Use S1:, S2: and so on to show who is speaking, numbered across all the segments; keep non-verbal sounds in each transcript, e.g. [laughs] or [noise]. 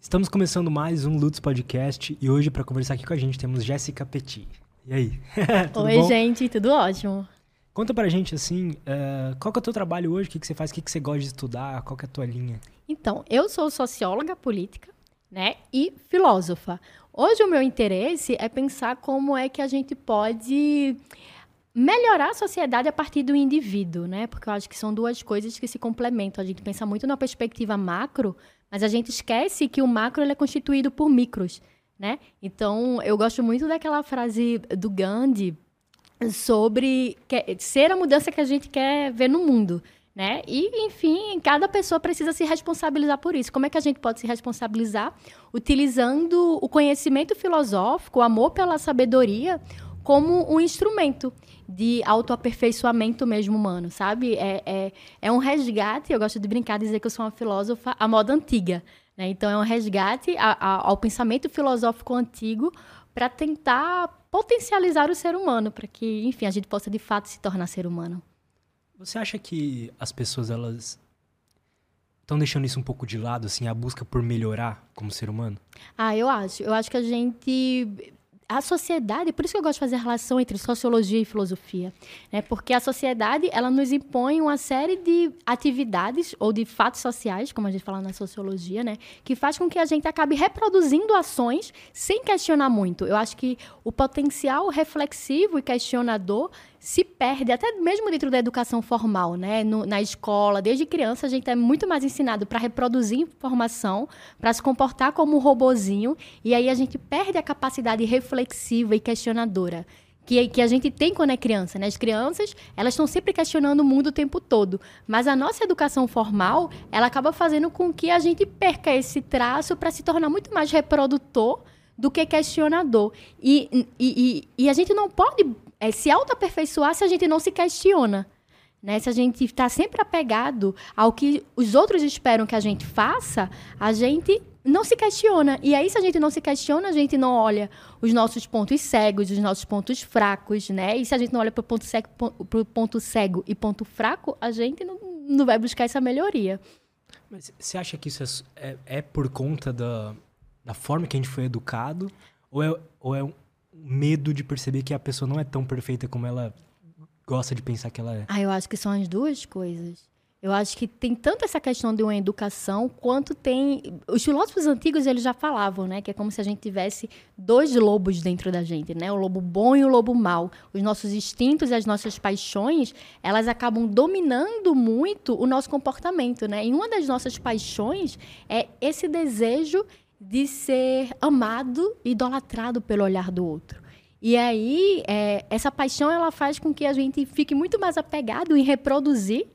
S1: Estamos começando mais um Lutz Podcast e hoje para conversar aqui com a gente temos Jéssica Petit. E aí? [laughs]
S2: Oi, bom? gente, tudo ótimo.
S1: Conta pra gente, assim, uh, qual que é o teu trabalho hoje, o que, que você faz, o que, que você gosta de estudar, qual que é a tua linha?
S2: Então, eu sou socióloga política, né, e filósofa. Hoje o meu interesse é pensar como é que a gente pode melhorar a sociedade a partir do indivíduo, né? Porque eu acho que são duas coisas que se complementam. A gente pensa muito na perspectiva macro, mas a gente esquece que o macro é constituído por micros, né? Então, eu gosto muito daquela frase do Gandhi sobre ser a mudança que a gente quer ver no mundo. Né? E, enfim, cada pessoa precisa se responsabilizar por isso. Como é que a gente pode se responsabilizar? Utilizando o conhecimento filosófico, o amor pela sabedoria, como um instrumento de autoaperfeiçoamento mesmo humano, sabe? É, é, é um resgate, eu gosto de brincar, dizer que eu sou uma filósofa à moda antiga. Né? Então, é um resgate a, a, ao pensamento filosófico antigo para tentar potencializar o ser humano, para que, enfim, a gente possa de fato se tornar ser humano.
S1: Você acha que as pessoas elas estão deixando isso um pouco de lado, assim, a busca por melhorar como ser humano?
S2: Ah, eu acho. Eu acho que a gente a sociedade, por isso que eu gosto de fazer a relação entre sociologia e filosofia, né? Porque a sociedade, ela nos impõe uma série de atividades ou de fatos sociais, como a gente fala na sociologia, né, que faz com que a gente acabe reproduzindo ações sem questionar muito. Eu acho que o potencial reflexivo e questionador se perde, até mesmo dentro da educação formal, né? No, na escola, desde criança, a gente é muito mais ensinado para reproduzir informação, para se comportar como um robozinho, e aí a gente perde a capacidade reflexiva e questionadora. Que, que a gente tem quando é criança, né? As crianças, elas estão sempre questionando o mundo o tempo todo. Mas a nossa educação formal, ela acaba fazendo com que a gente perca esse traço para se tornar muito mais reprodutor do que questionador. E, e, e, e a gente não pode é, se auto-aperfeiçoar se a gente não se questiona. Né? Se a gente está sempre apegado ao que os outros esperam que a gente faça, a gente não se questiona. E aí, se a gente não se questiona, a gente não olha os nossos pontos cegos, os nossos pontos fracos, né? E se a gente não olha para o ponto cego, ponto cego e ponto fraco, a gente não, não vai buscar essa melhoria.
S1: Mas você acha que isso é, é, é por conta da, da forma que a gente foi educado? Ou é, ou é medo de perceber que a pessoa não é tão perfeita como ela gosta de pensar que ela é?
S2: Ah, eu acho que são as duas coisas. Eu acho que tem tanto essa questão de uma educação, quanto tem. Os filósofos antigos eles já falavam, né? Que é como se a gente tivesse dois lobos dentro da gente, né? O lobo bom e o lobo mau. Os nossos instintos e as nossas paixões, elas acabam dominando muito o nosso comportamento, né? E uma das nossas paixões é esse desejo de ser amado, idolatrado pelo olhar do outro. E aí, é, essa paixão ela faz com que a gente fique muito mais apegado em reproduzir.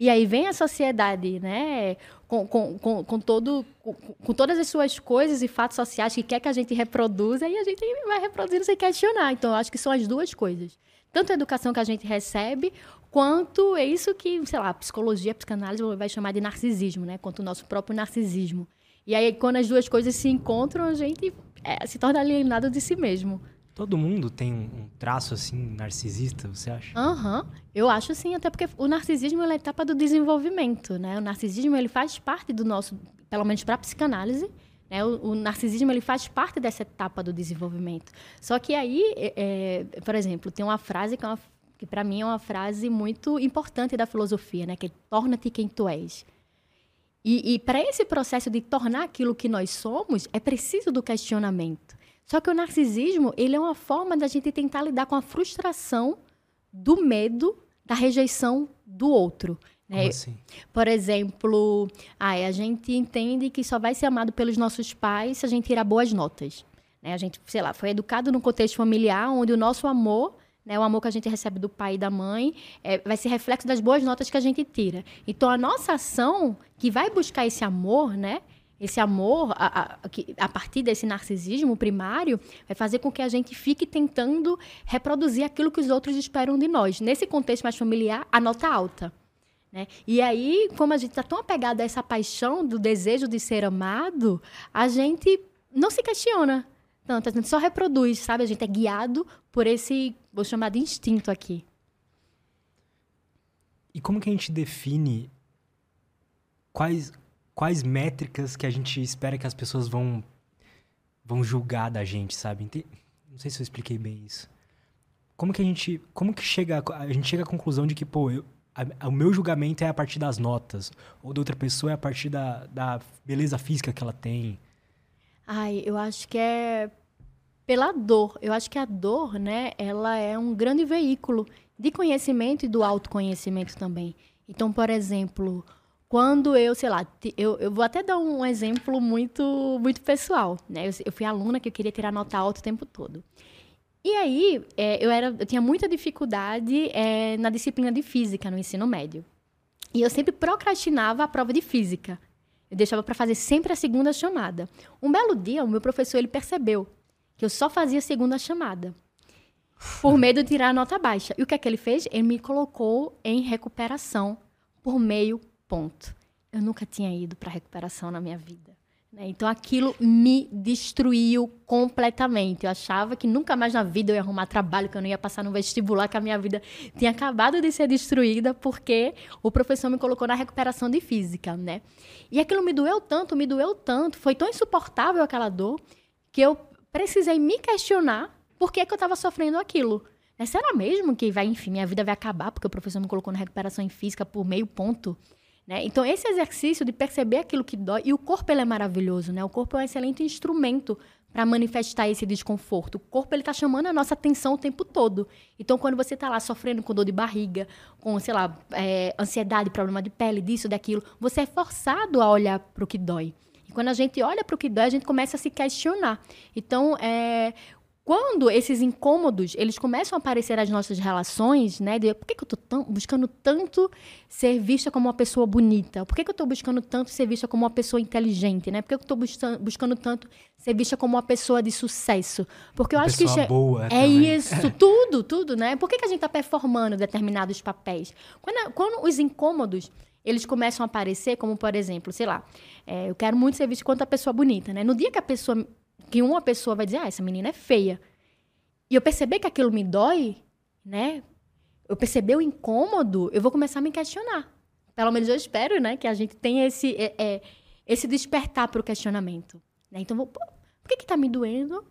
S2: E aí vem a sociedade, né, com, com, com, com todo, com, com, todas as suas coisas e fatos sociais que quer que a gente reproduza, e a gente vai reproduzindo sem questionar. Então, eu acho que são as duas coisas. Tanto a educação que a gente recebe, quanto é isso que, sei lá, a psicologia, a psicanálise vai chamar de narcisismo, né? Quanto o nosso próprio narcisismo. E aí, quando as duas coisas se encontram, a gente é, se torna alienado de si mesmo.
S1: Todo mundo tem um traço assim narcisista, você acha?
S2: Aham, uhum. eu acho sim, até porque o narcisismo é a etapa do desenvolvimento, né? O narcisismo ele faz parte do nosso, pelo menos para a psicanálise, né? O, o, narcisismo ele faz parte dessa etapa do desenvolvimento. Só que aí, é, é, por exemplo, tem uma frase que, é que para mim é uma frase muito importante da filosofia, né? Que é torna-te quem tu és. E, e para esse processo de tornar aquilo que nós somos, é preciso do questionamento. Só que o narcisismo, ele é uma forma da gente tentar lidar com a frustração do medo da rejeição do outro.
S1: Né? Assim?
S2: Por exemplo, ai, a gente entende que só vai ser amado pelos nossos pais se a gente tirar boas notas. Né? A gente, sei lá, foi educado num contexto familiar onde o nosso amor né, o amor que a gente recebe do pai e da mãe é, vai ser reflexo das boas notas que a gente tira. Então, a nossa ação que vai buscar esse amor, né? Esse amor, a, a, a, partir desse narcisismo primário, vai fazer com que a gente fique tentando reproduzir aquilo que os outros esperam de nós. Nesse contexto mais familiar, a nota alta. Né? E aí, como a gente está tão apegado a essa paixão do desejo de ser amado, a gente não se questiona tanto, a gente só reproduz, sabe? A gente é guiado por esse, vou chamar de instinto aqui.
S1: E como que a gente define quais quais métricas que a gente espera que as pessoas vão vão julgar da gente, sabe? Não sei se eu expliquei bem isso. Como que a gente, como que chega a gente chega à conclusão de que, pô, eu, a, o meu julgamento é a partir das notas, ou da outra pessoa é a partir da, da beleza física que ela tem?
S2: Ai, eu acho que é pela dor. Eu acho que a dor, né, ela é um grande veículo de conhecimento e do autoconhecimento também. Então, por exemplo, quando eu, sei lá, eu, eu vou até dar um exemplo muito muito pessoal, né? Eu, eu fui aluna que eu queria tirar nota alta o tempo todo. E aí, é, eu, era, eu tinha muita dificuldade é, na disciplina de física no ensino médio. E eu sempre procrastinava a prova de física. Eu deixava para fazer sempre a segunda chamada. Um belo dia, o meu professor ele percebeu eu só fazia segunda chamada. Por medo de tirar a nota baixa. E o que é que ele fez? Ele me colocou em recuperação por meio ponto. Eu nunca tinha ido para recuperação na minha vida. Né? Então aquilo me destruiu completamente. Eu achava que nunca mais na vida eu ia arrumar trabalho, que eu não ia passar no vestibular, que a minha vida tinha acabado de ser destruída porque o professor me colocou na recuperação de física, né? E aquilo me doeu tanto, me doeu tanto, foi tão insuportável aquela dor que eu precisei me questionar por que, que eu estava sofrendo aquilo. Né? Será mesmo que vai, enfim, minha vida vai acabar porque o professor me colocou na recuperação em física por meio ponto? Né? Então, esse exercício de perceber aquilo que dói, e o corpo ele é maravilhoso, né? O corpo é um excelente instrumento para manifestar esse desconforto. O corpo ele está chamando a nossa atenção o tempo todo. Então, quando você está lá sofrendo com dor de barriga, com, sei lá, é, ansiedade, problema de pele, disso, daquilo, você é forçado a olhar para o que dói. Quando a gente olha para o que dói, a gente começa a se questionar. Então, é, quando esses incômodos eles começam a aparecer nas nossas relações, né? De por que, que eu estou buscando tanto ser vista como uma pessoa bonita? Por que, que eu estou buscando tanto ser vista como uma pessoa inteligente, né? Por que, que eu estou buscando tanto ser vista como uma pessoa de sucesso? Porque eu acho que
S1: é, boa,
S2: é também. [laughs] isso, tudo, tudo, né? Por que, que a gente está performando determinados papéis? Quando, quando os incômodos eles começam a aparecer, como por exemplo, sei lá, é, eu quero muito ser vista como uma pessoa bonita, né? No dia que a pessoa que uma pessoa vai dizer, ah, essa menina é feia. E eu perceber que aquilo me dói, né? Eu perceber o incômodo, eu vou começar a me questionar. Pelo menos eu espero, né, que a gente tenha esse, é, é, esse despertar para o questionamento. Né? Então, vou, por que está me doendo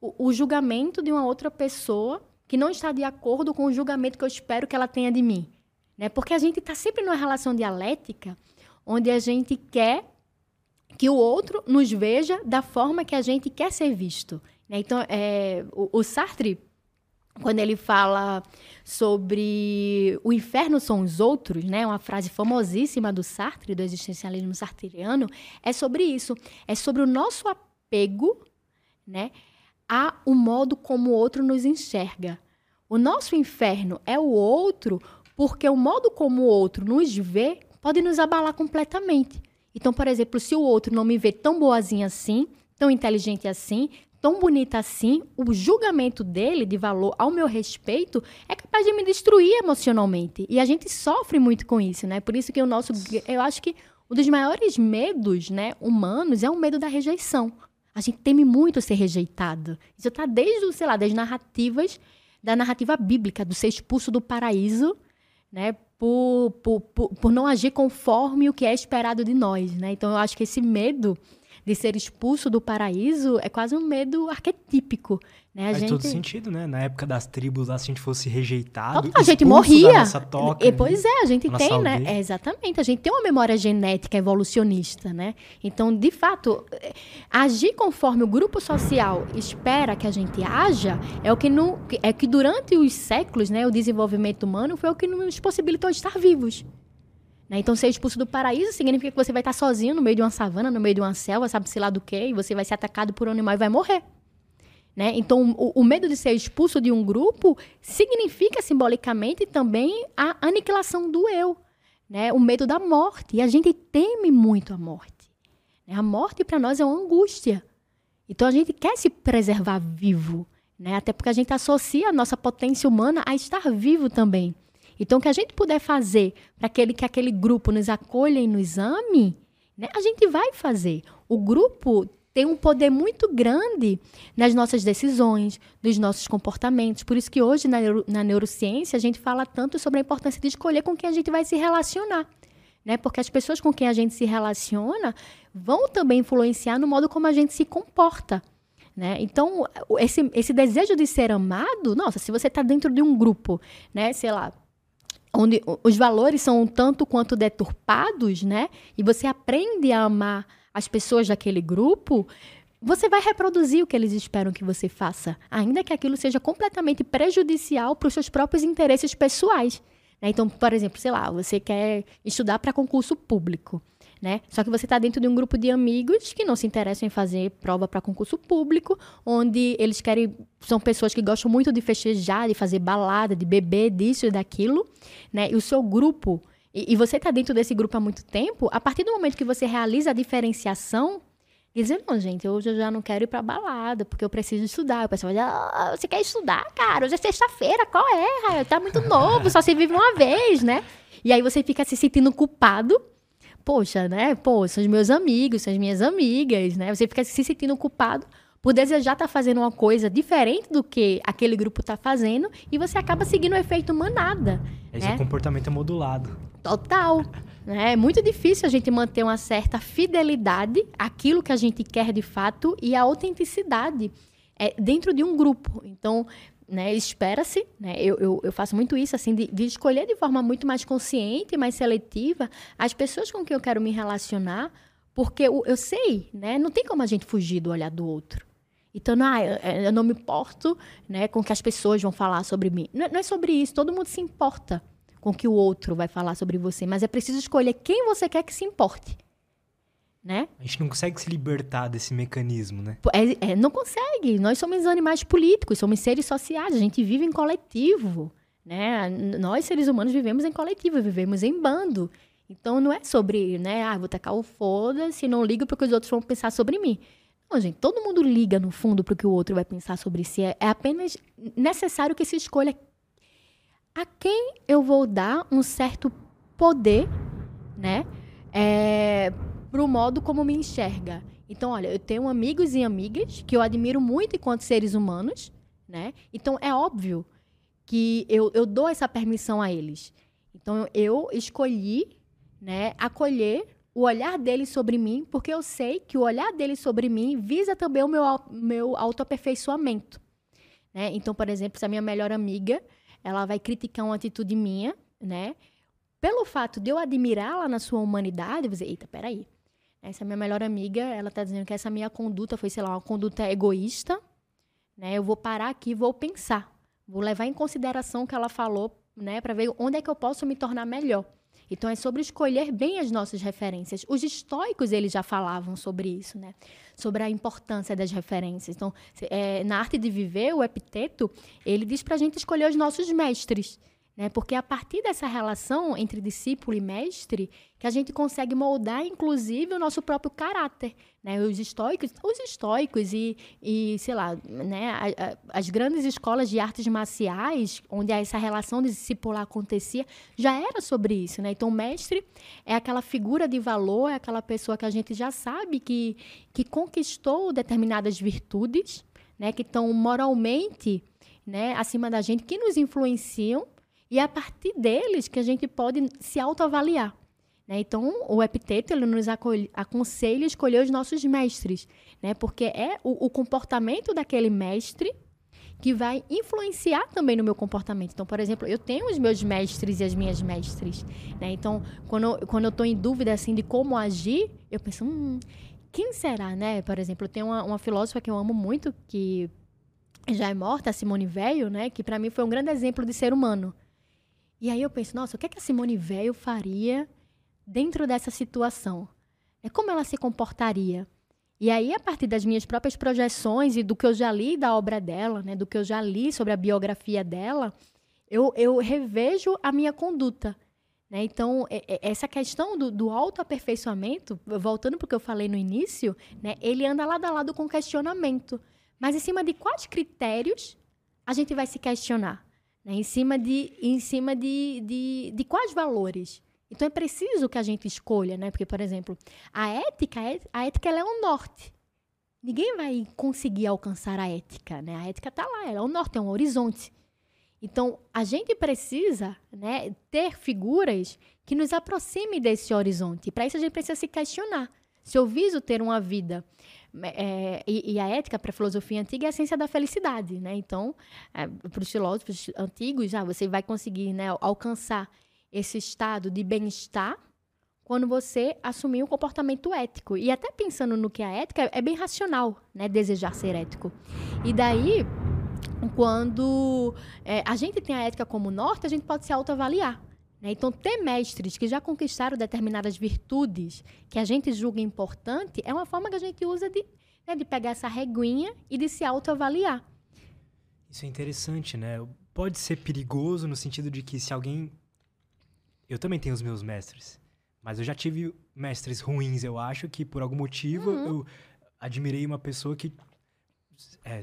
S2: o, o julgamento de uma outra pessoa que não está de acordo com o julgamento que eu espero que ela tenha de mim? Né? Porque a gente está sempre numa relação dialética onde a gente quer que o outro nos veja da forma que a gente quer ser visto. Né? Então, é, o, o Sartre, quando ele fala sobre o inferno são os outros, né, uma frase famosíssima do Sartre, do existencialismo sartriano, é sobre isso. É sobre o nosso apego né, a o modo como o outro nos enxerga. O nosso inferno é o outro porque o modo como o outro nos vê pode nos abalar completamente. Então, por exemplo, se o outro não me vê tão boazinha assim, tão inteligente assim, tão bonita assim, o julgamento dele de valor ao meu respeito é capaz de me destruir emocionalmente. E a gente sofre muito com isso, né? Por isso que o nosso, eu acho que um dos maiores medos, né, humanos é o medo da rejeição. A gente teme muito ser rejeitado. Isso está desde, sei lá, das narrativas da narrativa bíblica do ser expulso do paraíso, né, por, por, por, por não agir conforme o que é esperado de nós, né? Então eu acho que esse medo de ser expulso do paraíso é quase um medo arquetípico. Né?
S1: A Faz
S2: gente...
S1: todo sentido, né? Na época das tribos, lá, se a gente fosse rejeitado,
S2: a gente morria.
S1: Toca,
S2: e, pois é, a gente tem, né? É, exatamente. A gente tem uma memória genética evolucionista, né? Então, de fato, agir conforme o grupo social espera que a gente haja é o que, no, é que durante os séculos, né, o desenvolvimento humano foi o que nos possibilitou estar vivos. Né? Então, ser expulso do paraíso significa que você vai estar sozinho no meio de uma savana, no meio de uma selva, sabe-se lá do quê, e você vai ser atacado por um animal e vai morrer. Né? Então, o, o, medo de ser expulso de um grupo significa simbolicamente também a aniquilação do eu, né? o medo da morte. E a gente teme muito a morte. Né? A morte, para nós, é uma angústia. Então, a gente quer se preservar vivo, né? até porque a gente associa a nossa potência humana a estar vivo também. Então, o que a gente puder fazer para aquele, que aquele grupo nos acolha e nos ame, né, a gente vai fazer. O grupo tem um poder muito grande nas nossas decisões, nos nossos comportamentos. Por isso que hoje, na, neuro, na neurociência, a gente fala tanto sobre a importância de escolher com quem a gente vai se relacionar. né? Porque as pessoas com quem a gente se relaciona vão também influenciar no modo como a gente se comporta. Né? Então, esse, esse desejo de ser amado, nossa, se você está dentro de um grupo, né, sei lá, onde os valores são um tanto quanto deturpados, né, e você aprende a amar as pessoas daquele grupo, você vai reproduzir o que eles esperam que você faça, ainda que aquilo seja completamente prejudicial para os seus próprios interesses pessoais. Né? Então, por exemplo, sei lá, você quer estudar para concurso público. Né? Só que você está dentro de um grupo de amigos que não se interessam em fazer prova para concurso público, onde eles querem. São pessoas que gostam muito de festejar, de fazer balada, de beber, disso e daquilo. Né? E o seu grupo. E, e você está dentro desse grupo há muito tempo, a partir do momento que você realiza a diferenciação, dizer, não, gente, hoje eu já não quero ir pra balada, porque eu preciso estudar. O pessoal vai dizer, ah, você quer estudar, cara? Hoje é sexta-feira, qual é? Tá muito novo, só se vive uma vez, né? E aí você fica se sentindo culpado poxa, né? Pô, são os meus amigos, são as minhas amigas, né? Você fica se sentindo culpado por desejar estar tá fazendo uma coisa diferente do que aquele grupo está fazendo e você acaba seguindo o efeito manada.
S1: Esse
S2: né?
S1: comportamento é modulado.
S2: Total. [laughs] Né? É muito difícil a gente manter uma certa fidelidade àquilo que a gente quer de fato e a autenticidade é, dentro de um grupo. Então, né, espera-se, né, eu, eu, eu, faço muito isso, assim, de, de, escolher de forma muito mais consciente, mais seletiva, as pessoas com quem eu quero me relacionar, porque eu, eu sei, né, não tem como a gente fugir do olhar do outro. Então, não, ah, eu, eu não me importo né, com o que as pessoas vão falar sobre mim. Não, não é sobre isso, todo mundo se importa com o que o outro vai falar sobre você, mas é preciso escolher quem você quer que se importe né?
S1: A gente não consegue se libertar desse mecanismo, né?
S2: É, é, não consegue. Nós somos animais políticos, somos seres sociais, a gente vive em coletivo, né? Nós, seres humanos, vivemos em coletivo, vivemos em bando. Então, não é sobre, né? Ah, vou tacar o foda-se, não ligo porque os outros vão pensar sobre mim. Não, gente, todo mundo liga, no fundo, para o que o outro vai pensar sobre si. É, é apenas necessário que se escolha a quem eu vou dar um certo poder, né? É, para o modo como me enxerga. Então, olha, eu tenho amigos e amigas que eu admiro muito enquanto seres humanos, né? Então, é óbvio que eu, eu dou essa permissão a eles. Então, eu escolhi né, acolher o olhar deles sobre mim, porque eu sei que o olhar deles sobre mim visa também o meu, meu autoaperfeiçoamento. Né? Então, por exemplo, se a minha melhor amiga ela vai criticar uma atitude minha, né? Pelo fato de eu admirá-la na sua humanidade, eu vou dizer, eita, peraí, essa minha melhor amiga, ela tá dizendo que essa minha conduta foi, sei lá, uma conduta egoísta, né? Eu vou parar aqui, vou pensar, vou levar em consideração o que ela falou, né, para ver onde é que eu posso me tornar melhor. Então é sobre escolher bem as nossas referências. Os estoicos eles já falavam sobre isso, né? Sobre a importância das referências. Então, é, na arte de viver, o epiteto ele diz para a gente escolher os nossos mestres. Né? Porque é a partir dessa relação entre discípulo e mestre que a gente consegue moldar, inclusive, o nosso próprio caráter. Né? Os estoicos, os estoicos e, e sei lá, né? A, a, as grandes escolas de artes marciais, onde essa relação de discipular acontecia, já era sobre isso. Né? Então, o mestre é aquela figura de valor, é aquela pessoa que a gente já sabe que, que conquistou determinadas virtudes, né? que estão moralmente né, acima da gente, que nos influenciam e é a partir deles que a gente pode se autoavaliar. Né? Então, o epiteto ele nos aconselha a escolher os nossos mestres, né? porque é o, o, comportamento daquele mestre que vai influenciar também no meu comportamento. Então, por exemplo, eu tenho os meus mestres e as minhas mestres. Né? Então, quando, quando eu estou em dúvida assim, de como agir, eu penso, hum, quem será? Né? Por exemplo, eu tenho uma, uma filósofa que eu amo muito, que já é morta, a Simone Veil, né? que para mim foi um grande exemplo de ser humano. E aí eu penso, nossa, o que, é que a Simone Veil faria dentro dessa situação? É como ela se comportaria? E aí, a partir das minhas próprias projeções e do que eu já li da obra dela, né, do que eu já li sobre a biografia dela, eu, eu revejo a minha conduta. Né? Então, essa questão do, do autoaperfeiçoamento, voltando para o que eu falei no início, né, ele anda lado a lado com questionamento. Mas em cima de quais critérios a gente vai se questionar? Né? Em cima, de, em cima de, de, de quais valores? Então é preciso que a gente escolha, né? Porque, por exemplo, a ética, a ética ela é um norte. Ninguém vai conseguir alcançar a ética, né? A ética está lá, ela é um norte, é um horizonte. Então, a gente precisa né, ter figuras que nos aproximem desse horizonte. Para isso, a gente precisa se questionar. Se eu viso ter uma vida é, e, e, a ética para a filosofia antiga é a ciência da felicidade, né? Então, é, para os filósofos antigos, já você vai conseguir né, alcançar esse estado de bem-estar quando você assumir um comportamento ético. E até pensando no que é ética, é bem racional, né? Desejar ser ético. E daí, quando é, a gente tem a ética como norte, a gente pode se autoavaliar. Né? Então, ter mestres que já conquistaram determinadas virtudes que a gente julga importante é uma forma que a gente usa de, né, de pegar essa reguinha e de se autoavaliar.
S1: Isso é interessante, né? Pode ser perigoso no sentido de que se alguém. Eu também tenho os meus mestres. Mas eu já tive mestres ruins, eu acho, que por algum motivo uhum. eu admirei uma pessoa que é,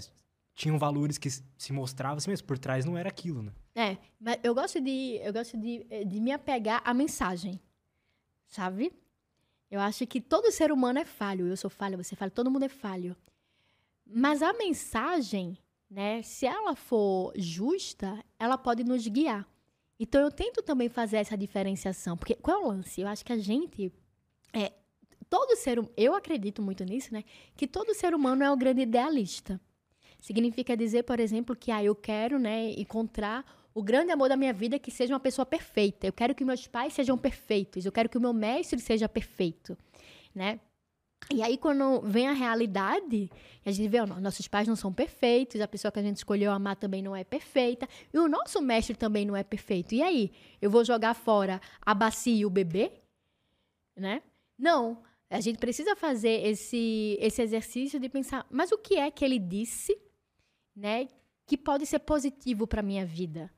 S1: tinham valores que se mostravam assim mesmo, por trás não era aquilo, né?
S2: É, mas eu gosto de, eu gosto de, eh, de me apegar à mensagem, sabe? Eu acho que todo ser humano é falho. Eu sou falho, você é falha, todo mundo é falho. Mas a mensagem, né, se ela for justa, ela pode nos guiar. Então eu tento também fazer essa diferenciação, porque qual é o lance? Eu acho que a gente é todo ser hum, eu acredito muito nisso, né? Que todo ser humano é um grande idealista. Significa dizer, por exemplo, que ah, eu quero, né, encontrar o grande amor da minha vida que seja uma pessoa perfeita. Eu quero que meus pais sejam perfeitos. Eu quero que o meu mestre seja perfeito, né? E aí, quando vem a realidade, a gente vê, ó, nossos pais não são perfeitos, a pessoa que a gente escolheu amar também não é perfeita, e o nosso mestre também não é perfeito. E aí, eu vou jogar fora a bacia e o bebê? Né? Não. A gente precisa fazer esse, esse exercício de pensar, mas o que é que ele disse, né, que pode ser positivo para minha vida?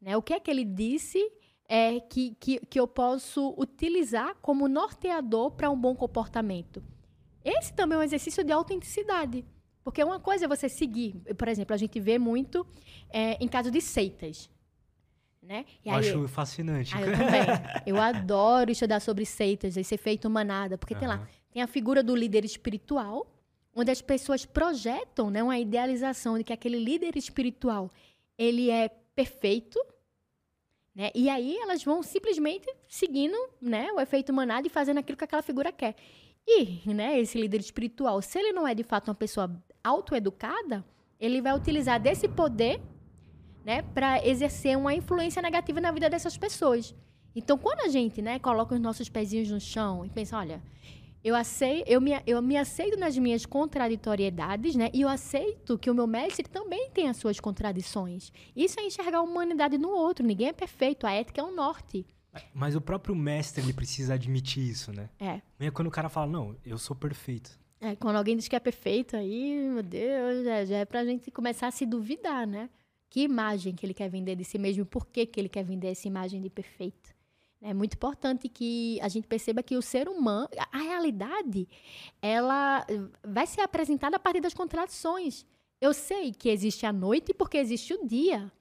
S2: Né? O que é que ele disse é que, que, que eu posso utilizar como norteador para um bom comportamento? Esse também é um exercício de autenticidade. Porque uma coisa é você seguir. Por exemplo, a gente vê muito é, em caso de seitas. Né?
S1: E eu aí, acho fascinante.
S2: eu também. Eu [laughs] adoro estudar sobre seitas, esse efeito manada. Porque uhum. tem lá, tem a figura do líder espiritual, onde as pessoas projetam né, uma idealização de que aquele líder espiritual ele é perfeito, né? E aí elas vão simplesmente seguindo né, o efeito manada e fazendo aquilo que aquela figura quer. E, né, esse líder espiritual, se ele não é de fato uma pessoa autoeducada, ele vai utilizar desse poder, né, para exercer uma influência negativa na vida dessas pessoas. Então, quando a gente, né, coloca os nossos pezinhos no chão e pensa, olha, eu aceito, eu me, eu me aceito nas minhas contraditoriedades, né? E eu aceito que o meu mestre também tem as suas contradições. Isso é enxergar a humanidade no outro. Ninguém é perfeito. A ética é um norte.
S1: Mas o próprio mestre, ele precisa admitir isso, né?
S2: É.
S1: É quando o cara fala, não, eu sou perfeito.
S2: É, quando alguém diz que é perfeito, aí, meu Deus, já, já é pra gente começar a se duvidar, né? Que imagem que ele quer vender de si mesmo, por que, que ele quer vender essa imagem de perfeito. É muito importante que a gente perceba que o ser humano, a realidade, ela vai ser apresentada a partir das contradições. Eu sei que existe a noite porque existe o dia.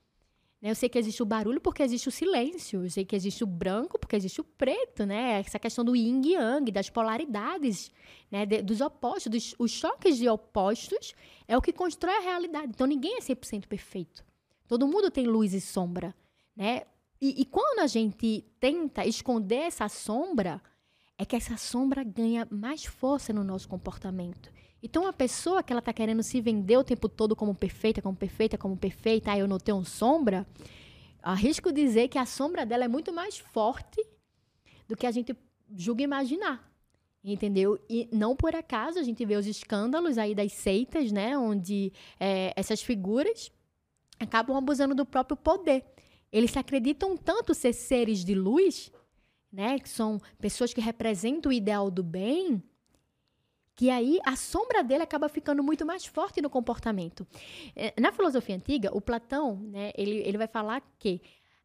S2: Né? Eu sei que existe o barulho porque existe o silêncio. Eu sei que existe o branco porque existe o preto, né? Essa questão do yin e yang, das polaridades, né? De, dos opostos, dos, os choques de opostos é o que constrói a realidade. Então ninguém é 100% perfeito. Todo mundo tem luz e sombra, né? E, e quando a gente tenta esconder essa sombra, é que essa sombra ganha mais força no nosso comportamento. Então, a pessoa que ela está querendo se vender o tempo todo como perfeita, como perfeita, como perfeita, ah, eu não tenho sombra, arrisco dizer que a sombra dela é muito mais forte do que a gente julga imaginar. Entendeu? E não por acaso a gente vê os escândalos aí das seitas, né? Onde é, essas figuras acabam abusando do próprio poder. Eles se acreditam tanto ser seres de luz, né? Que são pessoas que representam o ideal do bem, que aí a sombra dele acaba ficando muito mais forte no comportamento. É, na filosofia antiga, o Platão, né, ele, ele vai falar que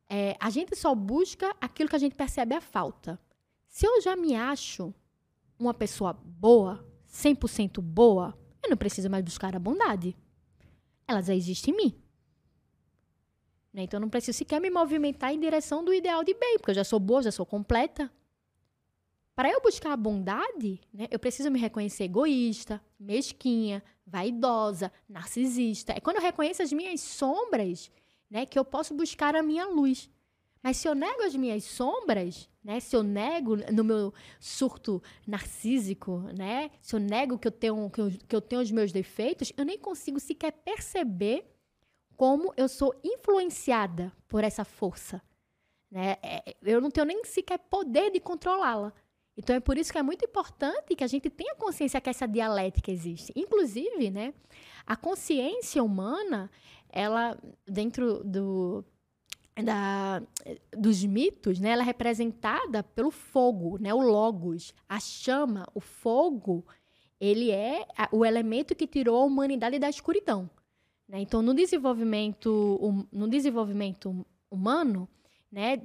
S2: é, a gente só busca aquilo que a gente percebe a falta. Se eu já me acho uma pessoa boa, 100% boa, eu não preciso mais buscar a bondade. Ela já existe em mim. Né? Então, eu não preciso sequer me movimentar em direção do ideal de bem, porque eu já sou boa, já sou completa. Para eu buscar a bondade, né, eu preciso me reconhecer egoísta, mesquinha, vaidosa, narcisista. É quando eu reconheço as minhas sombras né, que eu posso buscar a minha luz. Mas se eu nego as minhas sombras, né, se eu nego no meu surto narcísico, né, se eu nego que eu tenho que eu, que eu tenho os meus defeitos, eu nem consigo sequer perceber como eu sou influenciada por essa força. Né? É, eu não tenho nem sequer poder de controlá-la. Então é por isso que é muito importante que a gente tenha consciência que essa dialética existe. Inclusive, né, a consciência humana, ela dentro do da, dos mitos, né, ela é representada pelo fogo, né, o logos, a chama, o fogo, ele é o elemento que tirou a humanidade da escuridão. Né? Então, no desenvolvimento, no desenvolvimento humano, né,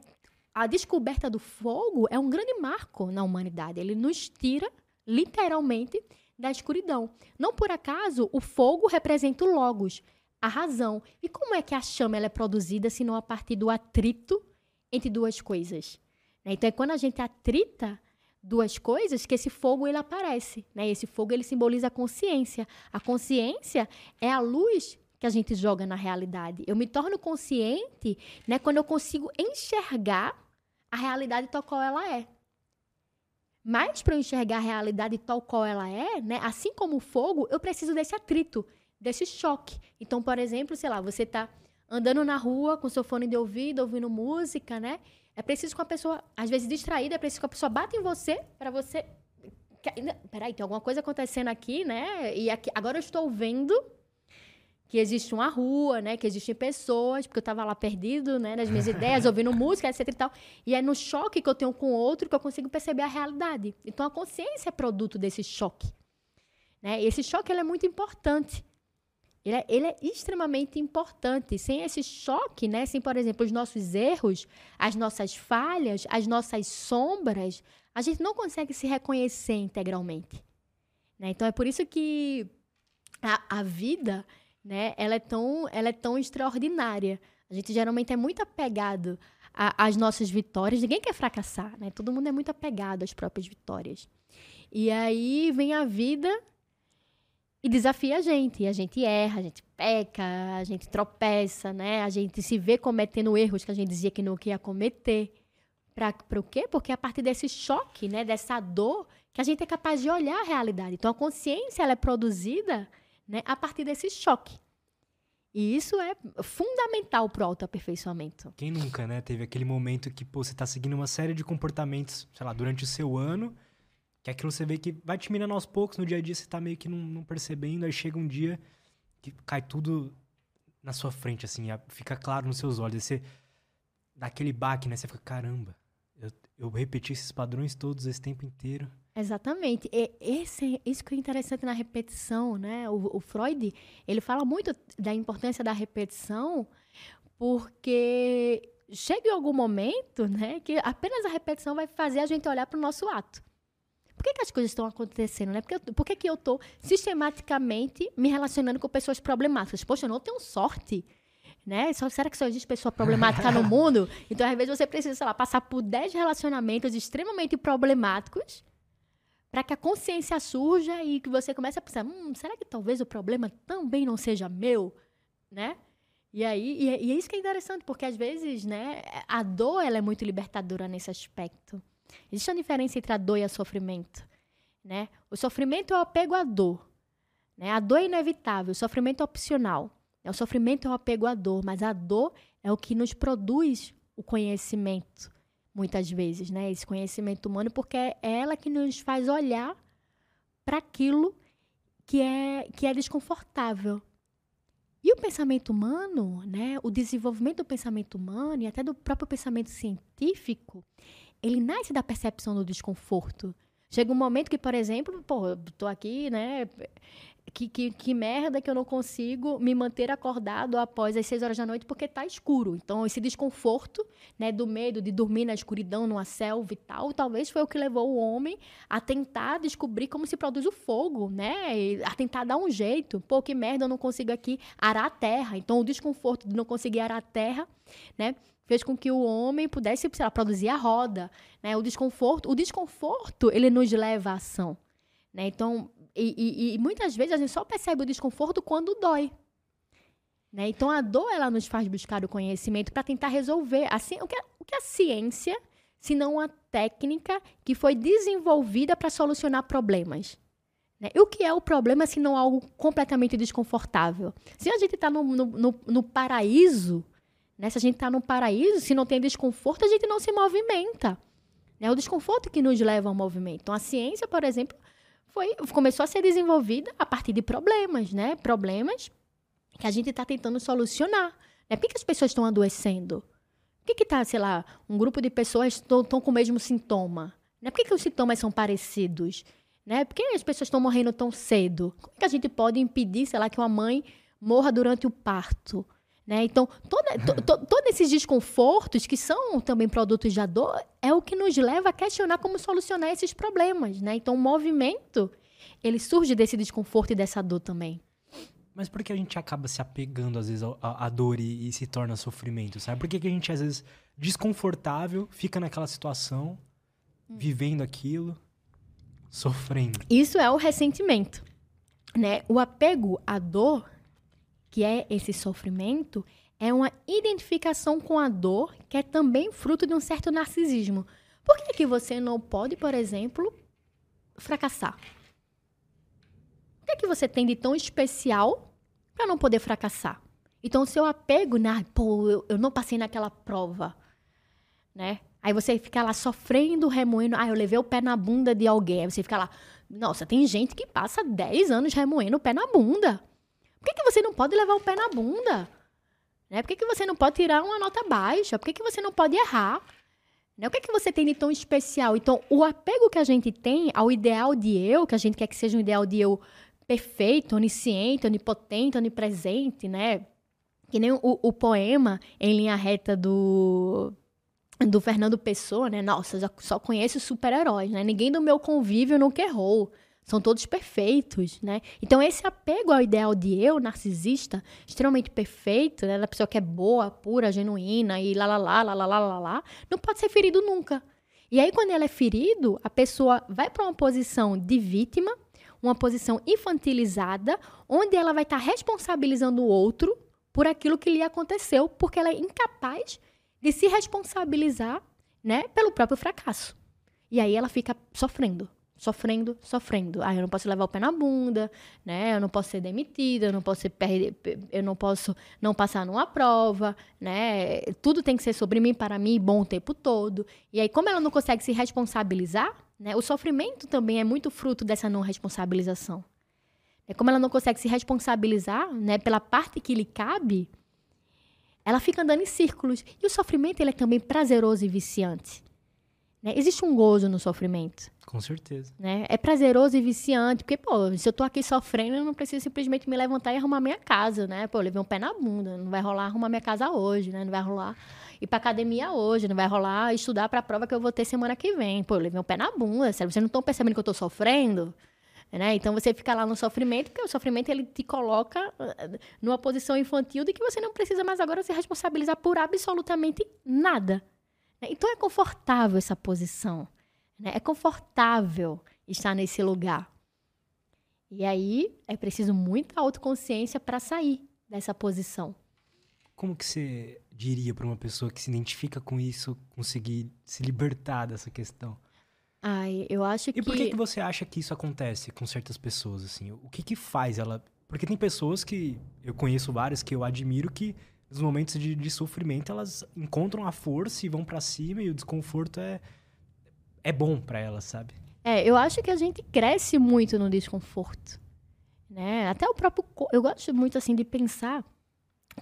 S2: a descoberta do fogo é um grande marco na humanidade. Ele nos tira, literalmente, da escuridão. Não por acaso, o fogo representa o logos, a razão. E como é que a chama ela é produzida, se não a partir do atrito entre duas coisas? Né? Então, é quando a gente atrita duas coisas que esse fogo ele aparece. Né? Esse fogo ele simboliza a consciência. A consciência é a luz que a gente joga na realidade. Eu me torno consciente né, quando eu consigo enxergar a realidade tal qual ela é. Mas para eu enxergar a realidade tal qual ela é, né, assim como o fogo, eu preciso desse atrito, desse choque. Então, por exemplo, sei lá, você está andando na rua com seu fone de ouvido, ouvindo música, né? É preciso que a pessoa, às vezes distraída, é preciso que a pessoa bata em você para você. Peraí, tem alguma coisa acontecendo aqui, né? E aqui, agora eu estou vendo que existe uma rua, né? Que existem pessoas, porque eu estava lá perdido, né? Nas minhas [laughs] ideias, ouvindo música, etc e tal. E é no choque que eu tenho com o outro que eu consigo perceber a realidade. Então, a consciência é produto desse choque. Né? E esse choque ele é muito importante. Ele é, ele é, extremamente importante. Sem esse choque, né? Sem, por exemplo, os nossos erros, as nossas falhas, as nossas sombras, a gente não consegue se reconhecer integralmente. Né? Então, é por isso que a, a vida né? Ela é tão, ela é tão extraordinária. A gente geralmente é muito apegado às nossas vitórias. Ninguém quer fracassar, né? Todo mundo é muito apegado às próprias vitórias. E aí vem a vida e desafia a gente. E a gente erra, a gente peca, a gente tropeça, né? A gente se vê cometendo erros que a gente dizia que não queria cometer. Para o quê? Porque é a partir desse choque, né? Dessa dor, que a gente é capaz de olhar a realidade. Então, a consciência ela é produzida né, a partir desse choque. E isso é fundamental para o autoaperfeiçoamento.
S1: Quem nunca, né? Teve aquele momento que pô, você está seguindo uma série de comportamentos, sei lá, durante o seu ano, que aquilo você vê que vai te minando aos poucos, no dia a dia você está meio que não, não, percebendo, aí chega um dia que cai tudo na sua frente, assim, fica claro nos seus olhos. Você dá aquele baque, né? Você fica, caramba, eu, eu repeti esses padrões todos esse tempo inteiro.
S2: Exatamente. E esse, isso que é interessante na repetição, né? O, o, Freud, ele fala muito da importância da repetição, porque chega em algum momento, né, que apenas a repetição vai fazer a gente olhar para o nosso ato. Por que, que, as coisas estão acontecendo, né? Porque, por que, que eu estou sistematicamente me relacionando com pessoas problemáticas? Poxa, eu não tenho sorte né? Só, será que só existe pessoa problemática no [laughs] mundo? Então, às vezes, você precisa, sei lá, passar por 10 relacionamentos extremamente problemáticos para que a consciência surja e que você comece a pensar, hum, será que talvez o problema também não seja meu, né? E aí, e, é, e é isso que é interessante, porque às vezes, né, a dor ela é muito libertadora nesse aspecto. Existe uma diferença entre a dor e o sofrimento, né? O sofrimento é o apego à dor, né? A dor é inevitável, o sofrimento é opcional. O sofrimento é o apego à dor, mas a dor é o que nos produz o conhecimento, muitas vezes, né? Esse conhecimento humano, porque é ela que nos faz olhar para aquilo que é, que é desconfortável. E o pensamento humano, né, o desenvolvimento do pensamento humano e até do próprio pensamento científico, ele nasce da percepção do desconforto. Chega um momento que, por exemplo, pô, tô aqui, né, que, que, que, merda que eu não consigo me manter acordado após as seis horas da noite porque tá escuro. Então, esse desconforto, né, do medo de dormir na escuridão, numa selva e tal, talvez foi o que levou o homem a tentar descobrir como se produz o fogo, né? E a tentar dar um jeito. Pô, que merda, eu não consigo aqui arar a terra. Então, o desconforto de não conseguir arar a terra, né? Fez com que o homem pudesse, sei lá, produzir a roda, né? O desconforto, o desconforto, ele nos leva à ação. Né? Então, e, e, e, muitas vezes a gente só percebe o desconforto quando dói. Né? Então, a dor, ela nos faz buscar o conhecimento para tentar resolver. Assim, o, que a, o que a ciência, se não uma técnica que foi desenvolvida para solucionar problemas? Né? E o que é o problema se não algo completamente desconfortável? Se a gente está no, no, no, no, paraíso, né? se a gente está no paraíso, se não tem desconforto, a gente não se movimenta. É o desconforto que nos leva ao movimento. Então, a ciência, por exemplo, foi, começou a ser desenvolvida a partir de problemas, né? Problemas que a gente está tentando solucionar. Né? Por que, as pessoas estão adoecendo? Por que está, sei lá, um grupo de pessoas estão com o mesmo sintoma? Né? Por que, que os sintomas são parecidos? Né? Por que as pessoas estão morrendo tão cedo? Como é que a gente pode impedir, sei lá, que uma mãe morra durante o parto? Né? Então, toda, to, to, todos esses desconfortos, que são também produtos da dor, é o que nos leva a questionar como solucionar esses problemas. Né? Então, o movimento, ele surge desse desconforto e dessa dor também.
S1: Mas por que a gente acaba se apegando, às vezes, à, dor e, e, se torna sofrimento, sabe? Por que, que a gente, às vezes, desconfortável, fica naquela situação, hum. vivendo aquilo, sofrendo?
S2: Isso é o ressentimento, né? O apego à dor, que é esse sofrimento, é uma identificação com a dor que é também fruto de um certo narcisismo. Por que, que você não pode, por exemplo, fracassar? O que é que você tem de tão especial para não poder fracassar? Então, o seu apego na, pô, eu, eu não passei naquela prova, né? Aí você fica lá sofrendo, remoendo. Ah, eu levei o pé na bunda de alguém. Aí você fica lá. Nossa, tem gente que passa 10 anos remoendo o pé na bunda. Por que, que você não pode levar o pé na bunda? Né? Por que, que você não pode tirar uma nota baixa? Por que, que você não pode errar? Né? O que, que você tem de tão especial? Então, o apego que a gente tem ao ideal de eu, que a gente quer que seja um ideal de eu perfeito, onisciente, onipotente, onipresente, né? Que nem o, o poema em linha reta do do Fernando Pessoa, né? Nossa, já só conheço super-heróis, né? Ninguém do meu convívio nunca errou. São todos perfeitos, né? Então, esse apego ao ideal de eu, narcisista, extremamente perfeito, né? Da pessoa que é boa, pura, genuína e lá, lá, lá, lá, lá, lá, lá, lá não pode ser ferido nunca. E aí, quando ela é ferido, a pessoa vai para uma posição de vítima, uma posição infantilizada, onde ela vai estar tá responsabilizando o outro por aquilo que lhe aconteceu, porque ela é incapaz de se responsabilizar, né, pelo próprio fracasso. E aí ela fica sofrendo sofrendo, sofrendo. Ah, eu não posso levar o pé na bunda, né? Eu não posso ser demitida, eu não posso ser eu não posso não passar numa prova, né? Tudo tem que ser sobre mim, para mim, bom o tempo todo. E aí como ela não consegue se responsabilizar, né? O sofrimento também é muito fruto dessa não responsabilização. É como ela não consegue se responsabilizar, né, pela parte que lhe cabe, ela fica andando em círculos. E o sofrimento ele é também prazeroso e viciante. Né? Existe um gozo no sofrimento.
S1: Com certeza.
S2: Né? É prazeroso e viciante, porque, pô, se eu tô aqui sofrendo, eu não preciso simplesmente me levantar e arrumar minha casa, né? Pô, eu levei um pé na bunda, não vai rolar arrumar minha casa hoje, né? Não vai rolar ir pra academia hoje, não vai rolar estudar pra prova que eu vou ter semana que vem. Pô, eu levei um pé na bunda, sério, vocês não estão percebendo que eu tô sofrendo? Né? Então você fica lá no sofrimento, porque o sofrimento ele te coloca eh, numa posição infantil de que você não precisa mais agora se responsabilizar por absolutamente nada. Né? Então é confortável essa posição. Né? É confortável estar nesse lugar. E aí é preciso muita autoconsciência para sair dessa posição.
S1: Como que você diria para uma pessoa que se identifica com isso conseguir se libertar dessa questão?
S2: Ai, eu acho que.
S1: E por que, que você acha que isso acontece com certas pessoas, assim? O que que faz ela. Porque tem pessoas que. Eu conheço várias que eu admiro que nos momentos de, de sofrimento, elas encontram a força e vão para cima e o desconforto é, é bom para elas, sabe?
S2: É, eu acho que a gente cresce muito no desconforto, né? Até o próprio... Eu gosto muito, assim, de pensar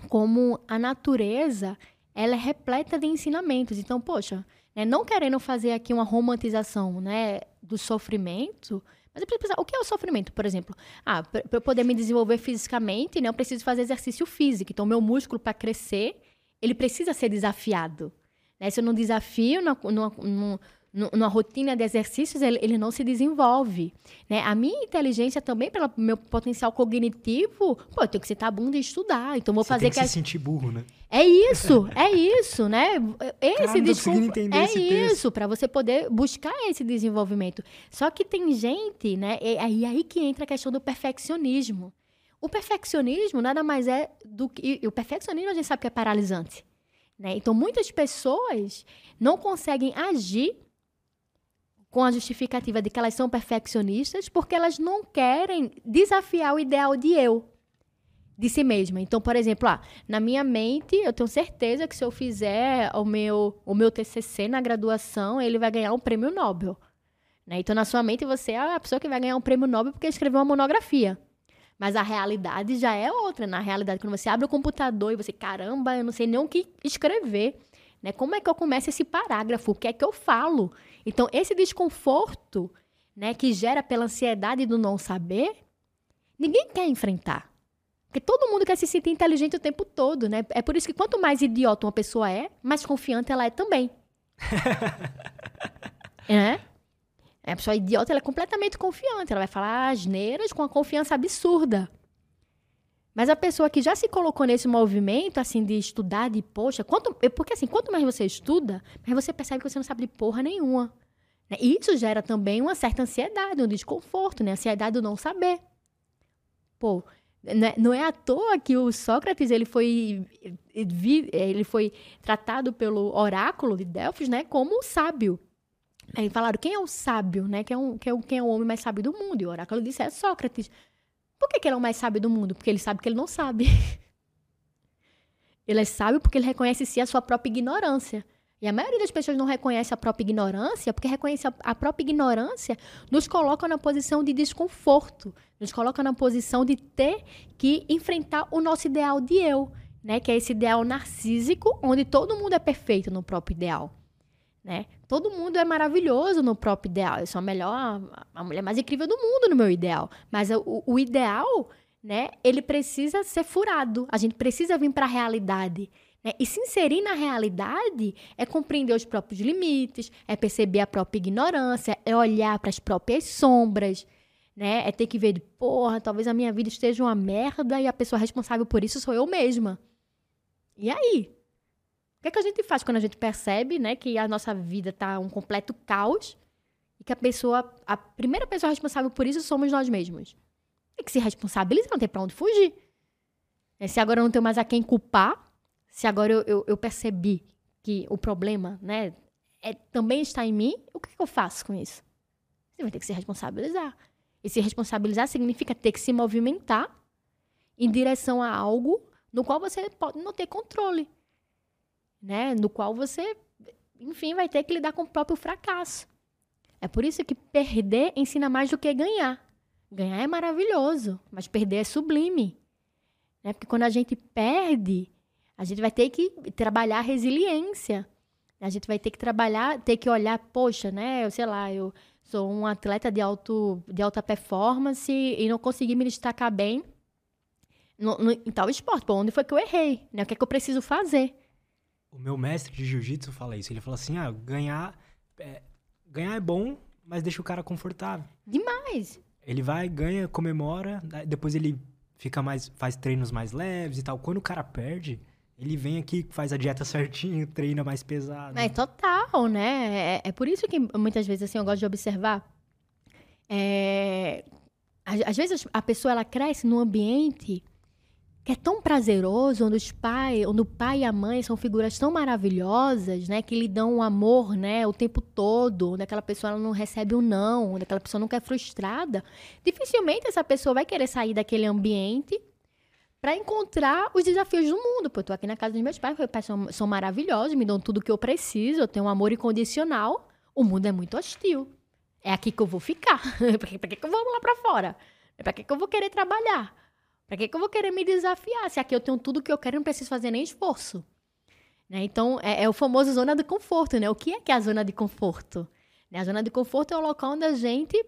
S2: como a natureza, ela é repleta de ensinamentos. Então, poxa, né, não querendo fazer aqui uma romantização, né, do sofrimento, mas eu preciso pensar, o que é o sofrimento, por exemplo? Ah, para eu poder me desenvolver fisicamente, né, eu preciso fazer exercício físico. Então, meu músculo, para crescer, ele precisa ser desafiado. Né? Se eu não desafio numa, numa, numa rotina de exercícios, ele, ele não se desenvolve. Né? A minha inteligência também, pelo meu potencial cognitivo, pô, eu tenho que sentar a bunda e estudar. Então, vou
S1: Você
S2: fazer
S1: tem que,
S2: que
S1: se sentir burro, né?
S2: É isso, é isso, né? Esse
S1: desconf...
S2: É isso, para você poder buscar esse desenvolvimento. Só que tem gente, né? E aí, aí que entra a questão do perfeccionismo. O perfeccionismo nada mais é do que. E o perfeccionismo a gente sabe que é paralisante. Né? Então, muitas pessoas não conseguem agir com a justificativa de que elas são perfeccionistas porque elas não querem desafiar o ideal de eu de si mesma. Então, por exemplo, ah, na minha mente, eu tenho certeza que se eu fizer o meu, o meu TCC na graduação, ele vai ganhar um prêmio Nobel. Né? Então, na sua mente, você é a pessoa que vai ganhar um prêmio Nobel porque escreveu uma monografia. Mas a realidade já é outra. Na realidade, quando você abre o computador e você, caramba, eu não sei nem o que escrever. Né? Como é que eu começo esse parágrafo? O que é que eu falo? Então, esse desconforto né, que gera pela ansiedade do não saber, ninguém quer enfrentar. Porque todo mundo quer se sentir inteligente o tempo todo, né? É por isso que quanto mais idiota uma pessoa é, mais confiante ela é também. [laughs] é? A pessoa idiota ela é completamente confiante. Ela vai falar asneiras com uma confiança absurda. Mas a pessoa que já se colocou nesse movimento, assim, de estudar, de poxa, quanto, porque assim, quanto mais você estuda, mais você percebe que você não sabe de porra nenhuma. Né? E isso gera também uma certa ansiedade, um desconforto, né? Ansiedade do não saber. Pô, né, não é à toa que o Sócrates ele foi, ele foi tratado pelo oráculo de Delfos né, como sábio. Aí falaram, quem é o sábio, né? Quem é, um, quem, é, quem é o homem mais sábio do mundo? E o oráculo disse, é Sócrates. Por que, que ele é o mais sábio do mundo? Porque ele sabe que ele não sabe. ele é sábio porque ele reconhece si a sua própria ignorância. E a maioria das pessoas não reconhece a própria ignorância, porque reconhece a, a própria ignorância nos coloca na posição de desconforto, nos coloca na posição de ter que enfrentar o nosso ideal de eu, né? Que é esse ideal narcísico, onde todo mundo é perfeito no próprio ideal, né? Todo mundo é maravilhoso no próprio ideal. Eu sou a melhor, a mulher mais incrível do mundo no meu ideal. Mas o, o ideal, né? Ele precisa ser furado. A gente precisa vir para a realidade. Né? E se inserir na realidade é compreender os próprios limites, é perceber a própria ignorância, é olhar para as próprias sombras, né? É ter que ver, porra, talvez a minha vida esteja uma merda e a pessoa responsável por isso sou eu mesma. E aí? O que, é que a gente faz quando a gente percebe, né, que a nossa vida está um completo caos e que a pessoa, a primeira pessoa responsável por isso somos nós mesmos? Tem que se responsabilizar, não tem para onde fugir. É, se agora eu não tenho mais a quem culpar, se agora eu, eu, eu percebi que o problema, né, é, também está em mim, o que, que eu faço com isso? Você vai ter que se responsabilizar. E se responsabilizar significa ter que se movimentar em direção a algo no qual você pode não ter controle, né? No qual você, enfim, vai ter que lidar com o próprio fracasso. É por isso que perder ensina mais do que ganhar. Ganhar é maravilhoso, mas perder é sublime. Né? Porque quando a gente perde, a gente vai ter que trabalhar resiliência. A gente vai ter que trabalhar, ter que olhar, poxa, né? Eu sei lá, eu sou um atleta de, alto, de alta performance e não consegui me destacar bem no, no, em tal esporte. Pô, onde foi que eu errei? Né? O que é que eu preciso fazer?
S1: O meu mestre de jiu-jitsu fala isso. Ele fala assim: ah, ganhar é, ganhar é bom, mas deixa o cara confortável.
S2: Demais.
S1: Ele vai, ganha, comemora, depois ele fica mais, faz treinos mais leves e tal. Quando o cara perde, ele vem aqui, faz a dieta certinho, [laughs] treina mais pesado.
S2: É total, né? É, é por isso que muitas vezes assim, eu gosto de observar. É, às vezes a pessoa ela cresce num ambiente é tão prazeroso, onde os pais, onde o pai e a mãe são figuras tão maravilhosas, né, que lhe dão um amor, né, o tempo todo, onde aquela pessoa não recebe um não, onde aquela pessoa nunca é frustrada, dificilmente essa pessoa vai querer sair daquele ambiente para encontrar os desafios do mundo. Pô, eu tô aqui na casa dos meus pais, meus pais são, são maravilhosos, me dão tudo o que eu preciso, eu tenho um amor incondicional. O mundo é muito hostil. É aqui que eu vou ficar. [laughs] pra, que, que, eu vou lá para fora? Pra que, que eu vou querer trabalhar? Pra que, que eu vou querer me desafiar? Se aqui eu tenho tudo o que eu quero, não preciso fazer nem esforço. Né? Então, é, é, o famoso zona de conforto, né? O que é que é a zona de conforto? Né? A zona de conforto é o local onde a gente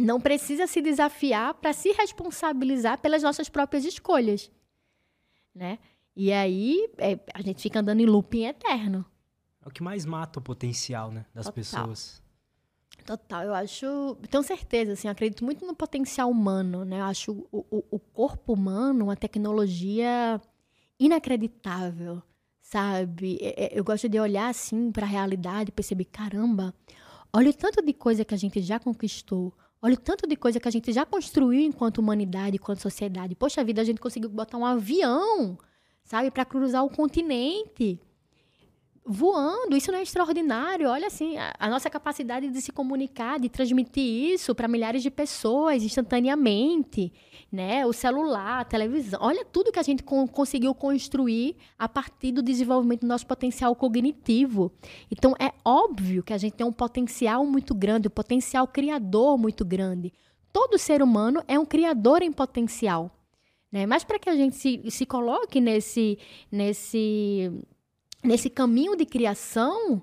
S2: não precisa se desafiar para se responsabilizar pelas nossas próprias escolhas, né? E aí é, a gente fica andando em looping eterno.
S1: É o que mais mata o potencial, né, das
S2: Total.
S1: pessoas.
S2: Total, eu acho, tenho certeza, assim, acredito muito no potencial humano, né? Eu acho o, o, o corpo humano uma tecnologia inacreditável, sabe? É, é, eu gosto de olhar assim para a realidade e perceber, caramba, olha o tanto de coisa que a gente já conquistou, Olha o tanto de coisa que a gente já construiu enquanto humanidade, enquanto sociedade. Poxa vida, a gente conseguiu botar um avião, sabe, para cruzar o continente voando. Isso não é extraordinário. Olha assim, a, a nossa capacidade de se comunicar, de transmitir isso para milhares de pessoas instantaneamente, né? O celular, a televisão. Olha tudo que a gente con conseguiu construir a partir do desenvolvimento do nosso potencial cognitivo. Então é óbvio que a gente tem um potencial muito grande, um potencial criador muito grande. Todo ser humano é um criador em potencial. Né? Mas para que a gente se, se coloque nesse, nesse nesse caminho de criação,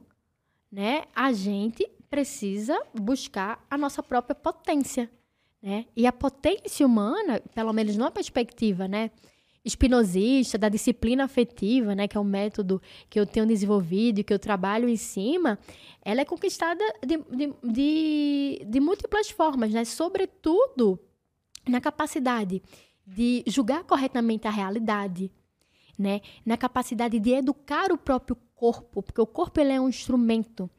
S2: né, a gente precisa buscar a nossa própria potência, né? E a potência humana, pelo menos numa perspectiva, né, espinosista, da disciplina afetiva, né, que é um método que eu tenho desenvolvido e que eu trabalho em cima, ela é conquistada de, de, de, de múltiplas formas, né? Sobretudo na capacidade de julgar corretamente a realidade, né? Na capacidade de educar o próprio corpo, porque o corpo ele é um instrumento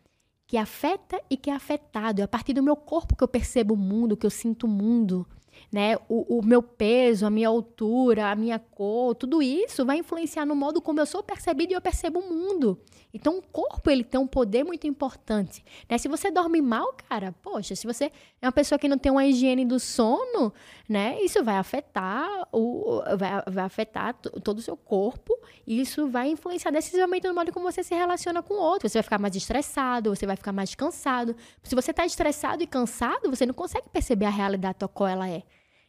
S2: que afeta e que é afetado. É a partir do meu corpo que eu percebo o mundo, que eu sinto o mundo né? O, o, meu peso, a minha altura, a minha cor, tudo isso vai influenciar no modo como eu sou percebido e eu percebo o mundo. Então, o corpo ele tem um poder muito importante. Né? Se você dorme mal, cara, poxa, se você é uma pessoa que não tem uma higiene do sono, né? Isso vai afetar o, vai, vai afetar todo o seu corpo e isso vai influenciar decisivamente no modo como você se relaciona com o outro. Você vai ficar mais estressado, você vai ficar mais cansado. Se você está estressado e cansado, você não consegue perceber a realidade tal qual ela é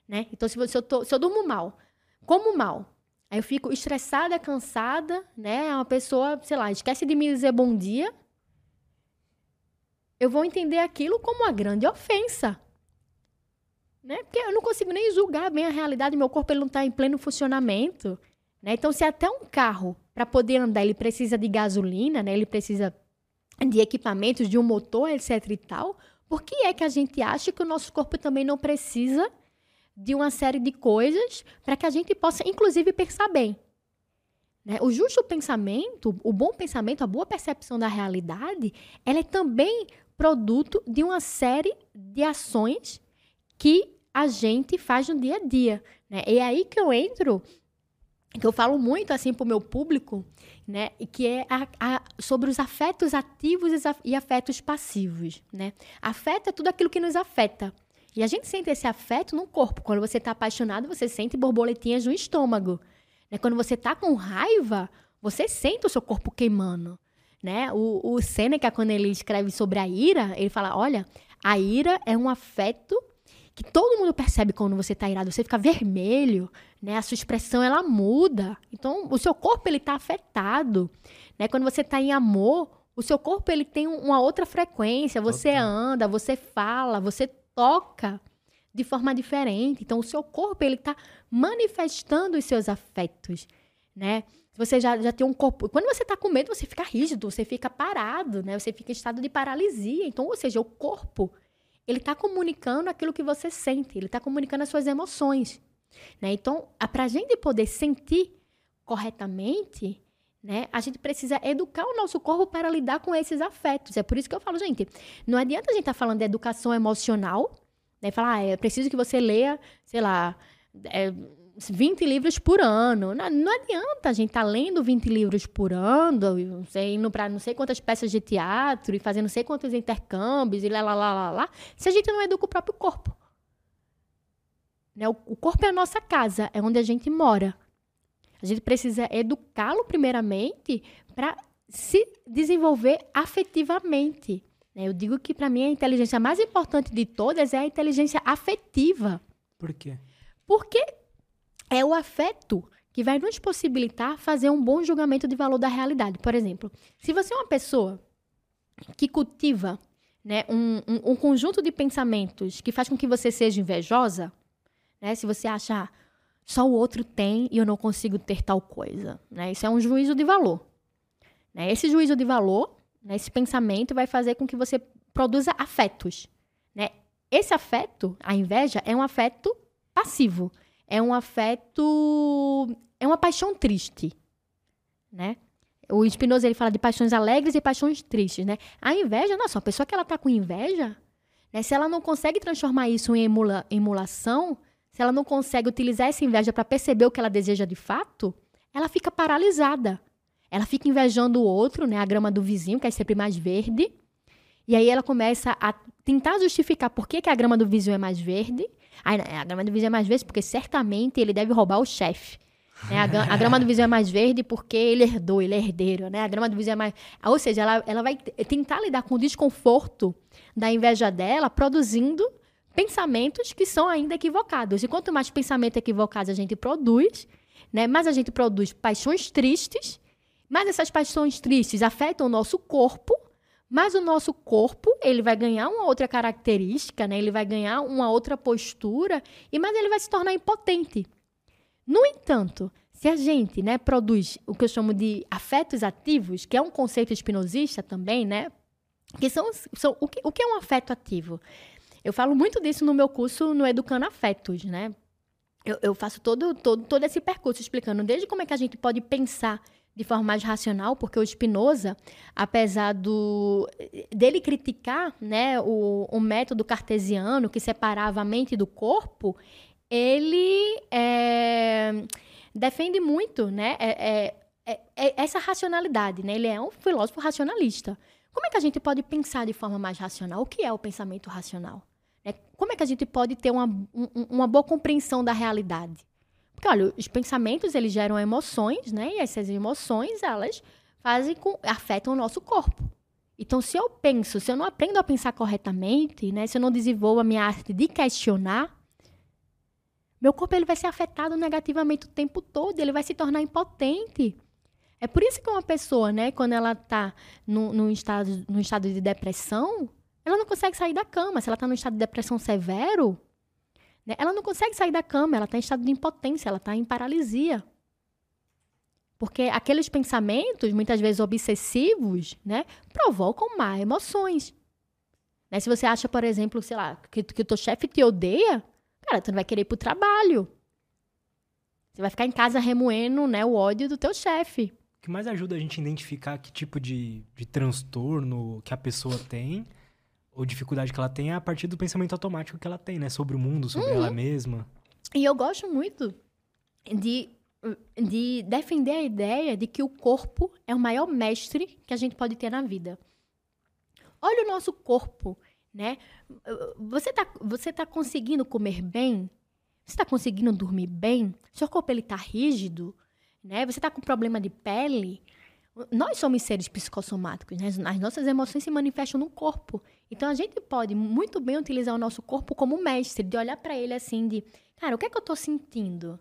S2: né? Então, se, você, eu tô, se eu durmo mal, como mal, aí eu fico estressada, cansada, né? Uma pessoa, sei lá, esquece de me dizer bom dia, eu vou entender aquilo como uma grande ofensa. Né? Porque eu não consigo nem julgar bem a realidade, meu corpo ele não está em pleno funcionamento. Né? Então, se até um carro, para poder andar, ele precisa de gasolina, né? ele precisa de equipamentos, de um motor, etc e tal, por que é que a gente acha que o nosso corpo também não precisa de uma série de coisas para que a gente possa, inclusive, pensar bem. Né? O justo pensamento, o bom pensamento, a boa percepção da realidade, ela é também produto de uma série de ações que a gente faz no dia a dia. Né? E é aí que eu entro, que eu falo muito assim para o meu público, né? E que é a, a, sobre os afetos ativos e afetos passivos. Né? Afeto é tudo aquilo que nos afeta. E a gente sente esse afeto no corpo. Quando você está apaixonado, você sente borboletinhas no estômago. Né? Quando você está com raiva, você sente o seu corpo queimando. Né? O, o Seneca, quando ele escreve sobre a ira, ele fala: olha, a ira é um afeto que todo mundo percebe quando você está irado. Você fica vermelho, né? A sua expressão ela muda. Então, o seu corpo ele está afetado, né? Quando você está em amor, o seu corpo ele tem uma outra frequência. Você okay. anda, você fala, você toca de forma diferente. Então, o seu corpo ele está manifestando os seus afetos, né? Você já, já tem um corpo. Quando você está com medo, você fica rígido, você fica parado, né? Você fica em estado de paralisia. Então, ou seja, o corpo ele está comunicando aquilo que você sente, ele está comunicando as suas emoções, né? Então, para a gente poder sentir corretamente, né? A gente precisa educar o nosso corpo para lidar com esses afetos. É por isso que eu falo, gente, não adianta a gente estar tá falando de educação emocional, né? Falar, ah, é preciso que você leia, sei lá, é, 20 livros por ano. Não, não adianta a gente estar tá lendo 20 livros por ano, não sei, indo para não sei quantas peças de teatro e fazendo não sei quantos intercâmbios e lá, lá, lá, lá, lá, se a gente não educa o próprio corpo. Né? O, o corpo é a nossa casa, é onde a gente mora. A gente precisa educá-lo primeiramente para se desenvolver afetivamente. Né? Eu digo que para mim a inteligência mais importante de todas é a inteligência afetiva.
S1: Por quê?
S2: Porque é o afeto que vai nos possibilitar fazer um bom julgamento de valor da realidade. Por exemplo, se você é uma pessoa que cultiva né, um, um, um conjunto de pensamentos que faz com que você seja invejosa, né, se você acha só o outro tem e eu não consigo ter tal coisa. Né? Isso é um juízo de valor. Né? Esse juízo de valor, né, esse pensamento, vai fazer com que você produza afetos. Né? Esse afeto, a inveja, é um afeto passivo. É um afeto. É uma paixão triste. Né? O Spinoza ele fala de paixões alegres e paixões tristes. Né? A inveja, nossa, uma pessoa que ela está com inveja, Né? Se ela não consegue transformar isso em emula, emulação, se ela não consegue utilizar essa inveja para perceber o que ela deseja de fato, ela fica paralisada. Ela fica invejando o outro, né? A grama do vizinho, que é sempre mais verde. E aí ela começa a tentar justificar por que, que a grama do vizinho é mais verde. Aí, a grama do vizinho é mais verde porque certamente ele deve roubar o chefe. Né? A, a, grama do vizinho é mais verde porque ele herdou, ele é herdeiro, né? A grama do vizinho é mais... Ou seja, ela, ela vai tentar lidar com o desconforto da inveja dela, produzindo pensamentos que são ainda equivocados. E quanto mais pensamento equivocado a gente produz, né, mais a gente produz paixões tristes, mais essas paixões tristes afetam o nosso corpo, mas o nosso corpo, ele vai ganhar uma outra característica, né? Ele vai ganhar uma outra postura e mais ele vai se tornar impotente. No entanto, se a gente, né, produz o que eu chamo de afetos ativos, que é um conceito espinosista também, né? Que são, são o, que, o que é um afeto ativo? Eu falo muito disso no meu curso no Educando Afetos, né? Eu, eu faço todo, todo, todo esse percurso explicando desde como é que a gente pode pensar de forma mais racional, porque o Spinoza, apesar do, dele criticar né, o, o método cartesiano que separava a mente do corpo, ele é, defende muito né, é, é, é, essa racionalidade. Né? Ele é um filósofo racionalista. Como é que a gente pode pensar de forma mais racional? O que é o pensamento racional? Né? Como é que a gente pode ter uma, um, uma boa compreensão da realidade? Porque, olha, os pensamentos, eles geram emoções, né? E essas emoções, elas fazem com, afetam o nosso corpo. Então, se eu penso, se eu não aprendo a pensar corretamente, né? Se eu não desenvolvo a minha arte de questionar, meu corpo ele vai ser afetado negativamente o tempo todo, ele vai se tornar impotente. É por isso que uma pessoa, né, quando ela está no, estado, estado de depressão, ela não consegue sair da cama. Se ela está no estado de depressão severo, né? Ela não consegue sair da cama, ela está em estado de impotência, ela está em paralisia. Porque aqueles pensamentos, muitas vezes obsessivos, né, provocam má emoções. Né? Se você acha, por exemplo, sei lá, que, que o teu chefe te odeia, cara, tu não vai querer ir pro trabalho. Você vai ficar em casa remoendo né, o ódio do teu chefe.
S1: O que mais ajuda a gente a identificar que tipo de, de transtorno que a pessoa tem ou dificuldade que ela tem é a partir do pensamento automático que ela tem, né? Sobre o mundo, sobre uhum. ela mesma.
S2: E eu gosto muito de, de defender a ideia de que o corpo é o maior mestre que a gente pode ter na vida. Olha o nosso corpo, né? Você tá, você tá conseguindo comer bem? Você está conseguindo dormir bem? Seu corpo ele tá rígido, né? Você tá com problema de pele? Nós somos seres psicossomáticos, né? As nossas emoções se manifestam no corpo. Então a gente pode muito bem utilizar o nosso corpo como mestre, de olhar para ele assim de, cara, o que é que eu tô sentindo?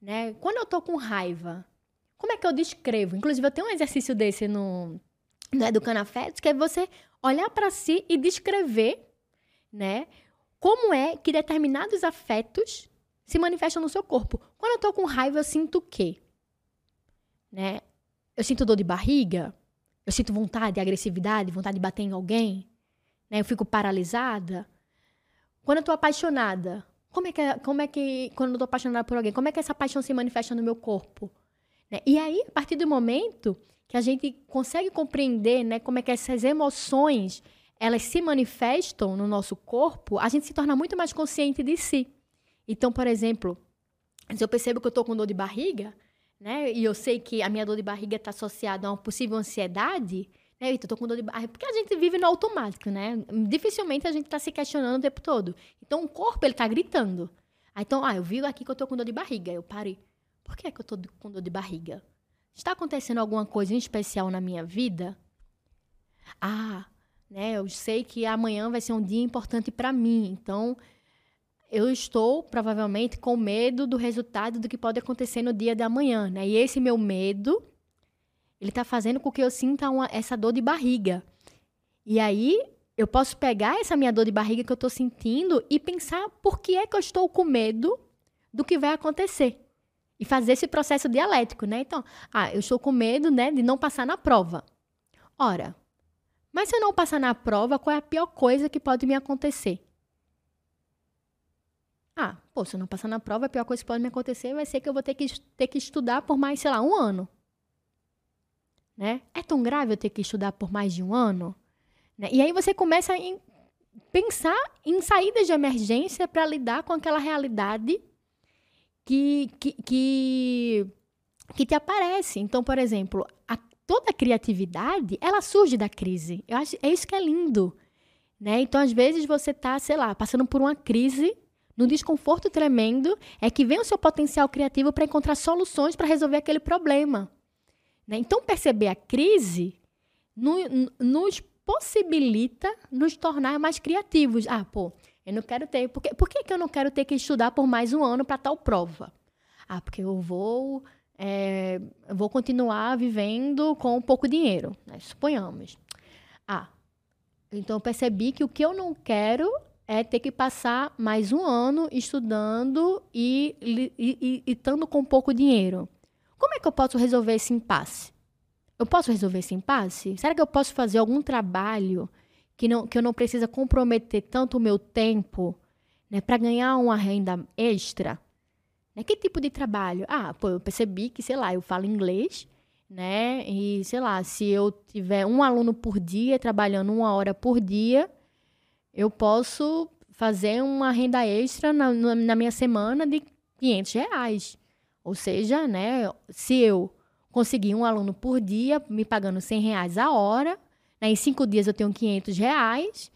S2: Né? Quando eu tô com raiva, como é que eu descrevo? Inclusive eu tenho um exercício desse no, no Educando Afetos, que é você olhar para si e descrever, né, como é que determinados afetos se manifestam no seu corpo. Quando eu tô com raiva, eu sinto o quê? Né? Eu sinto dor de barriga, eu sinto vontade, agressividade, vontade de bater em alguém, né? Eu fico paralisada. Quando eu tô apaixonada, como é que, como é que quando eu tô apaixonada por alguém, como é que essa paixão se manifesta no meu corpo? Né? E aí, a partir do momento que a gente consegue compreender, né, como é que essas emoções elas se manifestam no nosso corpo, a gente se torna muito mais consciente de si. Então, por exemplo, se eu percebo que eu tô com dor de barriga, né? E eu sei que a minha dor de barriga está associada a uma possível ansiedade, né? Eita, eu tô com dor de barriga. Porque a gente vive no automático, né? Dificilmente a gente está se questionando o tempo todo. Então o corpo, ele tá gritando. Aí, então, ah, eu vi aqui que eu tô com dor de barriga. Eu parei. Por que, é que eu tô com dor de barriga? Está acontecendo alguma coisa em especial na minha vida? Ah, né? Eu sei que amanhã vai ser um dia importante para mim. Então, eu estou provavelmente com medo do resultado do que pode acontecer no dia da manhã, né? E esse meu medo, ele está fazendo com que eu sinta uma, essa dor de barriga. E aí eu posso pegar essa minha dor de barriga que eu estou sentindo e pensar por que é que eu estou com medo do que vai acontecer. E fazer esse processo dialético, né? Então, ah, eu estou com medo, né, de não passar na prova. Ora, mas se eu não passar na prova, qual é a pior coisa que pode me acontecer? Ah, pô, se eu não passar na prova, a pior coisa que pode me acontecer vai ser que eu vou ter que, ter que estudar por mais, sei lá, um ano. Né? É tão grave eu ter que estudar por mais de um ano? Né? E aí você começa a pensar em saídas de emergência para lidar com aquela realidade que, que, que, que te aparece. Então, por exemplo, a, toda a criatividade, ela surge da crise. Eu acho, é isso que é lindo. Né? Então, às vezes, você está, sei lá, passando por uma crise, num desconforto tremendo, é que vem o seu potencial criativo para encontrar soluções para resolver aquele problema. Né? Então, perceber a crise no, nos possibilita nos tornar mais criativos. Ah, pô, eu não quero ter. Por que, por que, que eu não quero ter que estudar por mais um ano para tal prova? Ah, porque eu vou. É, vou continuar vivendo com pouco dinheiro, né? suponhamos. Ah, então eu percebi que o que eu não quero é ter que passar mais um ano estudando e, e, e, e estando com pouco dinheiro. Como é que eu posso resolver esse impasse? Eu posso resolver esse impasse? Será que eu posso fazer algum trabalho que, não, que eu não precisa comprometer tanto o meu tempo né, para ganhar uma renda extra? Né? Que tipo de trabalho? Ah, pô, eu percebi que, sei lá, eu falo inglês, né? E, sei lá, se eu tiver um aluno por dia, trabalhando uma hora por dia, eu posso fazer uma renda extra na, na minha semana de 500 reais. Ou seja, né, se eu conseguir um aluno por dia, me pagando 100 reais a hora. Né? Em cinco dias eu tenho 500 reais.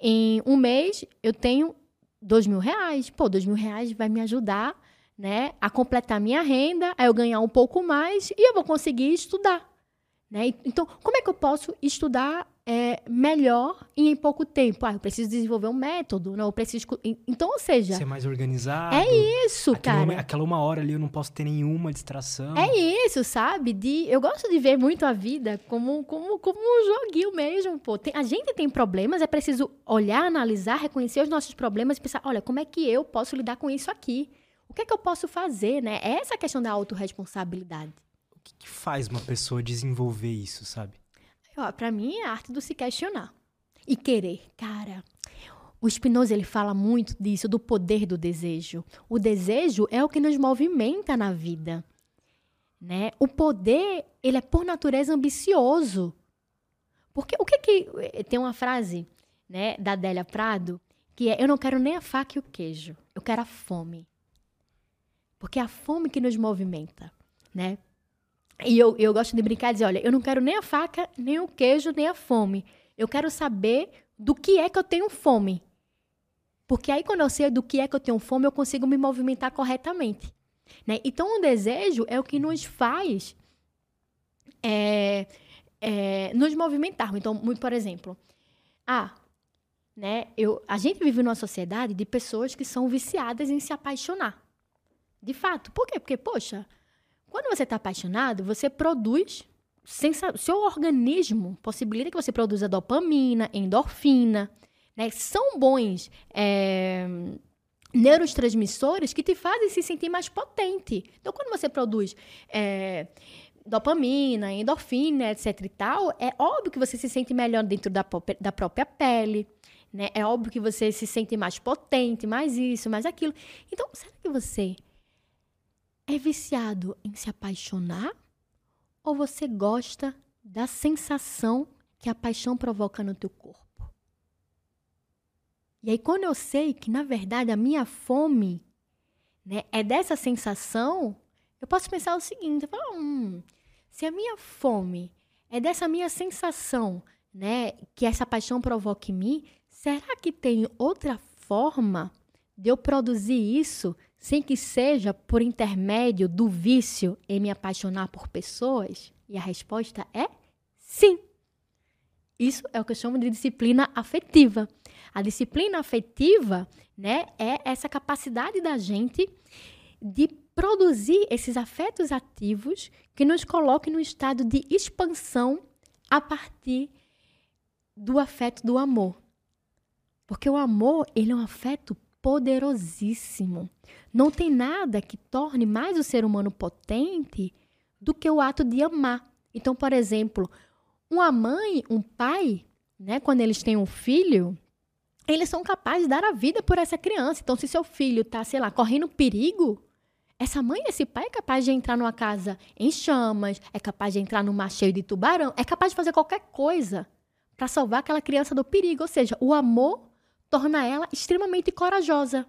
S2: Em um mês eu tenho 2 mil reais. Pô, 2 mil reais vai me ajudar né, a completar minha renda, a eu ganhar um pouco mais e eu vou conseguir estudar. Né? Então, como é que eu posso estudar é, melhor e em pouco tempo? Ah, eu preciso desenvolver um método, não? Eu preciso. Então, ou seja.
S1: Ser mais organizado.
S2: É isso, cara.
S1: Uma, aquela uma hora ali eu não posso ter nenhuma distração.
S2: É isso, sabe? De, eu gosto de ver muito a vida como, como, como um joguinho mesmo, pô. Tem, a gente tem problemas, é preciso olhar, analisar, reconhecer os nossos problemas e pensar: olha, como é que eu posso lidar com isso aqui? O que é que eu posso fazer, né? É essa questão da autorresponsabilidade
S1: que, faz uma pessoa desenvolver isso, sabe?
S2: Para mim é a arte do se questionar e querer. Cara, o Spinoza ele fala muito disso, do poder do desejo. O desejo é o que nos movimenta na vida. Né? O poder, ele é por natureza ambicioso. Porque o que que eh, tem uma frase, né, da Adélia Prado, que é eu não quero nem a faca e o queijo, eu quero a fome. Porque é a fome que nos movimenta, né? E eu, eu gosto de brincar e dizer: olha, eu não quero nem a faca, nem o queijo, nem a fome. Eu quero saber do que é que eu tenho fome. Porque aí, quando eu sei do que é que eu tenho fome, eu consigo me movimentar corretamente. Né? Então, o desejo é o que nos faz é, é, nos movimentar. Então, muito, por exemplo, ah, né, eu, a gente vive numa sociedade de pessoas que são viciadas em se apaixonar. De fato. Por quê? Porque, poxa, quando você está apaixonado, você produz. Seu organismo possibilita que você produza dopamina, endorfina. Né? São bons é, neurotransmissores que te fazem se sentir mais potente. Então, quando você produz. É, dopamina, endorfina, etc e tal, é óbvio que você se sente melhor dentro da, da própria pele, né? É óbvio que você se sente mais potente, mais isso, mais aquilo. Então, será que você é viciado em se apaixonar ou você gosta da sensação que a paixão provoca no teu corpo? E aí, quando eu sei que, na verdade, a minha fome né, é dessa sensação, eu posso pensar o seguinte: hum, se a minha fome é dessa minha sensação né, que essa paixão provoca em mim, será que tem outra forma de eu produzir isso sem que seja por intermédio do vício em me apaixonar por pessoas? E a resposta é sim. Isso é o que eu chamo de disciplina afetiva. A disciplina afetiva, né, é essa capacidade da gente de produzir esses afetos ativos que nos coloquem no estado de expansão a partir do afeto do amor. Porque o amor, ele é um afeto poderosíssimo. Não tem nada que torne mais o ser humano potente do que o ato de amar. Então, por exemplo, uma mãe, um pai, né, quando eles têm um filho, eles são capazes de dar a vida por essa criança. Então, se seu filho está, sei lá, correndo perigo, essa mãe, esse pai é capaz de entrar numa casa em chamas, é capaz de entrar num cheio de tubarão, é capaz de fazer qualquer coisa para salvar aquela criança do perigo. Ou seja, o amor torna ela extremamente corajosa.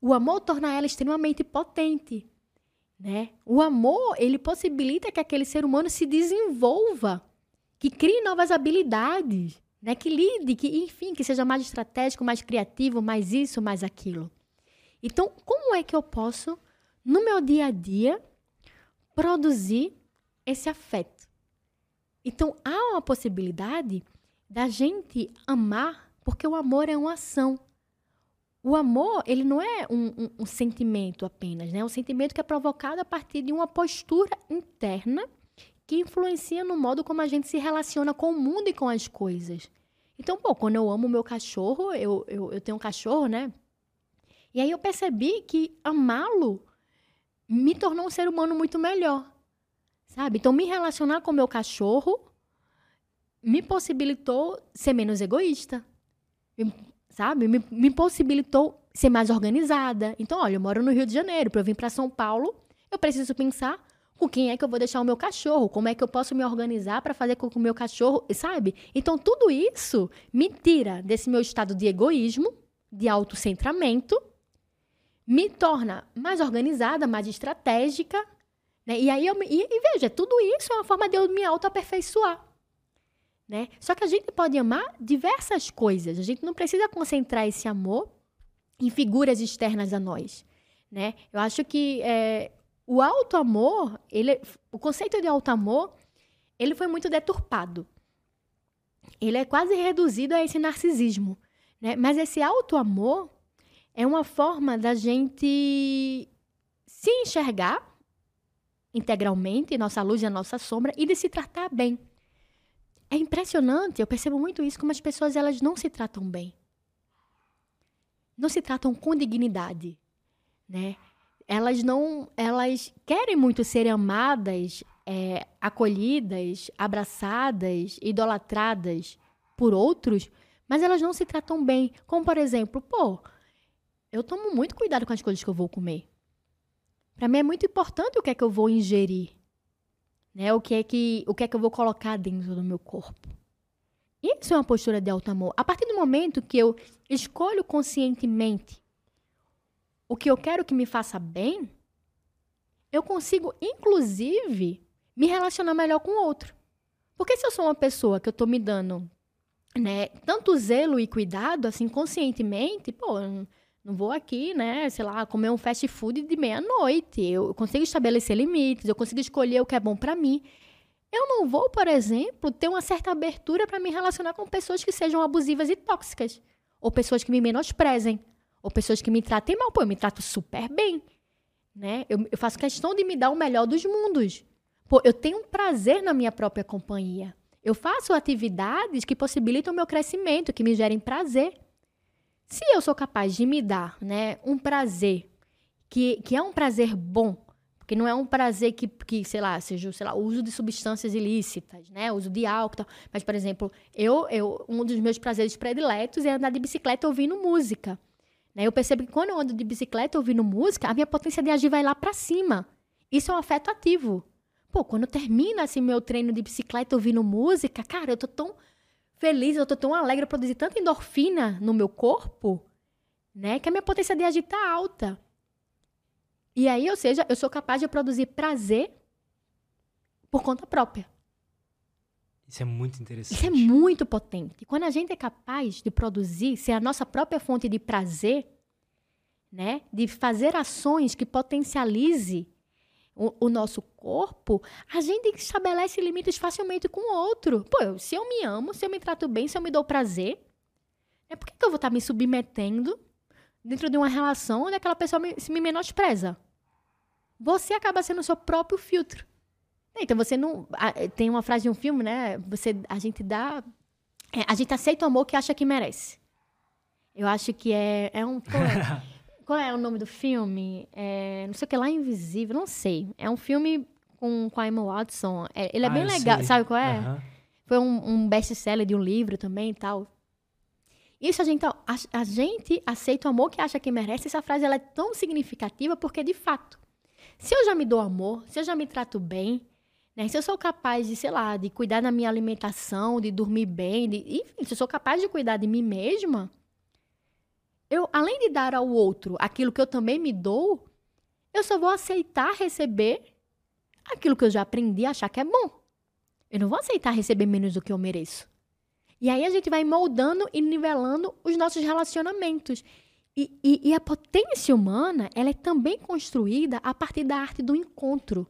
S2: O amor torna ela extremamente potente, né? O amor, ele possibilita que aquele ser humano se desenvolva, que crie novas habilidades, né? Que lide, que enfim, que seja mais estratégico, mais criativo, mais isso, mais aquilo. Então, como é que eu posso no meu dia a dia produzir esse afeto? Então, há uma possibilidade da gente amar, porque o amor é uma ação. O amor, ele não é um, um, um, sentimento apenas, né? É um sentimento que é provocado a partir de uma postura interna que influencia no modo como a gente se relaciona com o mundo e com as coisas. Então, pô, quando eu amo o meu cachorro, eu, eu, eu tenho um cachorro, né? E aí eu percebi que amá-lo me tornou um ser humano muito melhor, sabe? Então, me relacionar com o meu cachorro me possibilitou ser menos egoísta, sabe? Me, me possibilitou ser mais organizada. Então, olha, eu moro no Rio de Janeiro, para eu vir para São Paulo, eu preciso pensar com quem é que eu vou deixar o meu cachorro, como é que eu posso me organizar para fazer com que o meu cachorro, sabe? Então, tudo isso me tira desse meu estado de egoísmo, de autocentramento, me torna mais organizada, mais estratégica, né? E aí eu e, e veja, tudo isso é uma forma de eu me autoaperfeiçoar. Né? Só que a gente pode amar diversas coisas. A gente não precisa concentrar esse amor em figuras externas a nós. Né? Eu acho que é, o auto-amor, ele, o conceito de auto-amor, ele foi muito deturpado. Ele é quase reduzido a esse narcisismo. Né? Mas esse auto-amor é uma forma da gente se enxergar integralmente, nossa luz e a nossa sombra, e de se tratar bem. É impressionante, eu percebo muito isso, como as pessoas elas não se tratam bem. Não se tratam com dignidade, né? Elas não, elas querem muito ser amadas, é, acolhidas, abraçadas, idolatradas por outros, mas elas não se tratam bem. Como, por exemplo, pô, eu tomo muito cuidado com as coisas que eu vou comer. Para mim é muito importante o que é que eu vou ingerir né? O que é que o que é que eu vou colocar dentro do meu corpo? Isso é uma postura de alto amor. A partir do momento que eu escolho conscientemente o que eu quero que me faça bem, eu consigo, inclusive, me relacionar melhor com o outro. Porque se eu sou uma pessoa que eu estou me dando né, tanto zelo e cuidado, assim, conscientemente, pô, não vou aqui, né, sei lá, comer um fast food de meia-noite. Eu consigo estabelecer limites, eu consigo escolher o que é bom para mim. Eu não vou, por exemplo, ter uma certa abertura para me relacionar com pessoas que sejam abusivas e tóxicas, ou pessoas que me menosprezem, ou pessoas que me tratem mal. Pô, eu me trato super bem, né? Eu, eu faço questão de me dar o melhor dos mundos. Pô, eu tenho um prazer na minha própria companhia. Eu faço atividades que possibilitam o meu crescimento, que me gerem prazer. Se eu sou capaz de me dar né, um prazer, que, que é um prazer bom, porque não é um prazer que, que sei lá, seja sei lá, o uso de substâncias ilícitas, né? Uso de álcool. Mas, por exemplo, eu, eu, um dos meus prazeres prediletos é andar de bicicleta ouvindo música. Né? Eu percebo que quando eu ando de bicicleta ouvindo música, a minha potência de agir vai lá para cima. Isso é um afeto ativo. Pô, quando termina assim meu treino de bicicleta ouvindo música, cara, eu tô tão feliz, eu tô tão alegre, eu produzi tanta endorfina no meu corpo, né? Que a minha potência de agir tá alta. E aí, ou seja, eu sou capaz de produzir prazer por conta própria.
S1: Isso é muito interessante.
S2: Isso é muito potente. Quando a gente é capaz de produzir, ser a nossa própria fonte de prazer, né? De fazer ações que potencialize o, o, nosso corpo, a gente estabelece limites facilmente com o outro. Pô, se eu me amo, se eu me trato bem, se eu me dou prazer, é por que, eu vou estar me submetendo dentro de uma relação onde aquela pessoa me, se me menospreza? Você acaba sendo o seu próprio filtro. Então você não. Tem uma frase de um filme, né? Você, a gente dá. É, a gente aceita o amor que acha que merece. Eu acho que é, é um. [laughs] Qual é o nome do filme? É, não sei o que lá, Invisível, não sei. É um filme com, com a Emma Watson. É, ele é ah, bem legal, sei. sabe qual é? Uhum. Foi um, um best-seller de um livro também e tal. Isso a gente, a, a, gente aceita o amor que acha que merece. Essa frase ela é tão significativa porque, de fato, se eu já me dou amor, se eu já me trato bem, né? se eu sou capaz de, sei lá, de cuidar da minha alimentação, de dormir bem, de, enfim, se eu sou capaz de cuidar de mim mesma, eu, além de dar ao outro aquilo que eu também me dou, eu só vou aceitar receber aquilo que eu já aprendi a achar que é bom. Eu não vou aceitar receber menos do que eu mereço. E aí a gente vai moldando e nivelando os nossos relacionamentos. E, e, e, a potência humana, ela é também construída a partir da arte do encontro.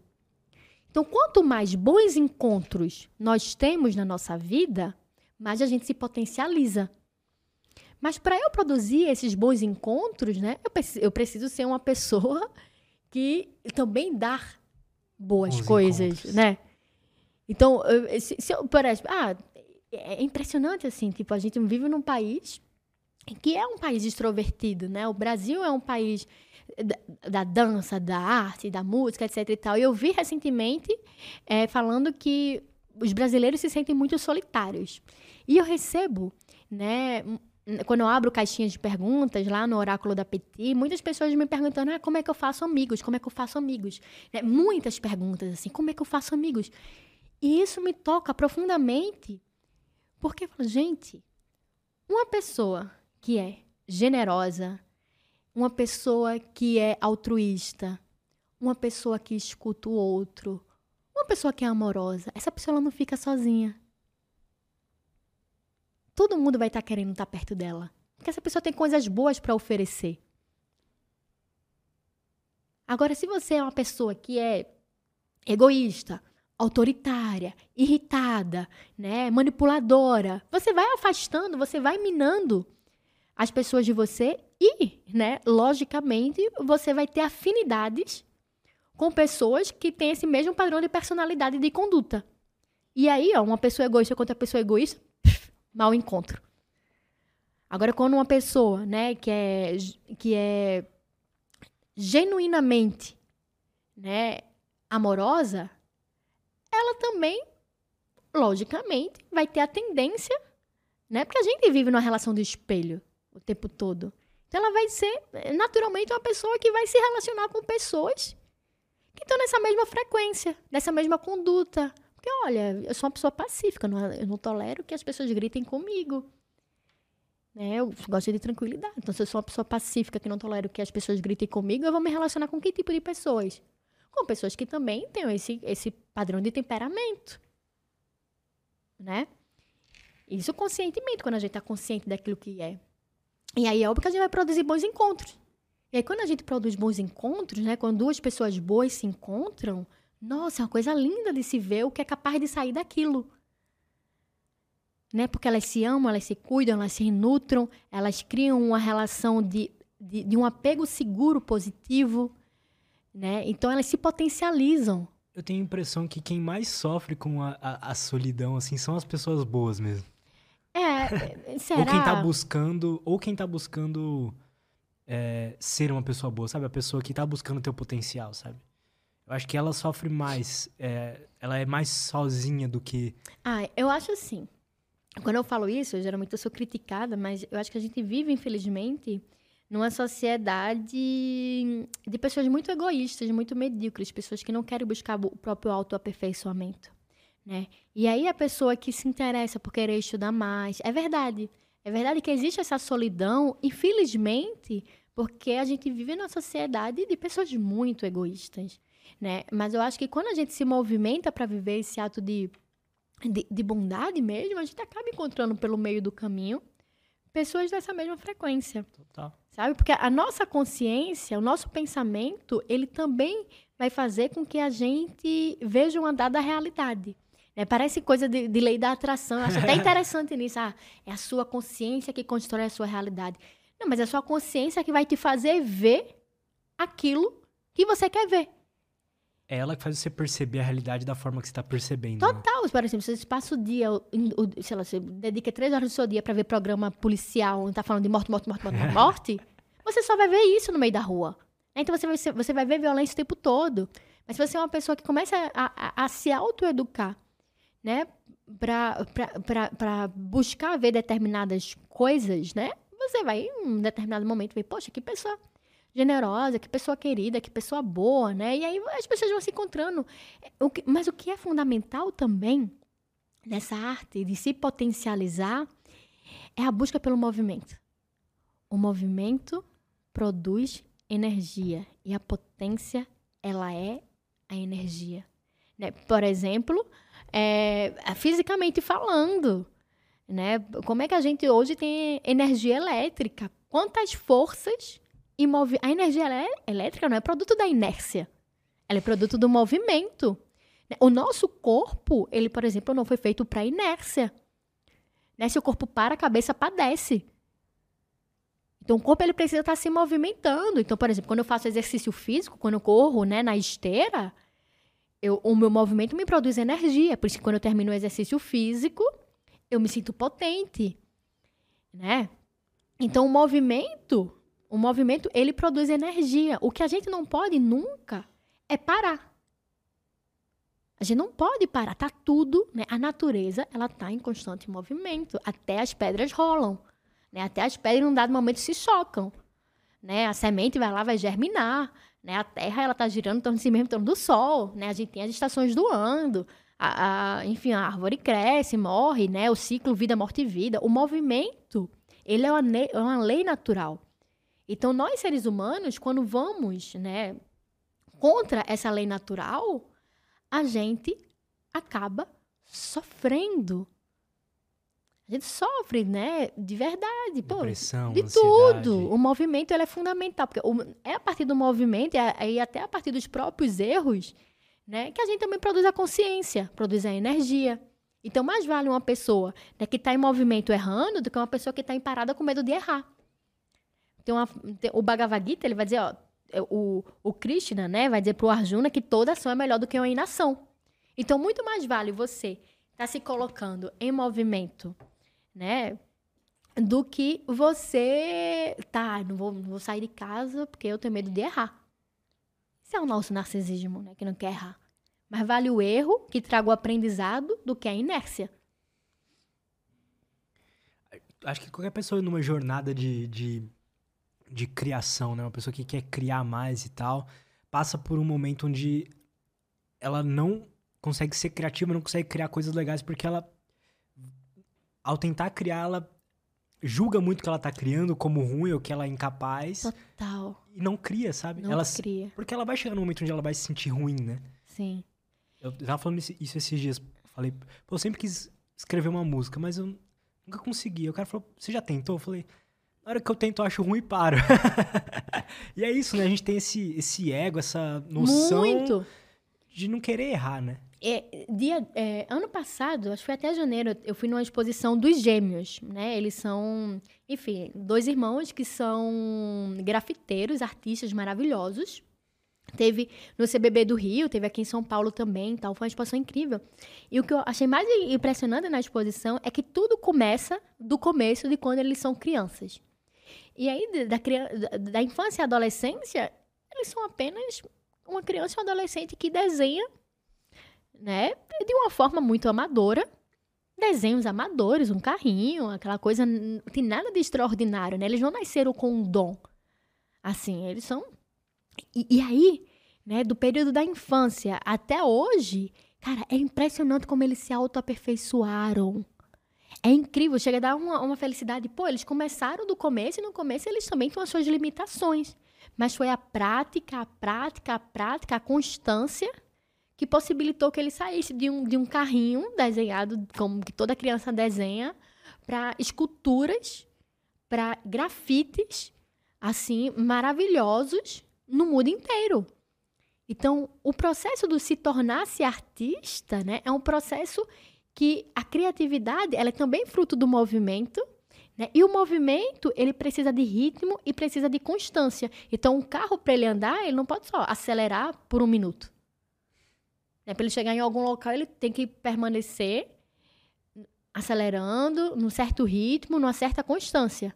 S2: Então, quanto mais bons encontros nós temos na nossa vida, mais a gente se potencializa. Mas para eu produzir esses bons encontros, né, eu, preciso, eu preciso ser uma pessoa [laughs] que também dá boas bons coisas, encontros. né? Então, se, se eu, por exemplo, ah, é impressionante assim, tipo, a gente vive num país que é um país extrovertido, né? O Brasil é um país da, da dança, da arte, da música, etc e tal. E eu vi recentemente é, falando que os brasileiros se sentem muito solitários. E eu recebo, né, quando eu abro caixinhas de perguntas lá no Oráculo da Petit, muitas pessoas me perguntando: ah, como é que eu faço amigos? Como é que eu faço amigos? Né? Muitas perguntas assim: como é que eu faço amigos? E isso me toca profundamente, porque, gente, uma pessoa que é generosa, uma pessoa que é altruísta, uma pessoa que escuta o outro, uma pessoa que é amorosa, essa pessoa não fica sozinha todo mundo vai estar tá querendo estar tá perto dela. Porque essa pessoa tem coisas boas para oferecer. Agora, se você é uma pessoa que é egoísta, autoritária, irritada, né, manipuladora, você vai afastando, você vai minando as pessoas de você e, né, logicamente, você vai ter afinidades com pessoas que têm esse mesmo padrão de personalidade e de conduta. E aí, ó, uma pessoa egoísta contra pessoa egoísta, mau encontro. Agora, quando uma pessoa, né, que é, que é genuinamente, né, amorosa, ela também, logicamente, vai ter a tendência, né, porque a gente vive numa relação de espelho o tempo todo. Então, ela vai ser, naturalmente, uma pessoa que vai se relacionar com pessoas que estão nessa mesma frequência, nessa mesma conduta, porque, olha, eu sou uma pessoa pacífica, não, eu não tolero que as pessoas gritem comigo. Né? Eu gosto de tranquilidade. Então, se eu sou uma pessoa pacífica que não tolero que as pessoas gritem comigo, eu vou me relacionar com que tipo de pessoas? Com pessoas que também têm esse, esse padrão de temperamento. Né? Isso conscientemente, quando a gente está consciente daquilo que é. E aí é óbvio que a gente vai produzir bons encontros. E aí, quando a gente produz bons encontros, né? Quando duas pessoas boas se encontram, nossa, é uma coisa linda de se ver o que é capaz de sair daquilo. Né? Porque elas se amam, elas se cuidam, elas se nutram, elas criam uma relação de, de, de um apego seguro, positivo. Né? Então elas se potencializam.
S1: Eu tenho a impressão que quem mais sofre com a, a, a solidão assim são as pessoas boas mesmo.
S2: É, será? [laughs]
S1: ou quem tá buscando, ou quem tá buscando é, ser uma pessoa boa, sabe? A pessoa que tá buscando teu potencial, sabe? Eu acho que ela sofre mais. É, ela é mais sozinha do que.
S2: Ah, eu acho assim. Quando eu falo isso, eu, geralmente eu sou criticada, mas eu acho que a gente vive, infelizmente, numa sociedade de pessoas muito egoístas, muito medíocres, pessoas que não querem buscar o próprio autoaperfeiçoamento. Né? E aí a pessoa que se interessa por querer estudar mais. É verdade. É verdade que existe essa solidão, infelizmente, porque a gente vive numa sociedade de pessoas muito egoístas né? Mas eu acho que quando a gente se movimenta para viver esse ato de, de, de, bondade mesmo, a gente acaba encontrando pelo meio do caminho pessoas dessa mesma frequência.
S1: Total.
S2: Sabe? Porque a nossa consciência, o nosso pensamento, ele também vai fazer com que a gente veja uma dada realidade. É, parece coisa de, de, lei da atração. Eu acho até [laughs] interessante nisso. Ah, é a sua consciência que constrói a sua realidade. Não, mas é a sua consciência que vai te fazer ver aquilo que você quer ver.
S1: É ela que faz você perceber a realidade da forma que você está percebendo.
S2: Né? Total. Né? Por exemplo, se você passa o dia, sei lá, você dedica três horas do seu dia para ver programa policial, onde tá falando de morte, morte, morte, morte, morte, [laughs] você só vai ver isso no meio da rua. Então você vai, você vai ver violência o tempo todo. Mas se você é uma pessoa que começa a, a, a se autoeducar, né, para buscar ver determinadas coisas, né, você vai em um determinado momento ver, poxa, que pessoa generosa, que pessoa querida, que pessoa boa, né? E aí as pessoas vão se encontrando. O que, mas o que é fundamental também nessa arte de se potencializar é a busca pelo movimento. O movimento produz energia e a potência, ela é a energia. Né? Por exemplo, é, fisicamente falando, né? Como é que a gente hoje tem energia elétrica? Quantas forças e movi a energia elétrica não é produto da inércia, ela é produto do movimento. O nosso corpo, ele, por exemplo, não foi feito para inércia. Né? Se o corpo para, a cabeça padece. Então, o corpo ele precisa estar se movimentando. Então, por exemplo, quando eu faço exercício físico, quando eu corro né, na esteira, eu, o meu movimento me produz energia. Por isso que quando eu termino o exercício físico, eu me sinto potente. Né? Então, o movimento, o movimento, ele produz energia. O que a gente não pode nunca é parar. A gente não pode parar, tá tudo, né? A natureza, ela tá em constante movimento, até as pedras rolam. Né? Até as pedras, num dado momento, se chocam. Né? A semente vai lá, vai germinar. Né? A terra ela está girando em torno de si mesmo, em torno do sol. Né? A gente tem as estações do ano. A, a, enfim, a árvore cresce, morre, né? O ciclo vida, morte e vida. O movimento, ele é uma, é uma lei natural. Então, nós, seres humanos, quando vamos né, contra essa lei natural, a gente acaba sofrendo a gente sofre, né? De verdade. Pô,
S1: Depressão,
S2: de
S1: ansiedade.
S2: tudo. O movimento ele é fundamental. Porque é a partir do movimento e até a partir dos próprios erros né, que a gente também produz a consciência, produz a energia. Então, mais vale uma pessoa né, que está em movimento errando do que uma pessoa que está em parada com medo de errar. Tem uma, tem, o Bhagavad Gita, ele vai dizer, ó, é, o, o Krishna, né, vai dizer para o Arjuna que toda ação é melhor do que uma inação. Então, muito mais vale você estar tá se colocando em movimento né? Do que você, tá, não vou, não vou sair de casa porque eu tenho medo de errar. Isso é o nosso narcisismo, né? Que não quer errar. Mas vale o erro que traga o aprendizado do que a inércia.
S1: Acho que qualquer pessoa numa jornada de, de, de criação, né? Uma pessoa que quer criar mais e tal, passa por um momento onde ela não consegue ser criativa, não consegue criar coisas legais porque ela ao tentar criar, ela julga muito que ela tá criando como ruim ou que ela é incapaz.
S2: Total.
S1: E não cria, sabe?
S2: Não
S1: ela
S2: cria.
S1: Porque ela vai chegar num momento onde ela vai se sentir ruim, né?
S2: Sim.
S1: Eu tava falando isso esses dias. Falei, eu sempre quis escrever uma música, mas eu nunca consegui. O cara falou, você já tentou? Eu falei, na hora que eu tento, eu acho ruim e paro. [laughs] e é isso, né? A gente tem esse, esse ego, essa noção
S2: Muito.
S1: de não querer errar, né?
S2: É, dia, é, ano passado, acho que foi até janeiro, eu fui numa exposição dos gêmeos, né? Eles são, enfim, dois irmãos que são grafiteiros, artistas maravilhosos. Teve no CBB do Rio, teve aqui em São Paulo também, tal. Foi uma exposição incrível. E o que eu achei mais impressionante na exposição é que tudo começa do começo de quando eles são crianças. E aí, da, da, da infância e adolescência, eles são apenas uma criança e um adolescente que desenha né? De uma forma muito amadora. Desenhos amadores, um carrinho, aquela coisa. Não tem nada de extraordinário, né? Eles não nasceram com um dom. Assim, eles são. E, e aí, né, do período da infância até hoje, cara, é impressionante como eles se autoaperfeiçoaram. É incrível, chega a dar uma, uma felicidade. Pô, eles começaram do começo e no começo eles também têm as suas limitações. Mas foi a prática, a prática, a prática, a constância que possibilitou que ele saísse de um, de um carrinho desenhado, como que toda criança desenha, para esculturas, para grafites, assim, maravilhosos no mundo inteiro. Então, o processo do se tornar-se artista, né, é um processo que a criatividade, ela é também fruto do movimento, né? E o movimento, ele precisa de ritmo e precisa de constância. Então, um carro, para ele andar, ele não pode só acelerar por um minuto. Né? Para ele chegar em algum local, ele tem que permanecer acelerando, num certo ritmo, numa certa constância,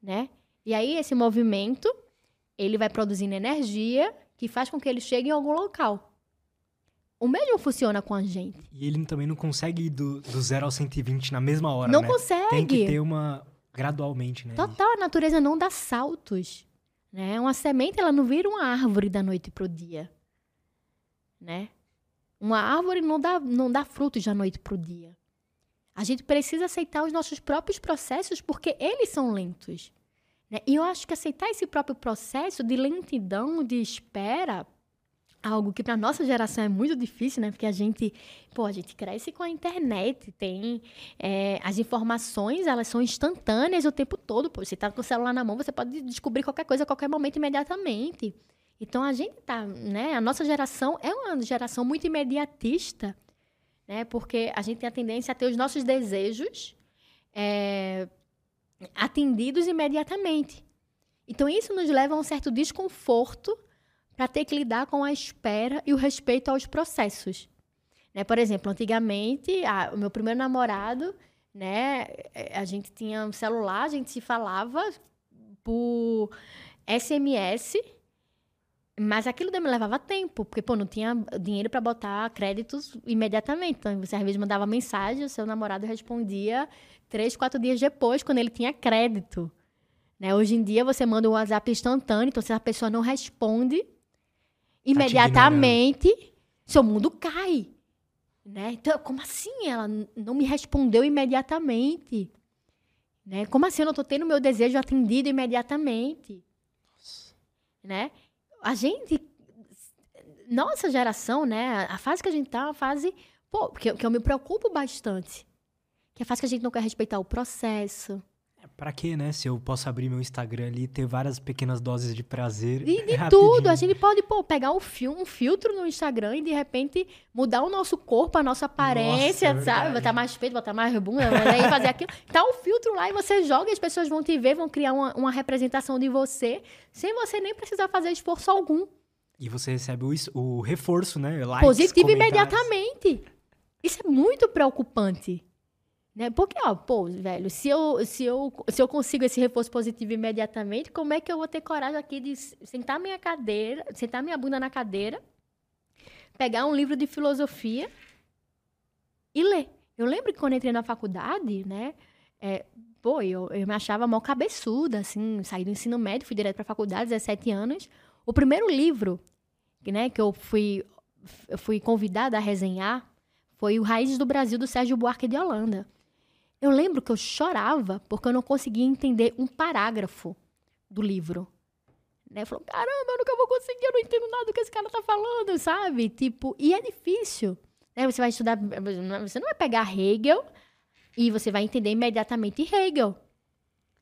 S2: né? E aí esse movimento, ele vai produzindo energia que faz com que ele chegue em algum local. O mesmo funciona com a gente.
S1: E ele também não consegue ir do, do 0 ao 120 na mesma hora,
S2: Não
S1: né?
S2: consegue.
S1: Tem que ter uma gradualmente, né?
S2: Total, a natureza não dá saltos, né? Uma semente, ela não vira uma árvore da noite pro dia, né? Uma árvore não dá, não dá frutos da noite para o dia. A gente precisa aceitar os nossos próprios processos porque eles são lentos. Né? E eu acho que aceitar esse próprio processo de lentidão, de espera, algo que para nossa geração é muito difícil, né? Porque a gente, pô, a gente cresce com a internet, tem é, as informações, elas são instantâneas o tempo todo. Pô, você está com o celular na mão, você pode descobrir qualquer coisa a qualquer momento imediatamente. Então a gente tá, né? A nossa geração é uma geração muito imediatista, né? Porque a gente tem a tendência a ter os nossos desejos é, atendidos imediatamente. Então isso nos leva a um certo desconforto para ter que lidar com a espera e o respeito aos processos. Né? Por exemplo, antigamente, a, o meu primeiro namorado, né, a gente tinha um celular, a gente se falava por SMS, mas aquilo me levava tempo, porque, pô, não tinha dinheiro para botar créditos imediatamente. Então, você às vezes mandava mensagem, o seu namorado respondia três, quatro dias depois, quando ele tinha crédito. Né? Hoje em dia, você manda um WhatsApp instantâneo, então se a pessoa não responde imediatamente, tá seu mundo cai. Né? Então, como assim ela não me respondeu imediatamente? Né? Como assim eu não estou tendo meu desejo atendido imediatamente? Né? a gente. Nossa geração, né? A fase que a gente tá, é uma fase. Pô, que, que eu me preocupo bastante. Que é a fase que a gente não quer respeitar o processo.
S1: É, pra quê, né? Se eu posso abrir meu Instagram ali e ter várias pequenas doses de prazer.
S2: De, de é tudo. A gente pode, pô, pegar um, fil um filtro no Instagram e de repente mudar o nosso corpo, a nossa aparência, nossa, é sabe? Botar mais peito, botar mais bunda, aí fazer aquilo. [laughs] Tá o um filtro lá e você joga e as pessoas vão te ver, vão criar uma, uma representação de você, sem você nem precisar fazer esforço algum.
S1: E você recebe o, o reforço, né?
S2: Likes, Positivo imediatamente. Isso é muito preocupante. Né? Porque, ó, pô, velho, se eu, se, eu, se eu consigo esse reforço positivo imediatamente, como é que eu vou ter coragem aqui de sentar minha cadeira, sentar minha bunda na cadeira, pegar um livro de filosofia e ler? Eu lembro que quando entrei na faculdade, né, é, pô, eu, eu me achava mal cabeçuda, assim, saí do ensino médio, fui direto pra faculdade, 17 anos. O primeiro livro, né, que eu fui, eu fui convidada a resenhar foi o Raízes do Brasil, do Sérgio Buarque de Holanda. Eu lembro que eu chorava porque eu não conseguia entender um parágrafo do livro. Né? Eu falo, caramba, eu nunca vou conseguir, eu não entendo nada do que esse cara tá falando, sabe? Tipo, e é difícil. Né? Você vai estudar, você não vai pegar Hegel e você vai entender imediatamente Hegel.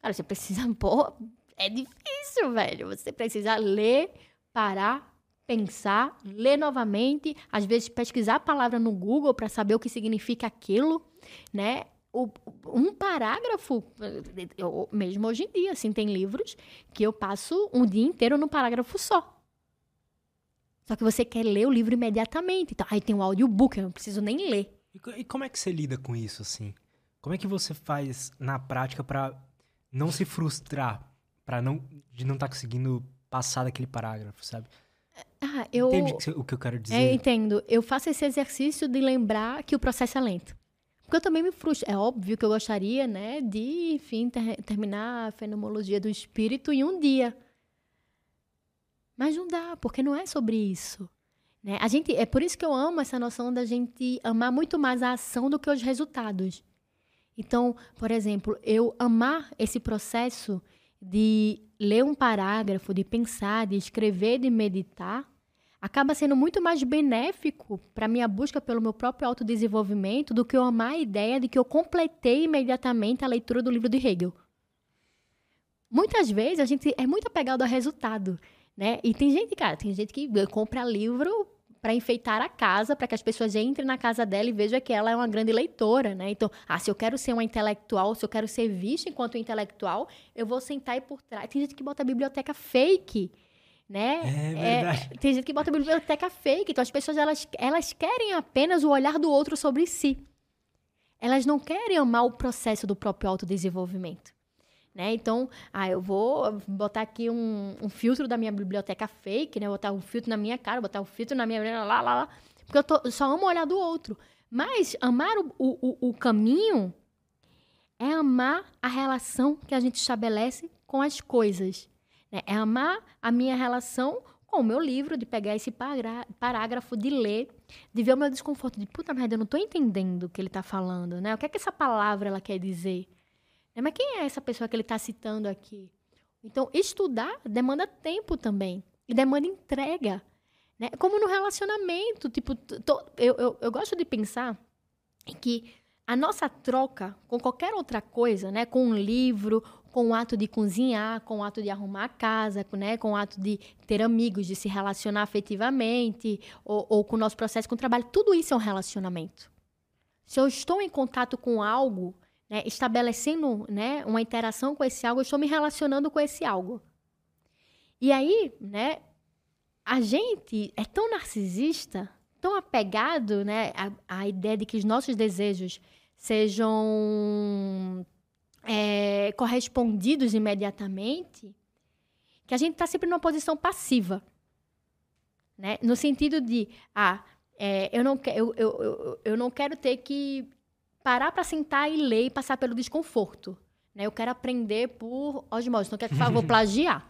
S2: Cara, você precisa, [laughs] pô, é difícil, velho. Você precisa ler, parar, pensar, ler novamente, às vezes pesquisar a palavra no Google para saber o que significa aquilo, né? O, um parágrafo, eu, mesmo hoje em dia, assim, tem livros que eu passo um dia inteiro num parágrafo só. Só que você quer ler o livro imediatamente. Então, aí tem o um audiobook, eu não preciso nem ler.
S1: E, e, como é que você lida com isso, assim? Como é que você faz na prática para não se frustrar, para não de não estar tá conseguindo passar daquele parágrafo, sabe?
S2: Ah, eu...
S1: Entende o que eu quero dizer?
S2: Eu entendo. Eu faço esse exercício de lembrar que o processo é lento. Porque eu também me frustro. É óbvio que eu gostaria, né, de, enfim, ter, terminar a fenomenologia do espírito em um dia. Mas não dá, porque não é sobre isso. Né? A gente, é por isso que eu amo essa noção da gente amar muito mais a ação do que os resultados. Então, por exemplo, eu amar esse processo de ler um parágrafo, de pensar, de escrever, de meditar, acaba sendo muito mais benéfico para minha busca pelo meu próprio autodesenvolvimento do que eu amar a ideia de que eu completei imediatamente a leitura do livro de Hegel. Muitas vezes a gente é muito apegado ao resultado, né? E tem gente, cara, tem gente que compra livro para enfeitar a casa, para que as pessoas entrem na casa dela e vejam que ela é uma grande leitora, né? Então, ah, se eu quero ser uma intelectual, se eu quero ser vista enquanto intelectual, eu vou sentar aí por trás. Tem gente que bota a biblioteca fake né?
S1: É verdade.
S2: É, tem gente que bota biblioteca fake, então as pessoas elas, elas querem apenas o olhar do outro sobre si. Elas não querem amar o processo do próprio autodesenvolvimimento. Né? Então, ah, eu vou botar aqui um, um, filtro da minha biblioteca fake, né? Botar um filtro na minha cara, botar um filtro na minha. lá, lá, lá. Porque eu, tô, eu só amo o olhar do outro. Mas amar o, o, o caminho é amar a relação que a gente estabelece com as coisas. Né? É amar a minha relação com o meu livro, de pegar esse parágrafo, de ler, de ver o meu desconforto, de puta merda, eu não estou entendendo o que ele está falando, né? O que é que essa palavra ela quer dizer? Né? Mas quem é essa pessoa que ele está citando aqui? Então, estudar demanda tempo também. E demanda entrega. Né? Como no relacionamento. Tipo, tô, eu, eu, eu gosto de pensar que a nossa troca com qualquer outra coisa, né? Com um livro, com o ato de cozinhar, com o ato de arrumar a casa, né? com o ato de ter amigos, de se relacionar afetivamente, ou, ou com o nosso processo com o trabalho, tudo isso é um relacionamento. Se eu estou em contato com algo, né, estabelecendo né, uma interação com esse algo, eu estou me relacionando com esse algo. E aí, né, a gente é tão narcisista, tão apegado né, à, à ideia de que os nossos desejos sejam é, correspondidos imediatamente, que a gente está sempre numa posição passiva. Né? No sentido de, ah, é, eu, não, eu, eu, eu, eu não quero ter que parar para sentar e ler e passar pelo desconforto. Né? Eu quero aprender por osmose, não quero que vou [laughs] plagiar.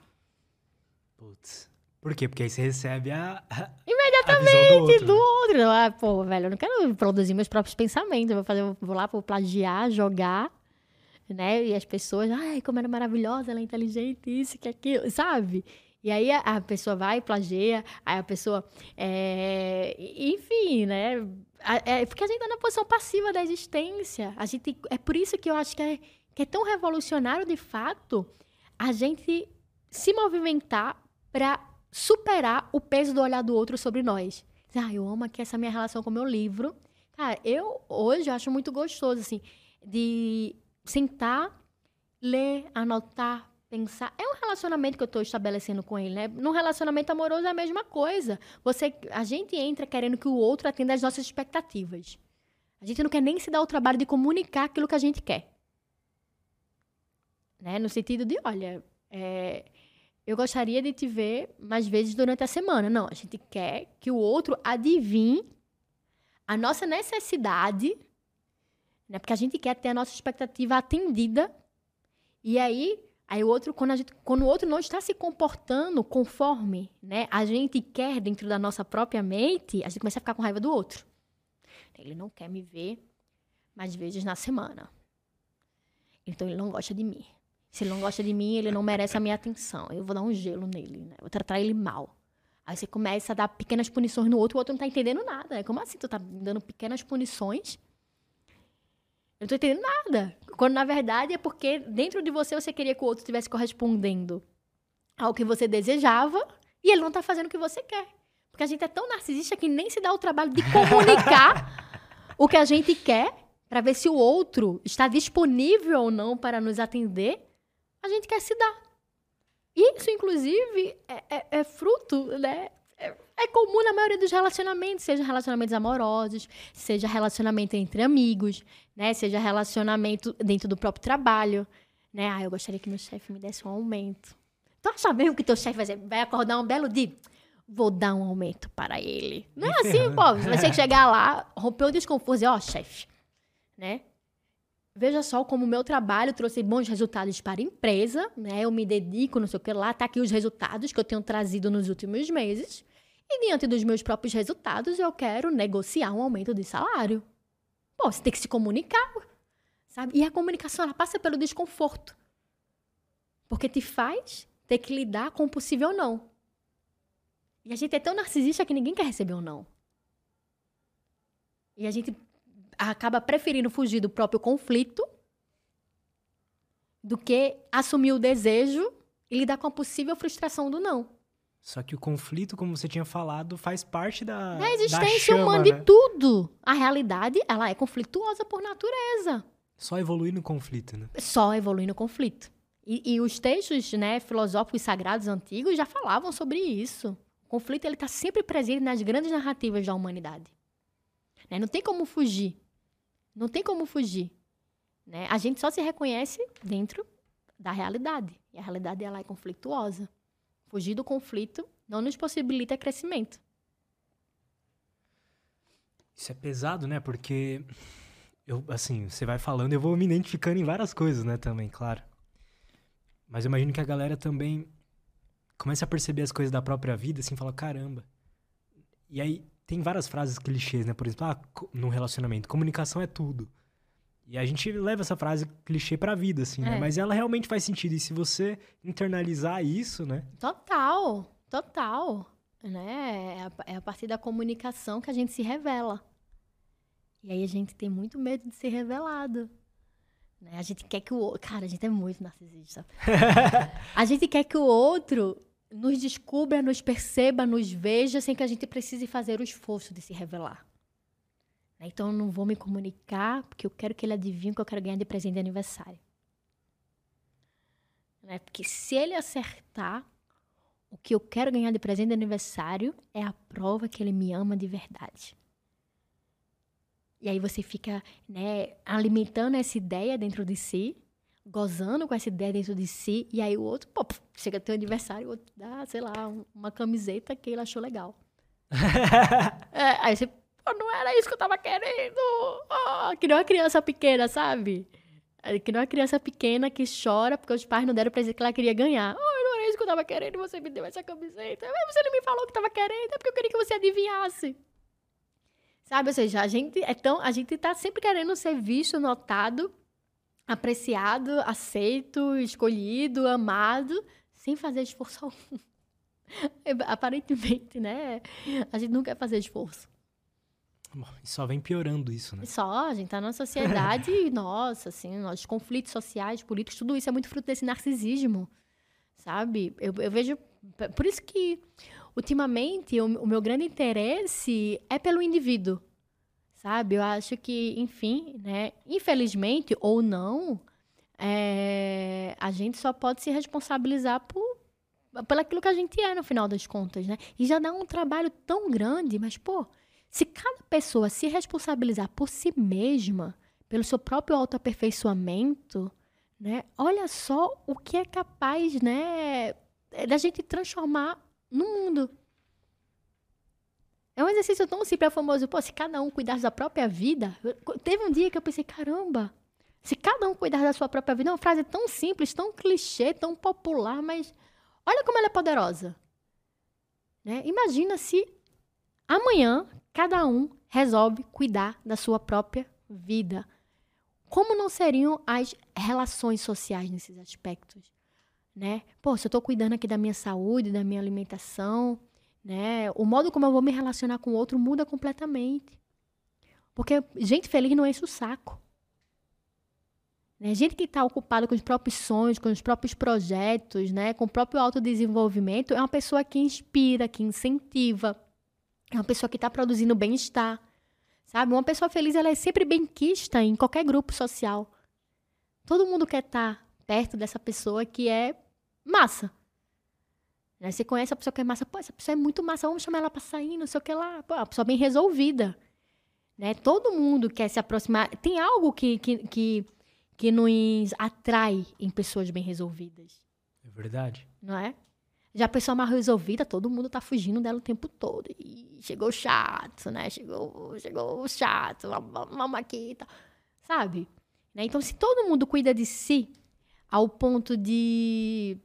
S1: Putz. Por quê? Porque aí você recebe a. a
S2: Imediatamente
S1: a do outro.
S2: do outro. Ah, pô, velho, eu não quero produzir meus próprios pensamentos. Eu vou, fazer, vou lá, vou plagiar, jogar, né? E as pessoas, ai, como era maravilhosa, ela é inteligente, isso, que aquilo, sabe? E aí a, a pessoa vai, plageia, aí a pessoa. É, enfim, né? É, porque a gente tá na posição passiva da existência. A gente, é por isso que eu acho que é, que é tão revolucionário, de fato, a gente se movimentar para superar o peso do olhar do outro sobre nós. Ah, eu amo aqui essa minha relação com o meu livro. Cara, eu hoje acho muito gostoso, assim, de sentar, ler, anotar, pensar. É um relacionamento que eu estou estabelecendo com ele, né? Num relacionamento amoroso é a mesma coisa. Você, a gente entra querendo que o outro atenda às nossas expectativas. A gente não quer nem se dar o trabalho de comunicar aquilo que a gente quer. Né? No sentido de, olha, é, eu gostaria de te ver mais vezes durante a semana. Não, a gente quer que o outro adivinhe a nossa necessidade, né? Porque a gente quer ter a nossa expectativa atendida. E aí, aí o outro, quando, a gente, quando o outro não está se comportando conforme né, a gente quer dentro da nossa própria mente, a gente começa a ficar com raiva do outro. Ele não quer me ver mais vezes na semana. Então ele não gosta de mim. Se ele não gosta de mim, ele não merece a minha atenção. Eu vou dar um gelo nele, né? Vou tratar ele mal. Aí você começa a dar pequenas punições no outro, o outro não tá entendendo nada. Como assim tu tá dando pequenas punições? Eu não tô entendendo nada. Quando na verdade é porque dentro de você você queria que o outro estivesse correspondendo ao que você desejava e ele não tá fazendo o que você quer. Porque a gente é tão narcisista que nem se dá o trabalho de comunicar [laughs] o que a gente quer para ver se o outro está disponível ou não para nos atender a gente quer se dar. Isso, inclusive, é, é, é fruto, né? É, comum na maioria dos relacionamentos, seja relacionamentos amorosos, seja relacionamento entre amigos, né? Seja relacionamento dentro do próprio trabalho, né? Ah, eu gostaria que meu chefe me desse um aumento. Tu acha mesmo que teu chefe vai, vai acordar um belo dia? Vou dar um aumento para ele. Não é [laughs] assim, pô. Você vai ter que chegar lá, romper o desconforto e dizer, ó, oh, chefe, né? Veja só como o meu trabalho trouxe bons resultados para a empresa, né? Eu me dedico, não sei o que lá, tá aqui os resultados que eu tenho trazido nos últimos meses. E diante dos meus próprios resultados, eu quero negociar um aumento de salário. Pô, você tem que se comunicar, sabe? E a comunicação, ela passa pelo desconforto. Porque te faz ter que lidar com o possível não. E a gente é tão narcisista que ninguém quer receber um não. E a gente acaba preferindo fugir do próprio conflito do que assumir o desejo e lidar com a possível frustração do não.
S1: Só que o conflito, como você tinha falado, faz parte da.
S2: Da existência
S1: da chama,
S2: humana
S1: né?
S2: de tudo. A realidade, ela é conflituosa por natureza.
S1: Só evoluir no conflito, né?
S2: Só evoluir no conflito. E, e os textos né, filosóficos sagrados antigos já falavam sobre isso. O conflito está sempre presente nas grandes narrativas da humanidade. Né? Não tem como fugir. Não tem como fugir. Né? A gente só se reconhece dentro da realidade. E a realidade ela é conflituosa. Fugir do conflito não nos possibilita crescimento.
S1: Isso é pesado, né? Porque eu, assim, você vai falando, eu vou me identificando em várias coisas, né, também, claro. Mas eu imagino que a galera também começa a perceber as coisas da própria vida, assim, fala, caramba. E aí tem várias frases clichês, né? Por exemplo, ah, no relacionamento, comunicação é tudo. E a gente leva essa frase clichê pra vida, assim, né?
S2: É.
S1: Mas ela realmente faz sentido. E se você internalizar isso, né?
S2: Total, total. Né? É a, é a partir da comunicação que a gente se revela. E aí a gente tem muito medo de ser revelado. Né? A gente quer que o outro. Cara, a gente é muito narcisista. [laughs] a gente quer que o outro nos descubra, nos perceba, nos veja, sem que a gente precise fazer o esforço de se revelar. Né? Então eu não vou me comunicar, porque eu quero que ele adivinhe o que eu quero ganhar de presente de aniversário. Né? Porque se ele acertar, o que eu quero ganhar de presente de aniversário é a prova que ele me ama de verdade. E aí você fica né, alimentando essa ideia dentro de si, gozando com essa ideia dentro de si, e aí o outro, pô, chega teu aniversário, o outro dá, sei lá, um- uma camiseta que ele achou legal. [laughs] É, aí você, não era isso que eu tava querendo. Ah, que nem uma criança pequena, sabe? É, Que nem uma criança pequena que chora porque os pais não deram o presente que ela queria ganhar. Oh, não era isso que eu tava querendo, você me deu essa camiseta. Mas você não me falou que tava querendo, é porque eu queria que você adivinhasse. Sabe? Ou seja, a gente é tão. A gente tá sempre querendo ser visto, notado, apreciado, aceito, escolhido, amado, sem fazer esforço algum. [laughs] Aparentemente, né? A gente não quer fazer esforço.
S1: E só vem piorando isso, né?
S2: Só, a gente tá numa sociedade, [laughs] nossa, assim, os conflitos sociais, políticos, tudo isso é muito fruto desse narcisismo, sabe? Eu, eu vejo. Por isso que, ultimamente, o, o meu grande interesse é pelo indivíduo, sabe? Eu acho que, enfim, né? Infelizmente ou não, é, a gente só pode se responsabilizar por, pelo aquilo que a gente é, no final das contas, né? E já dá um trabalho tão grande, mas, pô, se cada pessoa se responsabilizar por si mesma, pelo seu próprio autoaperfeiçoamento, né? Olha só o que é capaz, né, da gente transformar no mundo. É um exercício tão simples, é famoso. Pô, se cada um cuidasse da própria vida. Teve um dia que eu pensei, caramba, se cada um cuidar da sua própria vida, é uma frase tão simples, tão clichê, tão popular, mas olha como ela é poderosa. Né? Imagina se amanhã cada um resolve cuidar da sua própria vida. Como não seriam as relações sociais nesses aspectos? Né? Pô, se eu estou cuidando aqui da minha saúde, da minha alimentação, né? O modo como eu vou me relacionar com o outro muda completamente. Porque gente feliz não enche o saco. Né? Gente que está ocupada com os próprios sonhos, com os próprios projetos, né? com o próprio autodesenvolvimento, é uma pessoa que inspira, que incentiva. É uma pessoa que está produzindo bem-estar. Sabe? Uma pessoa feliz ela é sempre benquista em qualquer grupo social. Todo mundo quer estar perto dessa pessoa que é massa. Né? Você conhece a pessoa que é massa, pô, essa pessoa é muito massa, vamos chamar ela para sair, não sei o que lá. Pô, uma pessoa bem resolvida. Né? Todo mundo quer se aproximar. Tem algo que, que, que, que nos atrai em pessoas bem resolvidas,
S1: É verdade.
S2: não é? Já a pessoa mal resolvida, todo mundo tá fugindo dela o tempo todo. E chegou chato, né? Chegou, chegou chato, vamos aqui e tal. Sabe? Né? Então, se todo mundo cuida de si ao ponto de,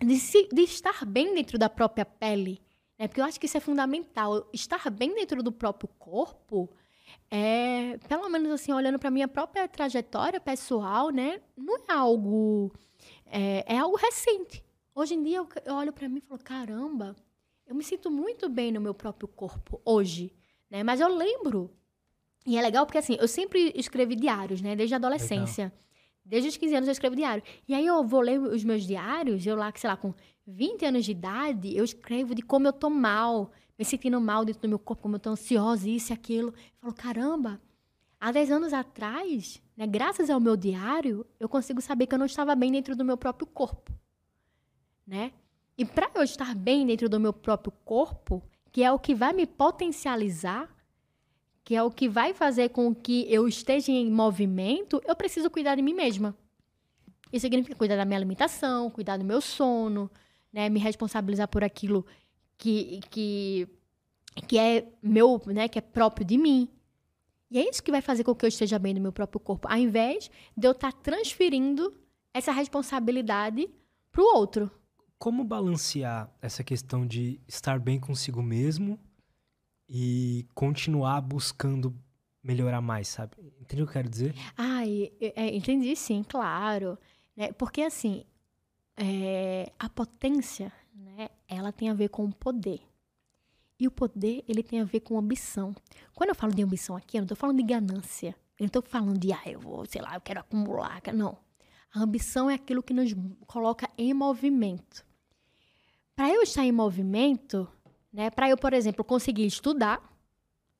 S2: de, se- de estar bem dentro da própria pele, né? Porque eu acho que isso é fundamental. Estar bem dentro do próprio corpo é, pelo menos assim, olhando para minha própria trajetória pessoal, né? Não é algo. É, é algo recente. Hoje em dia eu, olho para mim e falo: caramba, eu me sinto muito bem no meu próprio corpo hoje, né? Mas eu lembro. E é legal porque assim, eu sempre escrevi diários, né? Desde a adolescência. Desde os 15 anos eu escrevo diário. E aí eu vou ler os meus diários, eu lá, sei lá, com 20 anos de idade, eu escrevo de como eu tô mal, me sentindo mal dentro do meu corpo, como eu tô ansiosa, isso e aquilo. Eu falo, caramba, há 10 anos atrás, né, graças ao meu diário, eu consigo saber que eu não estava bem dentro do meu próprio corpo, né? E para eu estar bem dentro do meu próprio corpo, que é o que vai me potencializar, que é o que vai fazer com que eu esteja em movimento, eu preciso cuidar de mim mesma. Isso significa cuidar da minha alimentação, cuidar do meu sono, né, me responsabilizar por aquilo que, que, que é meu, né, que é próprio de mim. E é isso que vai fazer com que eu esteja bem no meu próprio corpo, ao invés de eu estar transferindo essa responsabilidade para o outro.
S1: Como balancear essa questão de estar bem consigo mesmo e continuar buscando melhorar mais, sabe? Entendeu o que eu quero dizer?
S2: Ah, entendi sim, claro. Né? Porque assim, é, a potência, né, ela tem a ver com o poder. E o poder, ele tem a ver com ambição. Quando eu falo de ambição aqui, eu não estou falando de ganância. Eu não estou falando de, ah, eu vou, sei lá, eu quero acumular. Não. A ambição é aquilo que nos coloca em movimento. Para eu estar em movimento, né, para eu, por exemplo, conseguir estudar,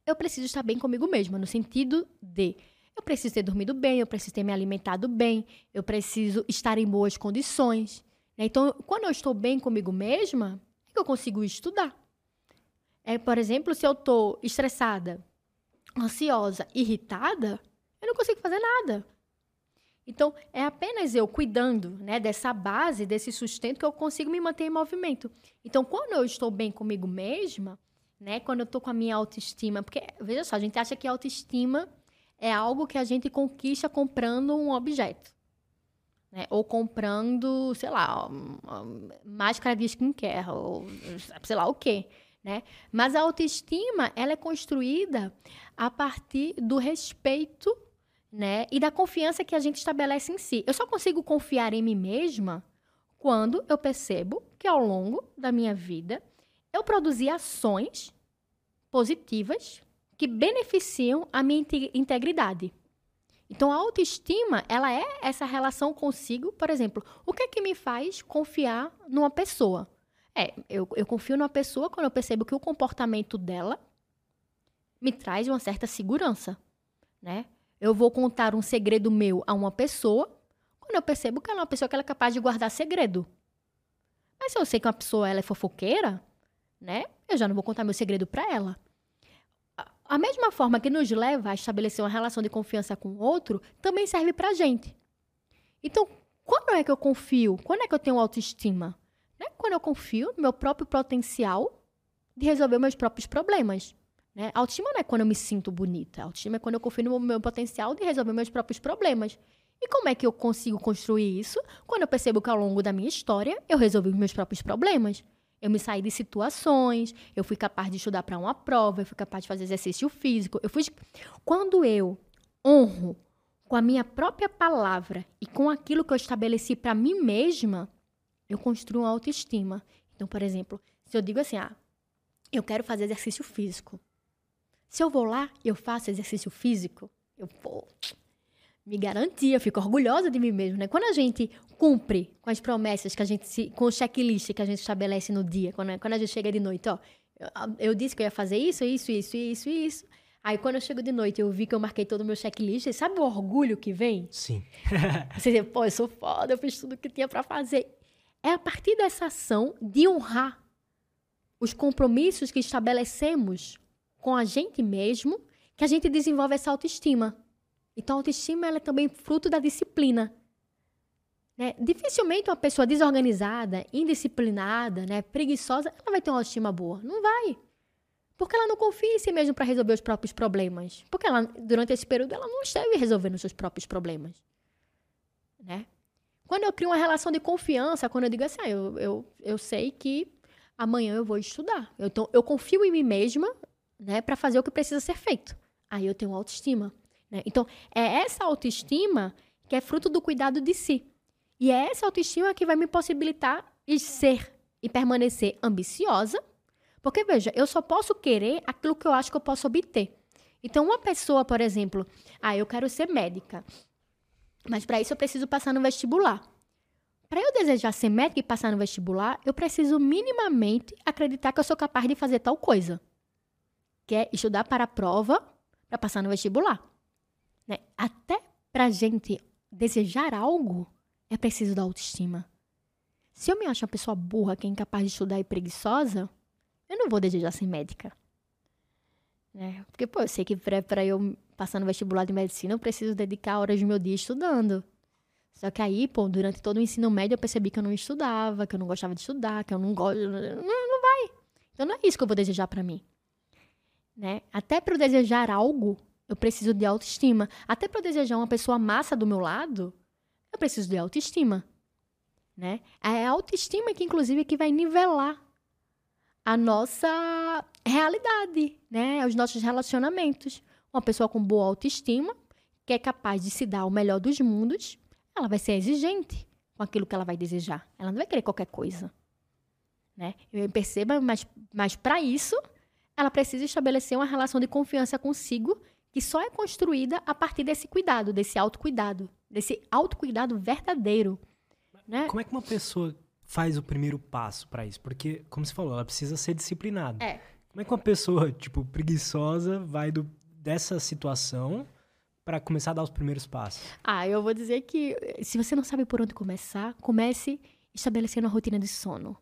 S2: eu preciso estar bem comigo mesma, no sentido de eu preciso ter dormido bem, eu preciso ter me alimentado bem, eu preciso estar em boas condições. Né? Então, quando eu estou bem comigo mesma, é que eu consigo estudar. É, por exemplo, se eu estou estressada, ansiosa, irritada, eu não consigo fazer nada. Então, é apenas eu cuidando né, dessa base, desse sustento, que eu consigo me manter em movimento. Então, quando eu estou bem comigo mesma, né, quando eu estou com a minha autoestima, porque, veja só, a gente acha que autoestima é algo que a gente conquista comprando um objeto. Né? Ou comprando, sei lá, máscara de skincare, ou sei lá o quê. Né? Mas a autoestima ela é construída a partir do respeito né? e da confiança que a gente estabelece em si. Eu só consigo confiar em mim mesma quando eu percebo que ao longo da minha vida eu produzi ações positivas que beneficiam a minha integridade. Então, a autoestima, ela é essa relação consigo. Por exemplo, o que é que me faz confiar numa pessoa? É, eu, eu confio numa pessoa quando eu percebo que o comportamento dela me traz uma certa segurança, né? Eu vou contar um segredo meu a uma pessoa quando eu percebo que ela é uma pessoa que ela é capaz de guardar segredo. Mas se eu sei que uma pessoa ela é fofoqueira, né? Eu já não vou contar meu segredo para ela. A mesma forma que nos leva a estabelecer uma relação de confiança com o outro, também serve para a gente. Então, quando é que eu confio? Quando é que eu tenho autoestima? Né? Quando eu confio no meu próprio potencial de resolver meus próprios problemas. Né? Autoestima não é quando eu me sinto bonita. Autoestima é quando eu confio no meu potencial de resolver meus próprios problemas. E como é que eu consigo construir isso? Quando eu percebo que ao longo da minha história eu resolvi meus próprios problemas. Eu me saí de situações, eu fui capaz de estudar para uma prova, eu fui capaz de fazer exercício físico. Eu fui quando eu honro com a minha própria palavra e com aquilo que eu estabeleci para mim mesma, eu construo uma autoestima. Então, por exemplo, se eu digo assim: "Ah, eu quero fazer exercício físico". Se eu vou lá, eu faço exercício físico, eu vou me garantir, eu fico orgulhosa de mim mesmo, né? Quando a gente cumpre com as promessas que a gente se, com o checklist que a gente estabelece no dia, quando, quando a gente chega de noite, ó, eu, eu, disse que eu ia fazer isso, isso, isso, isso, isso. Aí quando eu chego de noite, eu vi que eu marquei todo o meu checklist, sabe o orgulho que vem?
S1: Sim. [laughs]
S2: Você diz, pô, eu sou foda, eu fiz tudo o que tinha para fazer. É a partir dessa ação de honrar os compromissos que estabelecemos com a gente mesmo que a gente desenvolve essa autoestima. Então, a autoestima é também fruto da disciplina. Né? Dificilmente uma pessoa desorganizada, indisciplinada, né, preguiçosa, ela vai ter uma autoestima boa. Não vai. Porque ela não confia em si mesma para resolver os próprios problemas. Porque ela, durante esse período ela não esteve resolvendo os seus próprios problemas. Né? Quando eu crio uma relação de confiança, quando eu digo assim, ah, eu, eu, eu sei que amanhã eu vou estudar. Eu, então, eu confio em mim mesma né, para fazer o que precisa ser feito. Aí eu tenho autoestima. Né? Então, é essa autoestima que é fruto do cuidado de si. E é essa autoestima que vai me possibilitar ser e permanecer ambiciosa, porque veja, eu só posso querer aquilo que eu acho que eu posso obter. Então, uma pessoa, por exemplo, ah, eu quero ser médica, mas para isso eu preciso passar no vestibular. Para eu desejar ser médica e passar no vestibular, eu preciso minimamente acreditar que eu sou capaz de fazer tal coisa, que é estudar para a prova para passar no vestibular. Né? Até para gente desejar algo, é preciso da autoestima. Se eu me acho uma pessoa burra, que é incapaz de estudar e preguiçosa, eu não vou desejar ser médica. Né? Porque, pô, eu sei que para eu passar no vestibular de medicina, eu preciso dedicar horas do meu dia estudando. Só que aí, pô, durante todo o ensino médio, eu percebi que eu não estudava, que eu não gostava de estudar, que eu não gosto. Não, não vai. Então não é isso que eu vou desejar para mim. Né? Até para eu desejar algo, eu preciso de autoestima. Até para desejar uma pessoa massa do meu lado, eu preciso de autoestima. Né? É a autoestima que, inclusive, que vai nivelar a nossa realidade, né? Os nossos relacionamentos. Uma pessoa com boa autoestima, que é capaz de se dar o melhor dos mundos, ela vai ser exigente com aquilo que ela vai desejar. Ela não vai querer qualquer coisa. Né? Eu perceba, mas, mas para isso, ela precisa estabelecer uma relação de confiança consigo que só é construída a partir desse cuidado, desse autocuidado, desse autocuidado verdadeiro. Né?
S1: Como é que uma pessoa faz o primeiro passo para isso? Porque, como você falou, ela precisa ser disciplinada.
S2: É.
S1: Como é que uma pessoa, tipo, preguiçosa vai do, dessa situação para começar a dar os primeiros passos?
S2: Ah, eu vou dizer que se você não sabe por onde começar, comece estabelecendo uma rotina de sono.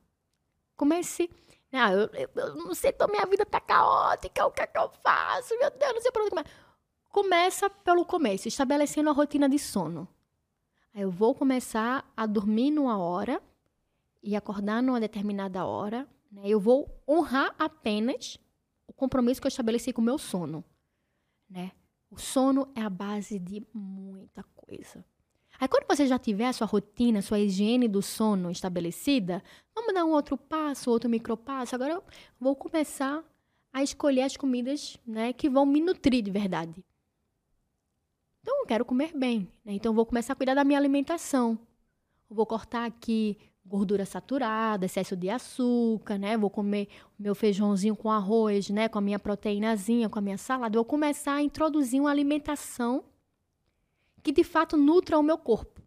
S2: Comece. Ah, eu, eu, eu não sei, então minha vida tá caótica, o que é que eu faço? Meu Deus, não sei por onde começar. Começa pelo começo, estabelecendo a rotina de sono. Eu vou começar a dormir numa hora e acordar numa determinada hora. Né? Eu vou honrar apenas o compromisso que eu estabeleci com o meu sono. Né? O sono é a base de muita coisa. Aí quando você já tiver a sua rotina, a sua higiene do sono estabelecida, vamos dar um outro passo, outro micropasso. Agora eu vou começar a escolher as comidas né, que vão me nutrir de verdade. Então eu quero comer bem, né? então eu vou começar a cuidar da minha alimentação. Eu vou cortar aqui gordura saturada, excesso de açúcar, né? Vou comer meu feijãozinho com arroz, né? Com a minha proteínazinha, com a minha salada. Vou começar a introduzir uma alimentação que de fato nutra o meu corpo.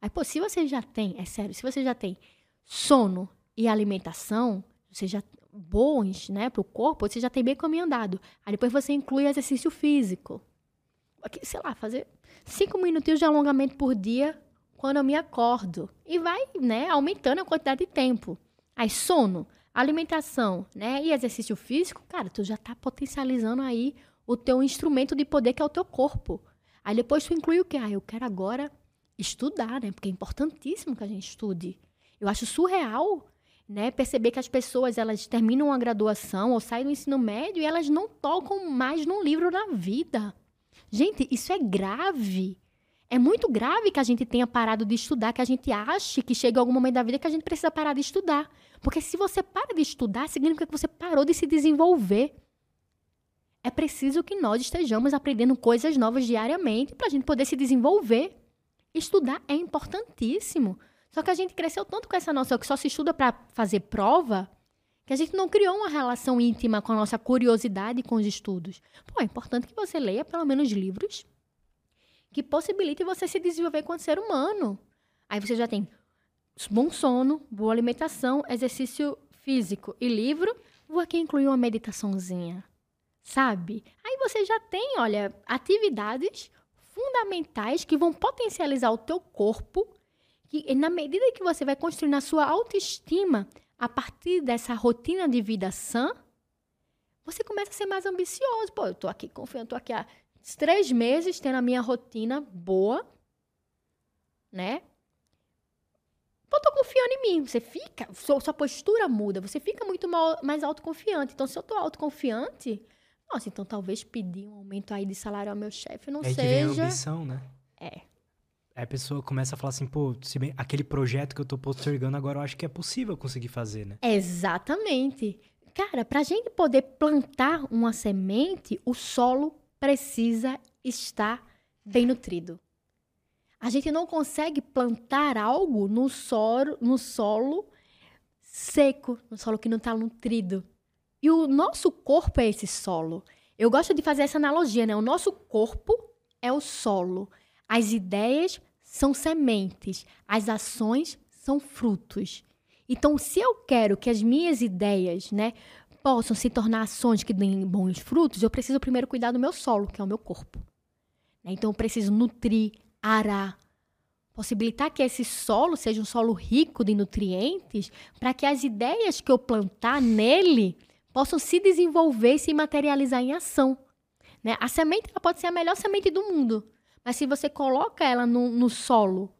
S2: Aí, pô, se você já tem, é sério, se você já tem sono e alimentação, você já bons, né, para o corpo, você já tem bem caminho andado. Aí depois você inclui exercício físico. Sei lá, fazer cinco minutinhos de alongamento por dia quando eu me acordo. E vai, né, aumentando a quantidade de tempo. Aí, sono, alimentação, né, e exercício físico, cara, tu já tá potencializando aí o teu instrumento de poder que é o teu corpo. Aí depois tu inclui o quê? Ah, eu quero agora estudar, né? Porque é importantíssimo que a gente estude. Eu acho surreal, né? Perceber que as pessoas, elas terminam uma graduação ou saem do ensino médio e elas não tocam mais num livro na vida. Gente, isso é grave. É muito grave que a gente tenha parado de estudar, que a gente ache que chega algum momento da vida que a gente precisa parar de estudar. Porque se você para de estudar, significa que você parou de se desenvolver. É preciso que nós estejamos aprendendo coisas novas diariamente para a gente poder se desenvolver. Estudar é importantíssimo. Só que a gente cresceu tanto com essa noção que só se estuda para fazer prova, que a gente não criou uma relação íntima com a nossa curiosidade com os estudos. Pô, é importante que você leia pelo menos livros que possibilitem você se desenvolver como ser humano. Aí você já tem bom sono, boa alimentação, exercício físico e livro. Vou aqui incluir uma meditaçãozinha sabe? Aí você já tem, olha, atividades fundamentais que vão potencializar o teu corpo, que na medida que você vai construindo a sua autoestima a partir dessa rotina de vida sã, você começa a ser mais ambicioso. Pô, eu tô aqui confiando, tô aqui há três meses tendo a minha rotina boa, né? Pô, tô confiando em mim. Você fica, sua, sua postura muda, você fica muito mal, mais autoconfiante. Então, se eu tô autoconfiante, nossa, então talvez pedir um aumento aí de salário ao meu chefe não
S1: é
S2: seja.
S1: Que vem a ambição, né?
S2: É.
S1: Aí a pessoa começa a falar assim, pô, se bem, aquele projeto que eu tô postergando agora, eu acho que é possível conseguir fazer, né?
S2: Exatamente. Cara, pra gente poder plantar uma semente, o solo precisa estar bem nutrido. A gente não consegue plantar algo no solo, no solo seco, no solo que não está nutrido. E o nosso corpo é esse solo. Eu gosto de fazer essa analogia, né? O nosso corpo é o solo. As ideias são sementes, as ações são frutos. Então, se eu quero que as minhas ideias, né, possam se tornar ações que deem bons frutos, eu preciso primeiro cuidar do meu solo, que é o meu corpo. Né? Então, eu preciso nutrir, arar, possibilitar que esse solo seja um solo rico de nutrientes, para que as ideias que eu plantar nele possam se desenvolver e se materializar em ação. Né? A semente ela pode ser a melhor semente do mundo, mas se você coloca ela no, no solo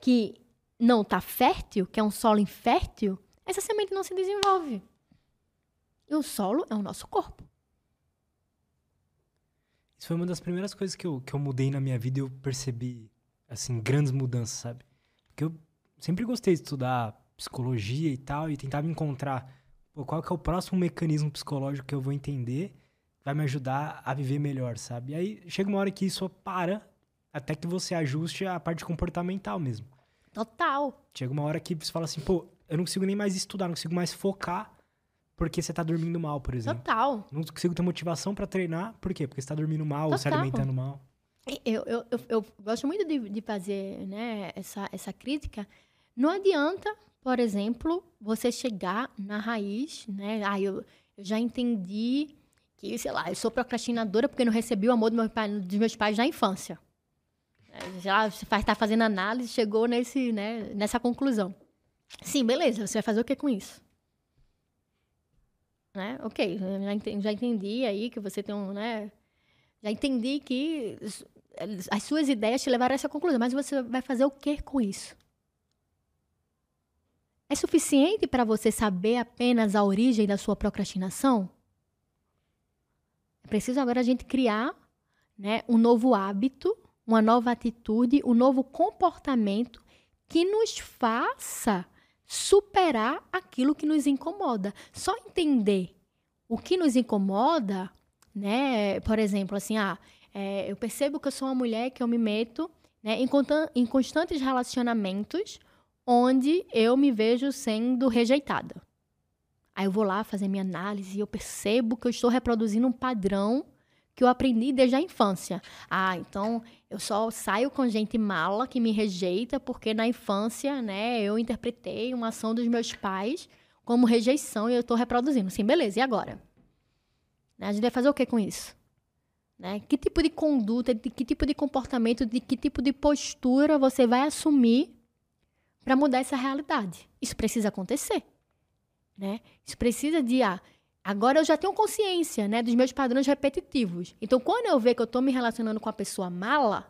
S2: que não está fértil, que é um solo infértil, essa semente não se desenvolve. E o solo é o nosso corpo.
S1: Isso foi uma das primeiras coisas que eu, que eu mudei na minha vida e eu percebi, assim, grandes mudanças, sabe? Porque eu sempre gostei de estudar psicologia e tal, e tentava encontrar pô, qual que é o próximo mecanismo psicológico que eu vou entender vai me ajudar a viver melhor, sabe? E aí chega uma hora que isso para até que você ajuste a parte comportamental mesmo.
S2: Total.
S1: Chega uma hora que você fala assim, pô, eu não consigo nem mais estudar, não consigo mais focar porque você tá dormindo mal, por exemplo.
S2: Total.
S1: Não consigo ter motivação para treinar, por quê? Porque você tá dormindo mal, ou se
S2: Total.
S1: alimentando mal.
S2: Eu, eu, eu, eu gosto muito de, de fazer né, essa, essa crítica. Não adianta, por exemplo, você chegar na raiz, né? Ah, eu, eu já entendi que, sei lá, eu sou procrastinadora porque não recebi o amor do meu pai- dos meus pais na infância. É, Já você faz, tá fazendo análise, chegou nesse, né, nessa conclusão. Sim, beleza, você vai fazer o que com isso? Né? Ok, já entendi, já entendi aí que você tem um, né? Já entendi que as suas ideias te levaram a essa conclusão, mas você vai fazer o que com isso? É suficiente para você saber apenas a origem da sua procrastinação? É preciso agora a gente criar né, um novo hábito, uma nova atitude, um novo comportamento que nos faça superar aquilo que nos incomoda. Só entender o que nos incomoda, né? Por exemplo, assim, ah, é, eu percebo que eu sou uma mulher que eu me meto né, em, em constantes relacionamentos onde eu me vejo sendo rejeitada. Aí eu vou lá fazer minha análise e eu percebo que eu estou reproduzindo um padrão que eu aprendi desde a infância. Ah, então eu só saio com gente mala que me rejeita porque na infância, né, eu interpretei uma ação dos meus pais como rejeição e eu estou reproduzindo. Sim, beleza, e agora? Né, A gente vai fazer o que com isso? Né? Que tipo de conduta, de que tipo de comportamento, de que tipo de postura você vai assumir para mudar essa realidade? Isso precisa acontecer. Né? Isso precisa de. Ah, agora eu já tenho consciência né, dos meus padrões repetitivos. Então, quando eu ver que eu estou me relacionando com a pessoa mala,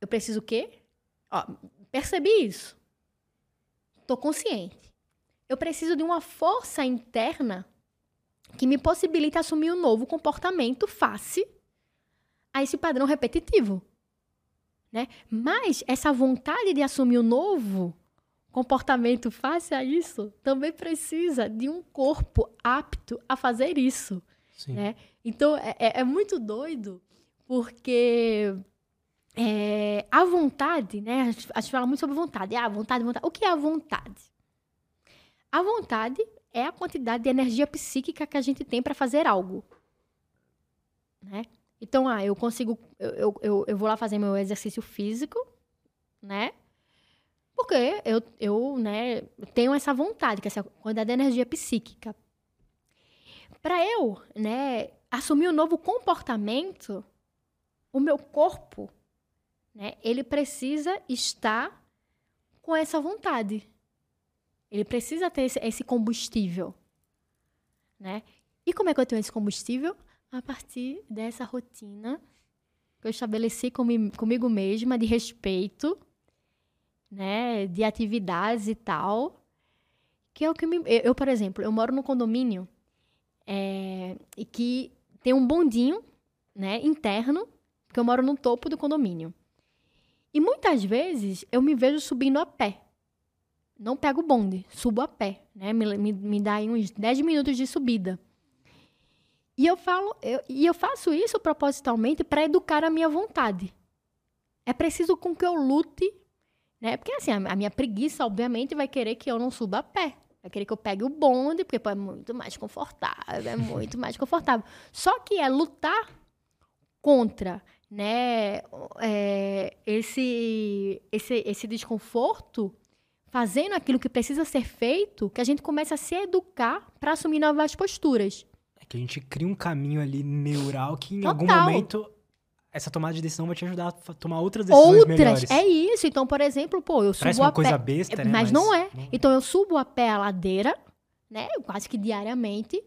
S2: eu preciso o quê? Ó, percebi isso. Estou consciente. Eu preciso de uma força interna que me possibilite assumir um novo comportamento face a esse padrão repetitivo. Né? Mas essa vontade de assumir o novo comportamento face a isso também precisa de um corpo apto a fazer isso.
S1: Sim.
S2: Né? Então é, é- é muito doido porque é, a vontade, né? A gente, a gente fala muito sobre vontade. Ah, vontade, vontade. O que é a vontade? A vontade é a quantidade de energia psíquica que a gente tem para fazer algo. Né? Então, ah, eu consigo. Eu, eu, eu, vou lá fazer meu exercício físico, né? Porque eu, eu né, tenho essa vontade, que é essa quantidade de energia psíquica. Para eu né, assumir um novo comportamento, o meu corpo, né, ele precisa estar com essa vontade. Ele precisa ter esse, esse combustível. Né? E como é que eu tenho esse combustível? A partir dessa rotina que eu estabeleci comi- comigo mesma de respeito, né, de atividades e tal, que é o que me... Eu, por exemplo, eu moro num condomínio é, e que tem um bondinho, né, interno, porque eu moro no topo do condomínio. E muitas vezes eu me vejo subindo a pé. Não pego o bonde, subo a pé, né? Me, me, me dá aí uns 10 minutos de subida. E eu falo, eu, e eu faço isso propositalmente para educar a minha vontade. É preciso com que eu lute, né? Porque assim, a, minha preguiça, obviamente, vai querer que eu não suba a pé. Vai querer que eu pegue o bonde, porque pô, é muito mais confortável, é muito mais confortável. Só que é lutar contra, né, é, esse, esse, esse desconforto, fazendo aquilo que precisa ser feito, que a gente começa a se educar para assumir novas posturas.
S1: É que a gente cria um caminho ali neural que em
S2: Total.
S1: algum momento essa tomada de decisão vai te ajudar a tomar outras decisões
S2: Outras,
S1: melhores.
S2: é isso. Então, por exemplo, pô, eu subo
S1: Parece
S2: a
S1: uma coisa
S2: pé.
S1: besta, né?
S2: Mas não é. Então eu subo a pé a ladeira, né? Quase que diariamente.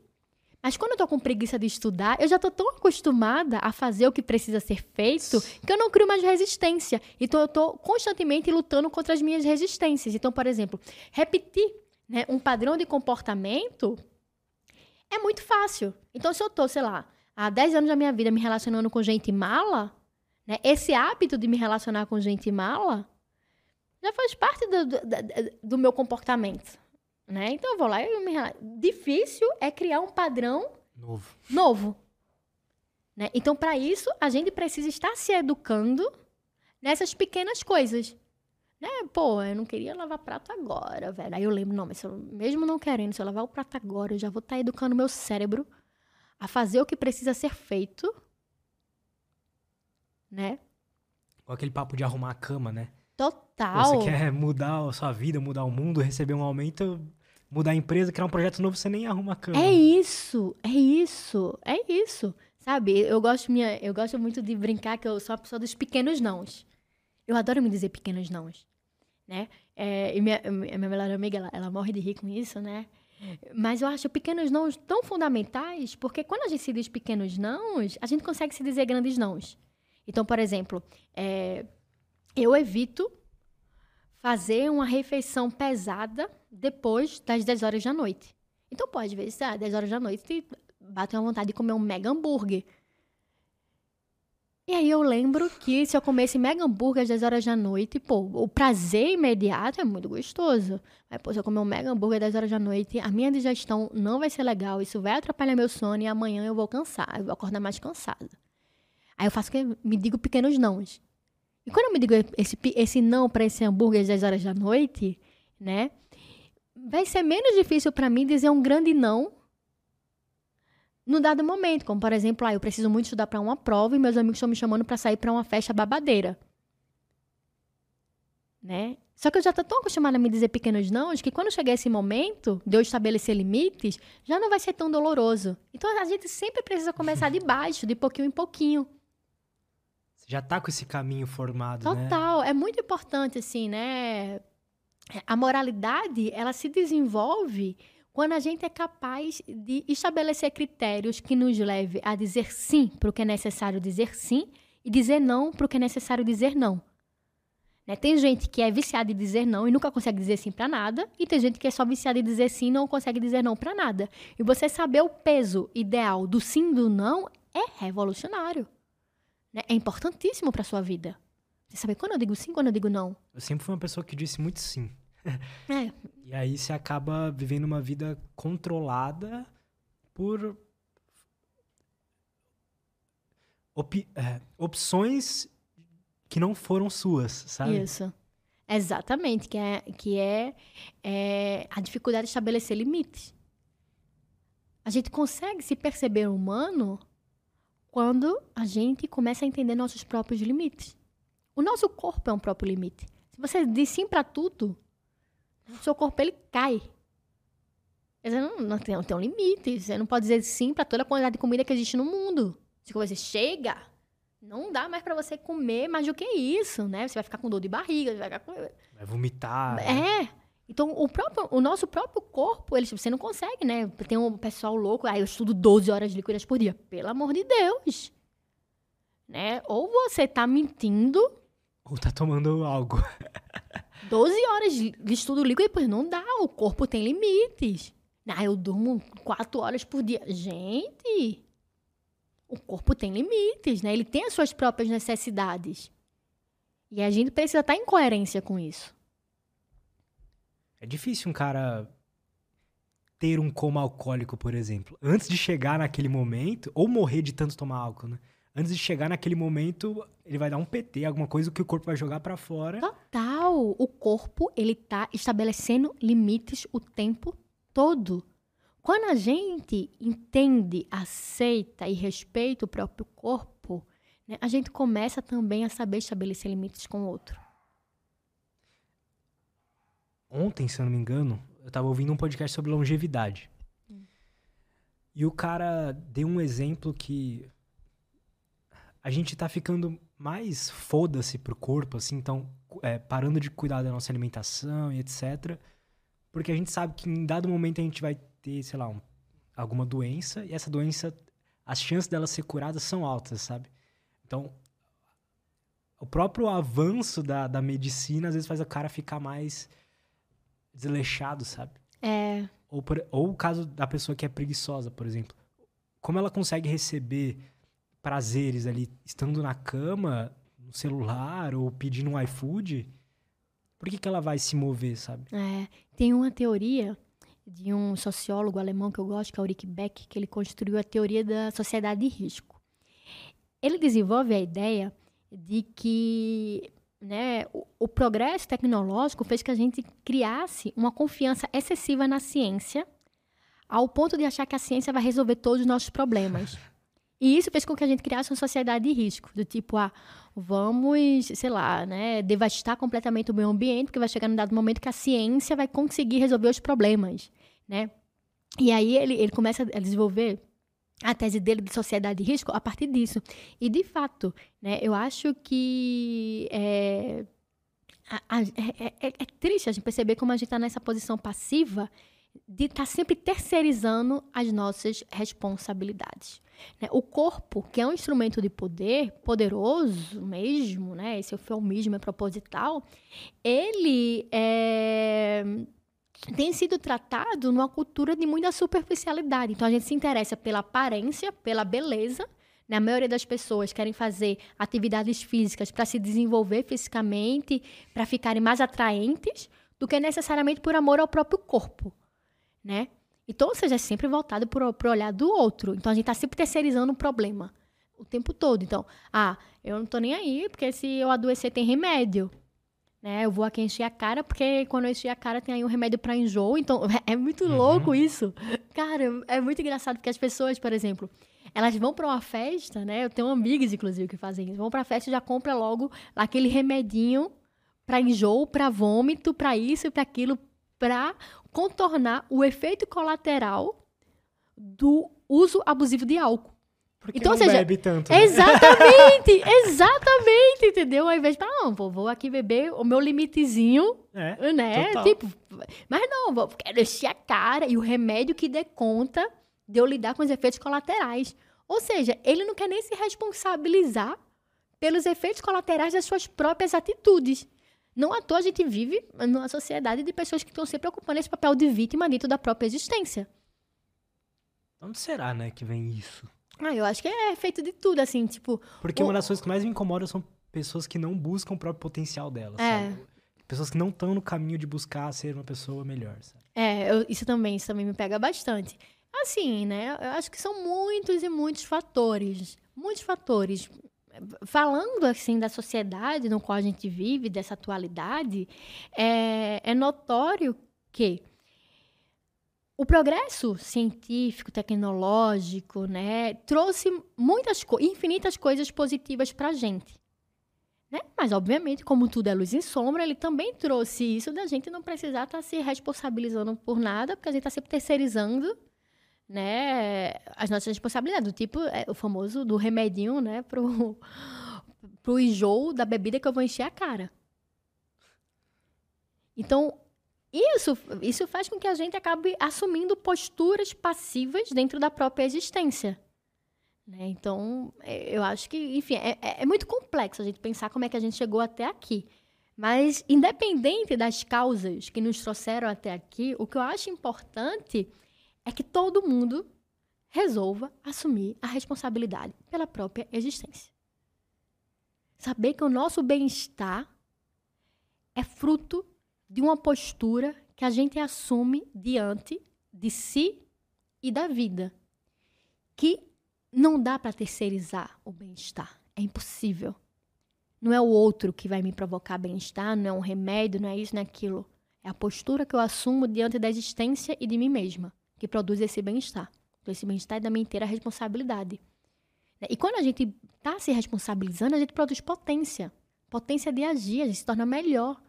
S2: Mas quando eu tô com preguiça de estudar, eu já tô tão acostumada a fazer o que precisa ser feito que eu não crio mais resistência. Então eu tô constantemente lutando contra as minhas resistências. Então, por exemplo, repetir né, um padrão de comportamento é muito fácil. Então, se eu tô, sei lá, há 10 anos da minha vida me relacionando com gente mala, né, esse hábito de me relacionar com gente mala já faz parte do, do, do meu comportamento. Né? Então eu vou lá e me rela- Difícil é criar um padrão
S1: Novo.
S2: Novo. Né? Então, para isso, a gente precisa estar se educando nessas pequenas coisas. Né? Pô, eu não queria lavar prato agora, velho. Aí eu lembro, não, mas eu, mesmo não querendo, se eu lavar o prato agora, eu já vou estar tá educando meu cérebro a fazer o que precisa ser feito. Né?
S1: Com aquele papo de arrumar a cama, né?
S2: Total.
S1: Você quer mudar a sua vida, mudar o mundo, receber um aumento, mudar a empresa, criar um projeto novo, você nem arruma a cama.
S2: É isso, é isso, é isso. Sabe, eu gosto, minha, eu gosto muito de brincar que eu sou a pessoa dos pequenos nãos. Eu adoro me dizer pequenos nãos, né? É, e minha, minha melhor amiga, ela, ela morre de rir com isso, né? Mas eu acho pequenos nãos tão fundamentais, porque quando a gente se diz pequenos nãos, a gente consegue se dizer grandes nãos. Então, por exemplo, é, eu evito fazer uma refeição pesada depois das 10 horas da noite. Então, pode, se às 10 horas da noite bate uma vontade de comer um mega hambúrguer. E aí eu lembro que se eu comesse mega hambúrguer às 10 horas da noite, pô, o prazer imediato é muito gostoso. Mas, pô, se eu comer um mega hambúrguer às 10 horas da noite, a minha digestão não vai ser legal, isso vai atrapalhar meu sono e amanhã eu vou cansar, eu vou acordar mais cansada. Aí eu faço que me digo pequenos nãos. E quando eu me digo esse, esse não para esse hambúrguer às 10 horas da noite, né? Vai ser menos difícil para mim dizer um grande não no dado momento, como por exemplo, ah, eu preciso muito estudar para uma prova e meus amigos estão me chamando para sair para uma festa babadeira. Né? Só que eu já estou tão acostumada a me dizer pequenos não, que quando chegar esse momento de eu estabelecer limites, já não vai ser tão doloroso. Então a gente sempre precisa começar de baixo, de pouquinho em pouquinho.
S1: Você já está com esse caminho formado,
S2: Total.
S1: né?
S2: Total. É muito importante, assim, né? A moralidade, ela se desenvolve quando a gente é capaz de estabelecer critérios que nos leve a dizer sim para o que é necessário dizer sim e dizer não para o que é necessário dizer não. Né? Tem gente que é viciada em dizer não e nunca consegue dizer sim para nada, e tem gente que é só viciada em dizer sim e não consegue dizer não para nada. E você saber o peso ideal do sim e do não é revolucionário. Né? É importantíssimo para sua vida. Você saber quando eu digo sim, quando eu digo não.
S1: Eu sempre fui uma pessoa que disse muito sim.
S2: É.
S1: E aí você acaba vivendo uma vida controlada por op é, opções que não foram suas, sabe?
S2: Isso. Exatamente, que é, que é, é a dificuldade de estabelecer limites. A gente consegue se perceber humano quando a gente começa a entender nossos próprios limites. O nosso corpo é um próprio limite. Se você diz sim para tudo, o seu corpo ele cai. Você não, não, tem, não tem um limite. Você não pode dizer sim para toda a quantidade de comida que existe no mundo. Se você chega, não dá mais para você comer mais do que isso, né? Você vai ficar com dor de barriga, vai com...
S1: Vai vomitar.
S2: É. Então, o, próprio, o nosso próprio corpo, ele, você não consegue, né? Tem um pessoal louco, aí ah, eu estudo 12 horas líquidas por dia. Pelo amor de Deus. Né? Ou você tá mentindo...
S1: Ou tá tomando algo. [laughs]
S2: 12 horas de estudo líquido, depois não dá. O corpo tem limites. Ah, eu durmo 4 horas por dia. Gente, o corpo tem limites, né? Ele tem as suas próprias necessidades. E a gente precisa estar em coerência com isso.
S1: É difícil um cara ter um coma alcoólico, por exemplo, antes de chegar naquele momento, ou morrer de tanto tomar álcool, né? Antes de chegar naquele momento, ele vai dar um PT, alguma coisa que o corpo vai jogar para fora.
S2: Total. O corpo, ele tá estabelecendo limites o tempo todo. Quando a gente entende, aceita e respeita o próprio corpo, né, a gente começa também a saber estabelecer limites com o outro.
S1: Ontem, se eu não me engano, eu estava ouvindo um podcast sobre longevidade. Hum. E o cara deu um exemplo que a gente tá ficando mais foda-se pro corpo, assim, então, é, parando de cuidar da nossa alimentação e etc. Porque a gente sabe que em dado momento a gente vai ter, sei lá, um, alguma doença, e essa doença, as chances dela ser curada são altas, sabe? Então, o próprio avanço da, da medicina às vezes faz o cara ficar mais desleixado, sabe?
S2: É.
S1: Ou, por, ou o caso da pessoa que é preguiçosa, por exemplo. Como ela consegue receber prazeres ali, estando na cama, no celular ou pedindo um iFood, por que, que ela vai se mover, sabe?
S2: É, tem uma teoria de um sociólogo alemão que eu gosto, que é o Rick Beck, que ele construiu a teoria da sociedade de risco. Ele desenvolve a ideia de que né, o, o progresso tecnológico fez que a gente criasse uma confiança excessiva na ciência, ao ponto de achar que a ciência vai resolver todos os nossos problemas. [laughs] E isso fez com que a gente criasse uma sociedade de risco, do tipo, ah, vamos, sei lá, né, devastar completamente o meio ambiente, porque vai chegar num dado momento que a ciência vai conseguir resolver os problemas, né? E aí ele, ele começa a desenvolver a tese dele de sociedade de risco a partir disso. E, de fato, né, eu acho que é, a, a, é, é, é, triste a gente perceber como a gente está nessa posição passiva de estar tá sempre terceirizando as nossas responsabilidades. Né? O corpo, que é um instrumento de poder, poderoso mesmo, né? esse eufemismo é proposital, ele é, tem sido tratado numa cultura de muita superficialidade. Então a gente se interessa pela aparência, pela beleza. Né? A maioria das pessoas querem fazer atividades físicas para se desenvolver fisicamente, para ficarem mais atraentes, do que necessariamente por amor ao próprio corpo, né? Então, ou seja, é sempre voltado para o olhar do outro. Então, a gente está sempre terceirizando um problema o tempo todo. Então, ah, eu não estou nem aí, porque se eu adoecer tem remédio. Né? Eu vou aqui encher a cara, porque quando eu encher a cara tem aí um remédio para enjoo. Então, [laughs] é muito uhum. louco isso. Cara, é muito engraçado, porque as pessoas, por exemplo, elas vão para uma festa, né? Eu tenho amigas, inclusive, que fazem isso. Vão para a festa e já compra logo aquele remedinho para enjoo, para vômito, para isso e para aquilo, para contornar o efeito colateral do uso abusivo de álcool.
S1: Porque então, não seja, bebe tanto.
S2: Né? Exatamente, [laughs] exatamente, entendeu? Ao invés de falar, não, vou, vou aqui beber o meu limitezinho, é, né? Total. Tipo, mas não, vou, quero encher a cara e o remédio que dê conta de eu lidar com os efeitos colaterais. Ou seja, ele não quer nem se responsabilizar pelos efeitos colaterais das suas próprias atitudes. Não à toa a gente vive numa sociedade de pessoas que estão sempre ocupando esse papel de vítima dentro da própria existência.
S1: Onde será, né, que vem isso?
S2: Ah, eu acho que é feito de tudo, assim, tipo...
S1: Porque o... uma das coisas que mais me incomoda são pessoas que não buscam o próprio potencial delas, é. sabe? Pessoas que não estão no caminho de buscar ser uma pessoa melhor, sabe?
S2: É, eu, isso também, isso também me pega bastante. Assim, né, eu acho que são muitos e muitos fatores. Muitos fatores falando assim da sociedade no qual a gente vive, dessa atualidade, é, é notório que o progresso científico, tecnológico, né, trouxe muitas, infinitas coisas positivas para a gente. Né? Mas, obviamente, como tudo é luz e sombra, ele também trouxe isso da gente não precisar estar tá se responsabilizando por nada, porque a gente está sempre terceirizando né, as nossas responsabilidades, do tipo é, o famoso do remedinho, né, pro, [laughs] pro enjoo da bebida que eu vou encher a cara. Então, isso, isso faz com que a gente acabe assumindo posturas passivas dentro da própria existência. Né? Então, é, eu acho que, enfim, é, é, é muito complexo a gente pensar como é que a gente chegou até aqui. Mas, independente das causas que nos trouxeram até aqui, o que eu acho importante é que todo mundo resolva assumir a responsabilidade pela própria existência. Saber que o nosso bem-estar é fruto de uma postura que a gente assume diante de si e da vida. Que não dá para terceirizar o bem-estar. É impossível. Não é o outro que vai me provocar bem-estar, não é um remédio, não é isso, não é aquilo. É a postura que eu assumo diante da existência e de mim mesma que produz esse bem-estar. Então, esse bem-estar é da minha inteira responsabilidade. E quando a gente está se responsabilizando, a gente produz potência. Potência de agir, a gente se torna melhor,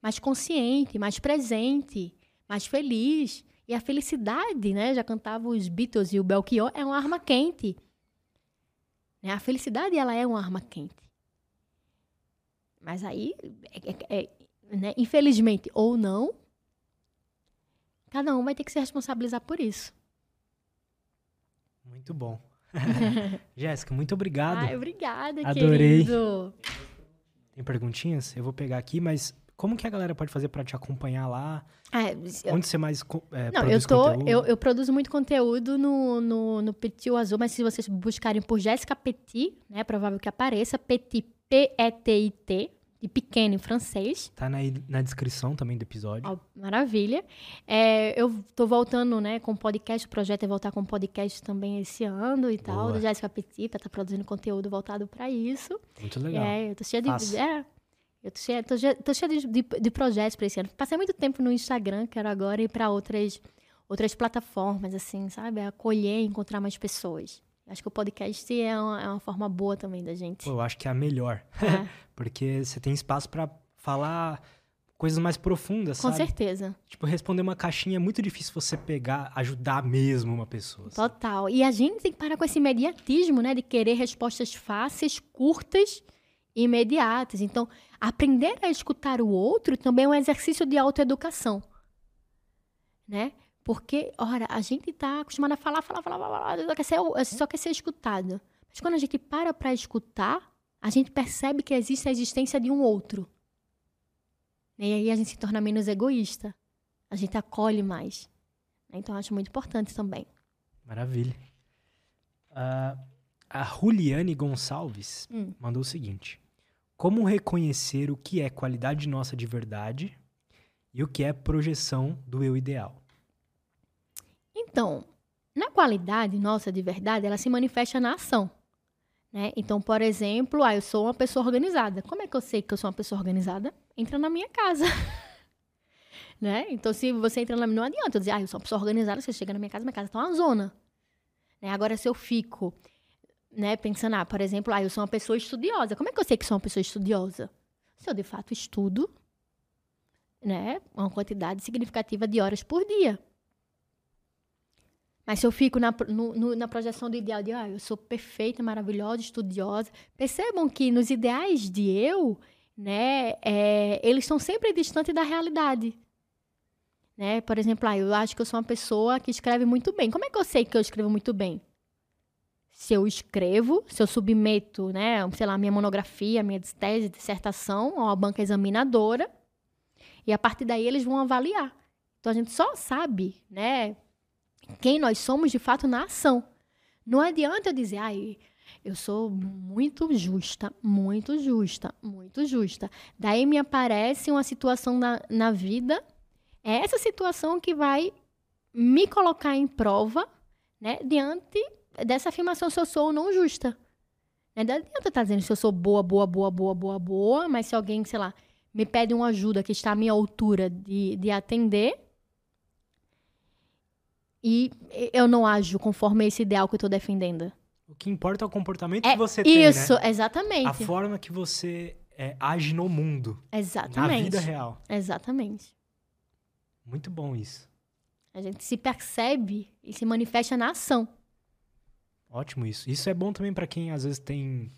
S2: mais consciente, mais presente, mais feliz. E a felicidade, né? Já cantava os Beatles e o Belchior, é uma arma quente. Né? A felicidade, ela é uma arma quente. Mas aí, é, é, é, né? infelizmente ou não, Cada um vai ter que se responsabilizar por isso.
S1: Muito bom. [laughs] Jéssica, muito obrigado.
S2: Ai, obrigada,
S1: Adorei.
S2: querido.
S1: Tem perguntinhas? Eu vou pegar aqui, mas como que a galera pode fazer para te acompanhar lá? Ah, eu... Onde você mais é, Não,
S2: eu tô, eu, eu, produzo muito conteúdo no, no, no Petit Azul, mas se vocês buscarem por Jéssica Petit, né, é provável que apareça, Petit, P-E-T-I-T, de pequeno em francês.
S1: Tá na, na descrição também do episódio.
S2: Ó, maravilha. É, eu tô voltando, né, com podcast. O projeto é voltar com podcast também esse ano e tal.
S1: Boa.
S2: Da Jéssica Petit, pra tá produzindo conteúdo voltado para isso.
S1: Muito legal.
S2: É, eu tô cheia de. É, eu tô cheia, tô cheia, tô cheia de, de, de projetos para esse ano. Passei muito tempo no Instagram, quero agora ir para outras, outras plataformas, assim, sabe? Acolher, encontrar mais pessoas. Acho que o podcast é uma, é uma forma boa também da gente.
S1: Pô, eu acho que é a melhor.
S2: É, [laughs]
S1: Porque você tem espaço pra falar coisas mais profundas,
S2: com
S1: sabe?
S2: certeza.
S1: Tipo, responder uma caixinha é muito difícil você pegar, ajudar mesmo uma pessoa. sabe?
S2: Total. E a gente tem que parar com esse imediatismo, né? De querer respostas fáceis, curtas e imediatas. Então, aprender a escutar o outro também é um exercício de autoeducação. Né? Porque, ora, a gente tá acostumado a falar, falar, falar, falar, falar, só quer ser, só quer ser escutado. Mas quando a gente para para escutar, a gente percebe que existe a existência de um outro. E aí a gente se torna menos egoísta. A gente acolhe mais. Então, eu acho muito importante também.
S1: Maravilha. Ah, a Juliane Gonçalves
S2: Hum.
S1: mandou o seguinte: Como reconhecer o que é qualidade nossa de verdade e o que é projeção do eu ideal?
S2: Então, na qualidade nossa de verdade, ela se manifesta na ação. Né? Então, por exemplo, ah, eu sou uma pessoa organizada. Como é que eu sei que eu sou uma pessoa organizada? Entra na minha casa. [laughs] né? Então, se você entra na minha... Não adianta eu dizer, ah, eu sou uma pessoa organizada, você chega na minha casa, minha casa está uma zona. Né? Agora, se eu fico né, pensando, ah, por exemplo, ah, eu sou uma pessoa estudiosa. Como é que eu sei que sou uma pessoa estudiosa? Se eu, de fato, estudo né, uma quantidade significativa de horas por dia. Mas se eu fico na, no- no- na projeção do ideal de, ah, eu sou perfeita, maravilhosa, estudiosa. Percebam que nos ideais de eu, né, é, eles estão sempre distantes da realidade. Né? Por exemplo, ah, eu acho que eu sou uma pessoa que escreve muito bem. Como é que eu sei que eu escrevo muito bem? Se eu escrevo, se eu submeto, né, sei lá, minha monografia, minha tese, dissertação a uma banca examinadora, e a partir daí eles vão avaliar. Então a gente só sabe, né, quem nós somos de fato na ação. Não adianta eu dizer, ai, eu sou muito justa, muito justa, muito justa. Daí me aparece uma situação na, na vida, é essa situação que vai me colocar em prova, né, diante dessa afirmação se eu sou ou não justa. Né? Não adianta estar dizendo se eu sou boa, boa, boa, boa, boa, boa, mas se alguém, sei lá, me pede uma ajuda que está à minha altura de, de atender, e eu não ajo conforme esse ideal que eu estou defendendo.
S1: O que importa é o comportamento
S2: É
S1: que você tem,
S2: Isso,
S1: né?
S2: exatamente.
S1: A forma que você é, age no mundo, na
S2: Exatamente.
S1: vida real.
S2: Exatamente.
S1: Muito bom isso.
S2: A gente se percebe e se manifesta na ação.
S1: Ótimo isso. Isso é bom também pra quem às vezes tem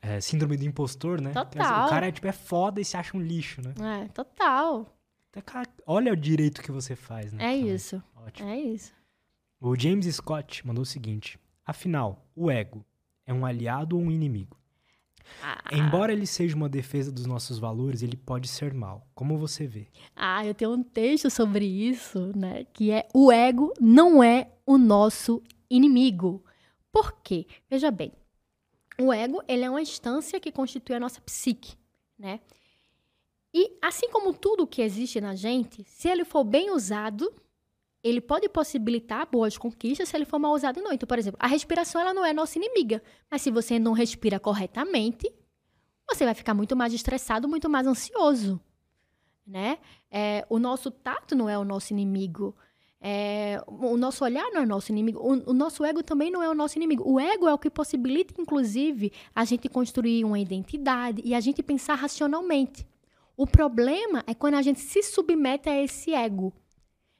S1: é, síndrome do impostor, né?
S2: Total.
S1: O cara é, tipo, é foda e se acha um lixo, né?
S2: É, total.
S1: Olha o direito que você faz, né?
S2: É
S1: Também.
S2: isso.
S1: Ótimo.
S2: É isso.
S1: O James Scott mandou o seguinte: Afinal, o ego é um aliado ou um inimigo?
S2: Ah,
S1: Embora ele seja uma defesa dos nossos valores, ele pode ser mal. Como você vê?
S2: Ah, eu tenho um texto sobre isso, né? Que é o ego não é o nosso inimigo. Por quê? Veja bem, o ego ele é uma instância que constitui a nossa psique, né? E assim como tudo que existe na gente, se ele for bem usado, ele pode possibilitar boas conquistas se ele for mal usado não. Então, por exemplo, a respiração ela não é nossa inimiga, mas se você não respira corretamente, você vai ficar muito mais estressado, muito mais ansioso né? É, o nosso tato não é o nosso inimigo. É, o nosso olhar não é nosso inimigo. O, o nosso ego também não é o nosso inimigo. O ego é o que possibilita, inclusive, a gente construir uma identidade e a gente pensar racionalmente. O problema é quando a gente se submete a esse ego.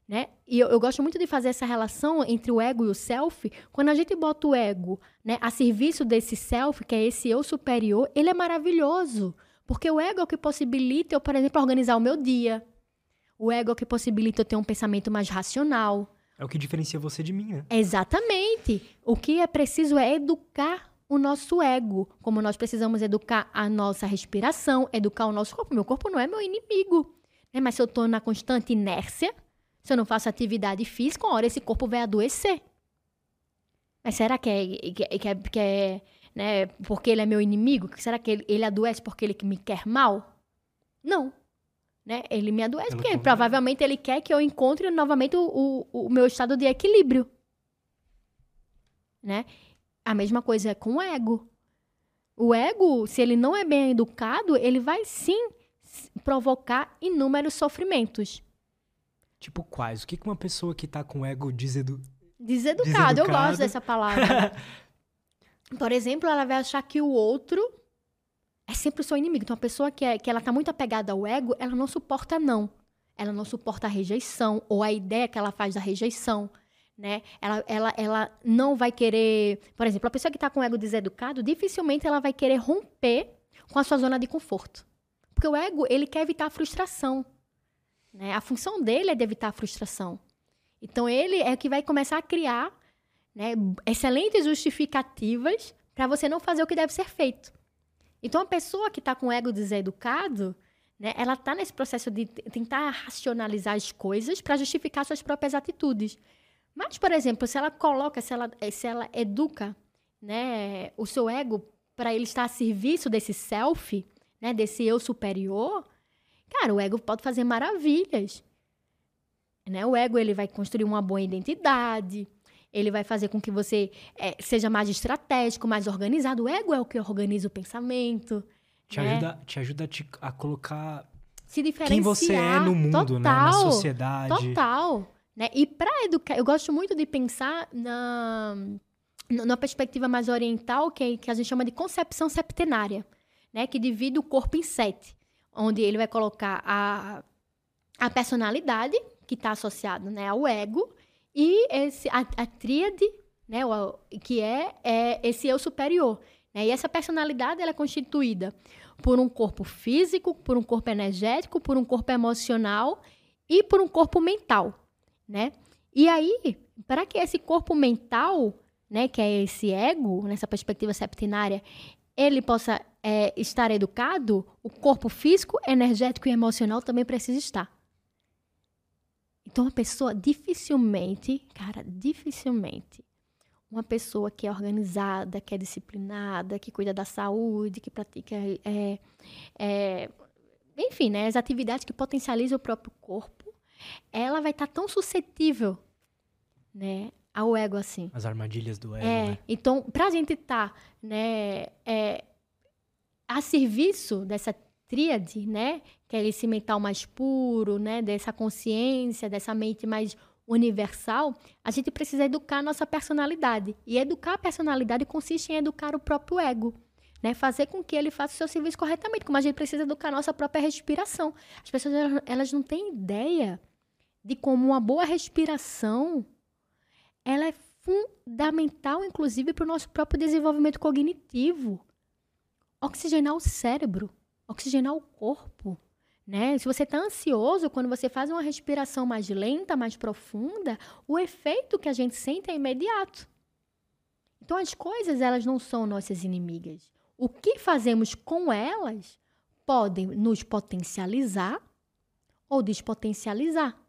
S2: Né? E eu, eu gosto muito de fazer essa relação entre o ego e o self. Quando a gente bota o ego né, a serviço desse self, que é esse eu superior, ele é maravilhoso. Porque o ego é o que possibilita eu, por exemplo, organizar o meu dia. O ego é o que possibilita eu ter um pensamento mais racional.
S1: É o que diferencia você de mim, né?
S2: Exatamente. O que é preciso é educar o nosso ego. Como nós precisamos educar a nossa respiração, educar o nosso corpo. Meu corpo não é meu inimigo. Né? Mas se eu estou na constante inércia, se eu não faço atividade física, uma hora esse corpo vai adoecer. Mas será que é, que é, que é, que é né? Porque ele é meu inimigo? Será que ele, ele adoece porque ele me quer mal? Não. Né? Ele me adoece porque provavelmente ele quer que eu encontre novamente o, o, o meu estado de equilíbrio. Né? A mesma coisa é com o ego. O ego, se ele não é bem educado, ele vai sim provocar inúmeros sofrimentos.
S1: Tipo quais? O que uma pessoa que tá com ego desedu...
S2: Deseducado, eu
S1: Deseducado.
S2: gosto dessa palavra. [laughs] Por exemplo, ela vai achar que o outro é sempre o seu inimigo. Então, a pessoa que, é, que ela tá muito apegada ao ego, ela não suporta não. Ela não suporta a rejeição ou a ideia que ela faz da rejeição, né? Ela, ela, ela não vai querer... Por exemplo, a pessoa que tá com o ego deseducado, dificilmente ela vai querer romper com a sua zona de conforto. Porque o ego, ele quer evitar a frustração. Né? A função dele é de evitar a frustração. Então, ele é que vai começar a criar né, excelentes justificativas para você não fazer o que deve ser feito. Então, a pessoa que está com o ego deseducado, né, ela está nesse processo de tentar racionalizar as coisas para justificar suas próprias atitudes. Mas, por exemplo, se ela coloca, se ela, eh, se ela educa né, o seu ego para ele estar a serviço desse self, né, desse eu superior, cara, o ego pode fazer maravilhas. Né? O ego ele vai construir uma boa identidade, ele vai fazer com que você eh, seja mais estratégico, mais organizado. O ego é o que organiza o pensamento.
S1: Te
S2: né?
S1: ajuda, te ajuda a, te- a colocar
S2: Se diferenciar.
S1: quem você é no mundo, né? Na
S2: Total.
S1: sociedade.
S2: Total. Né? E para educar, eu gosto muito de pensar na, na perspectiva mais oriental, que, é- que a gente chama de concepção septenária, né? que divide o corpo em sete, onde ele vai colocar a, a personalidade, que está associado né, ao ego, e esse, a, a tríade, né, o- que é, é esse eu superior. Né? E essa personalidade ela é constituída por um corpo físico, por um corpo energético, por um corpo emocional e por um corpo mental, né? E aí, para que esse corpo mental, né, que é esse ego, nessa perspectiva septenária, ele possa é, estar educado, o corpo físico, energético e emocional também precisa estar. Então, a pessoa dificilmente, cara, dificilmente, uma pessoa que é organizada, que é disciplinada, que cuida da saúde, que pratica, é, é, enfim, né, as atividades que potencializam o próprio corpo, ela vai estar tão suscetível, né, ao ego assim.
S1: As armadilhas do ego,
S2: É,
S1: né?
S2: então, para a gente estar né, é, a serviço dessa tríade, né, que é esse mental mais puro, né, dessa consciência, dessa mente mais universal, a gente precisa educar a nossa personalidade. E educar a personalidade consiste em educar o próprio ego. Né, fazer com que ele faça o seu serviço corretamente, como a gente precisa educar a nossa própria respiração. As pessoas elas não têm ideia de como uma boa respiração ela é fundamental, inclusive, para o nosso próprio desenvolvimento cognitivo. Oxigenar o cérebro, oxigenar o corpo. Né? Se você está ansioso, quando você faz uma respiração mais lenta, mais profunda, o efeito que a gente sente é imediato. Então, as coisas, elas não são nossas inimigas. O que fazemos com elas podem nos potencializar ou despotencializar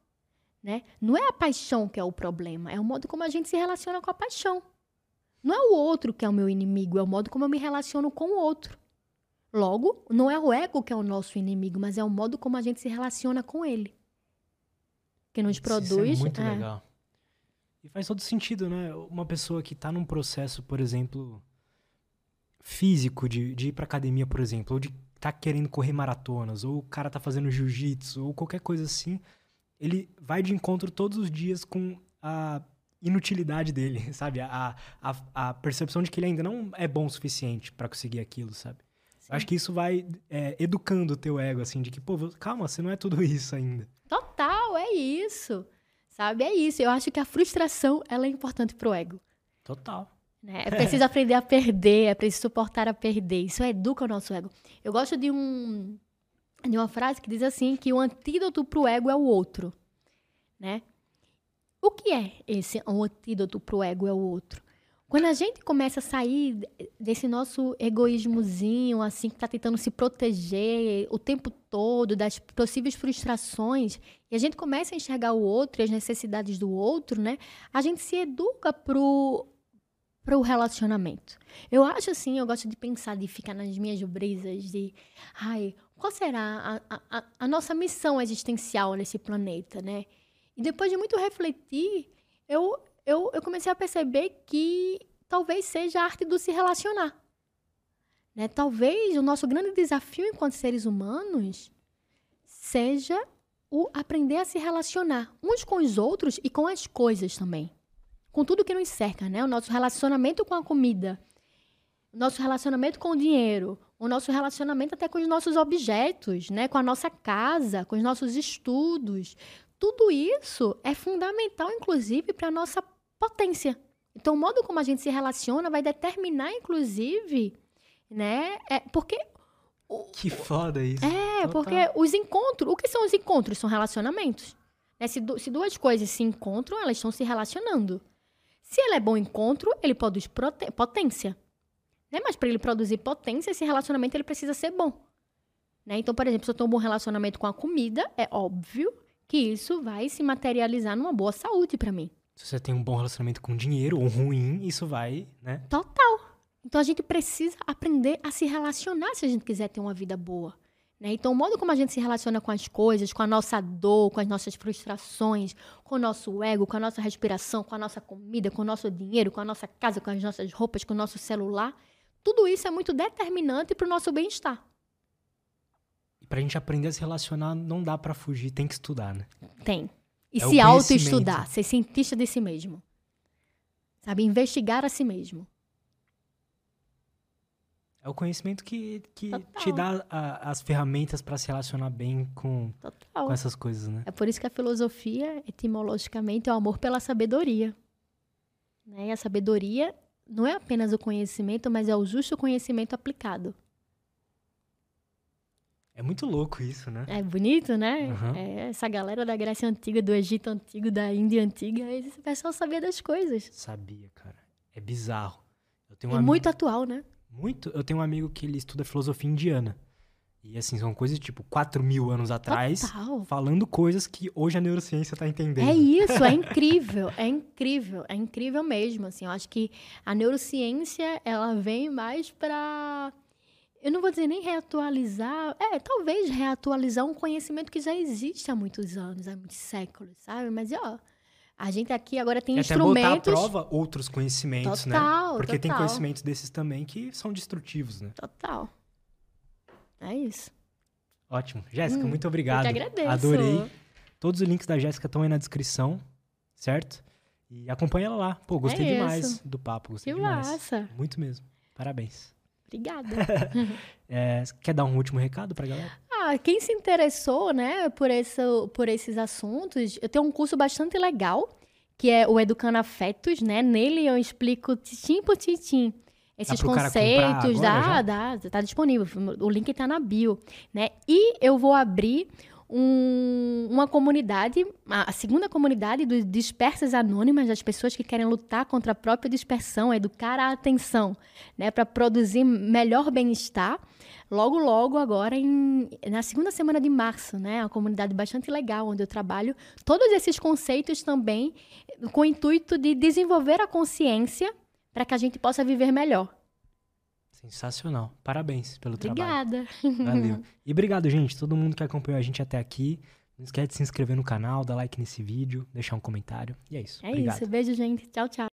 S2: né? Não é a paixão que é o problema, é o modo como a gente se relaciona com a paixão. Não é o outro que é o meu inimigo, é o modo como eu me relaciono com o outro. Logo, não é o ego que é o nosso inimigo, mas é o modo como a gente se relaciona com ele. Que nos
S1: Isso
S2: produz.
S1: é muito
S2: é,
S1: legal. E faz todo sentido, né? Uma pessoa que tá num processo, por exemplo, físico, de, de ir pra academia, por exemplo, ou de tá querendo correr maratonas, ou o cara tá fazendo jiu-jitsu, ou qualquer coisa assim, ele vai de encontro todos os dias com a inutilidade dele, [laughs] sabe? A, a, a percepção de que ele ainda não é bom o suficiente pra conseguir aquilo, sabe? Eu acho que isso vai é, educando o teu ego, assim, de que, pô, calma, você não é tudo [laughs] isso ainda.
S2: Total, é isso. Sabe? É isso. Eu acho que a frustração ela é importante pro ego.
S1: Total.
S2: né? É preciso [laughs] aprender a perder, é preciso suportar a perder. Isso educa o nosso ego. Eu gosto de um de uma frase que diz assim que o antídoto pro ego é o outro, né? O que é esse o antídoto pro ego é o outro? Quando a gente começa a sair desse nosso egoísmozinho, assim, que tá tentando se proteger o tempo todo das possíveis frustrações, e a gente começa a enxergar o outro e as necessidades do outro, né? A gente se educa pro para o relacionamento. Eu acho assim, eu gosto de pensar, de ficar nas minhas brisas, de, ai, qual será a, a, a nossa missão existencial nesse planeta, né? E depois de muito refletir, eu, eu, eu comecei a perceber que talvez seja a arte do se relacionar. Né? Talvez o nosso grande desafio enquanto seres humanos seja o aprender a se relacionar uns com os outros e com as coisas também. Com tudo que nos cerca, né? O nosso relacionamento com a comida, o nosso relacionamento com o dinheiro, o nosso relacionamento até com os nossos objetos, né? Com a nossa casa, com os nossos estudos. Tudo isso é fundamental, inclusive, para a nossa potência. Então, o modo como a gente se relaciona vai determinar, inclusive, né? É, porque.
S1: Que foda isso.
S2: É, Total. porque os encontros. O que são os encontros? São relacionamentos. Né? Se, se duas coisas se encontram, elas estão se relacionando. Se ele é bom encontro, ele produz potência. Né? Mas para ele produzir potência, esse relacionamento ele precisa ser bom. Né? Então, por exemplo, se eu tenho um bom relacionamento com a comida, é óbvio que isso vai se materializar numa boa saúde para mim.
S1: Se você tem um bom relacionamento com dinheiro ou ruim, isso vai, né?
S2: Total. Então a gente precisa aprender a se relacionar se a gente quiser ter uma vida boa. Né? Então, o modo como a gente se relaciona com as coisas, com a nossa dor, com as nossas frustrações, com o nosso ego, com a nossa respiração, com a nossa comida, com o nosso dinheiro, com a nossa casa, com as nossas roupas, com o nosso celular, tudo isso é muito determinante para o nosso bem-estar.
S1: E para a gente aprender a se relacionar, não dá para fugir, tem que estudar, né?
S2: Tem. E é se auto-estudar, ser cientista de si mesmo. Sabe? Investigar a si mesmo.
S1: É o conhecimento que, que te dá a, as ferramentas para se relacionar bem com, com essas coisas, né?
S2: É por isso que a filosofia, etimologicamente, é o amor pela sabedoria. Né? E a sabedoria não é apenas o conhecimento, mas é o justo conhecimento aplicado.
S1: É muito louco isso, né?
S2: É bonito, né? Uhum. É, essa galera da Grécia Antiga, do Egito Antigo, da Índia Antiga, esse pessoal sabia das coisas.
S1: Sabia, cara. É bizarro.
S2: é amigo... muito atual, né?
S1: Muito. Eu tenho um amigo que ele estuda filosofia indiana. E assim, são coisas tipo 4 mil anos atrás, Total. falando coisas que hoje a neurociência está entendendo.
S2: É isso, é [laughs] incrível, é incrível, é incrível mesmo. Assim, eu acho que a neurociência ela vem mais para eu não vou dizer nem reatualizar, é, talvez reatualizar um conhecimento que já existe há muitos anos, há muitos séculos, sabe? Mas, ó, a gente aqui agora tem e instrumentos...
S1: Até botar à prova outros conhecimentos, né? total, né? Porque total. tem conhecimentos desses também que são destrutivos, né?
S2: Total. É isso.
S1: Ótimo. Jéssica, hum, muito obrigado.
S2: Eu que agradeço.
S1: Adorei. Todos os links da Jéssica estão aí na descrição, certo? E acompanha ela lá. Pô, gostei é demais do papo. Gostei que demais. Massa. Muito mesmo. Parabéns.
S2: Obrigada. [laughs]
S1: é, quer dar um último recado pra galera?
S2: Ah, quem se interessou, né, por, esse, por esses assuntos, eu tenho um curso bastante legal, que é o Educando Afetos, né? Nele eu explico titim por titim esses conceitos. Dá, dá, tá disponível. O link tá na bio, né? E eu vou abrir um, uma comunidade, a segunda comunidade dos dispersas anônimas, das pessoas que querem lutar contra a própria dispersão, educar a atenção, né, para produzir melhor bem-estar. Logo, logo, agora, em, na segunda semana de março, né? Uma comunidade bastante legal, onde eu trabalho todos esses conceitos também com o intuito de desenvolver a consciência para que a gente possa viver melhor.
S1: Sensacional. Parabéns pelo
S2: Obrigada.
S1: trabalho. Valeu. [laughs] E obrigado, gente, todo mundo que acompanhou a gente até aqui. Não esquece de se inscrever no canal, dar like nesse vídeo, deixar um comentário. E é isso.
S2: É
S1: obrigado.
S2: isso. Beijo, gente. Tchau, tchau.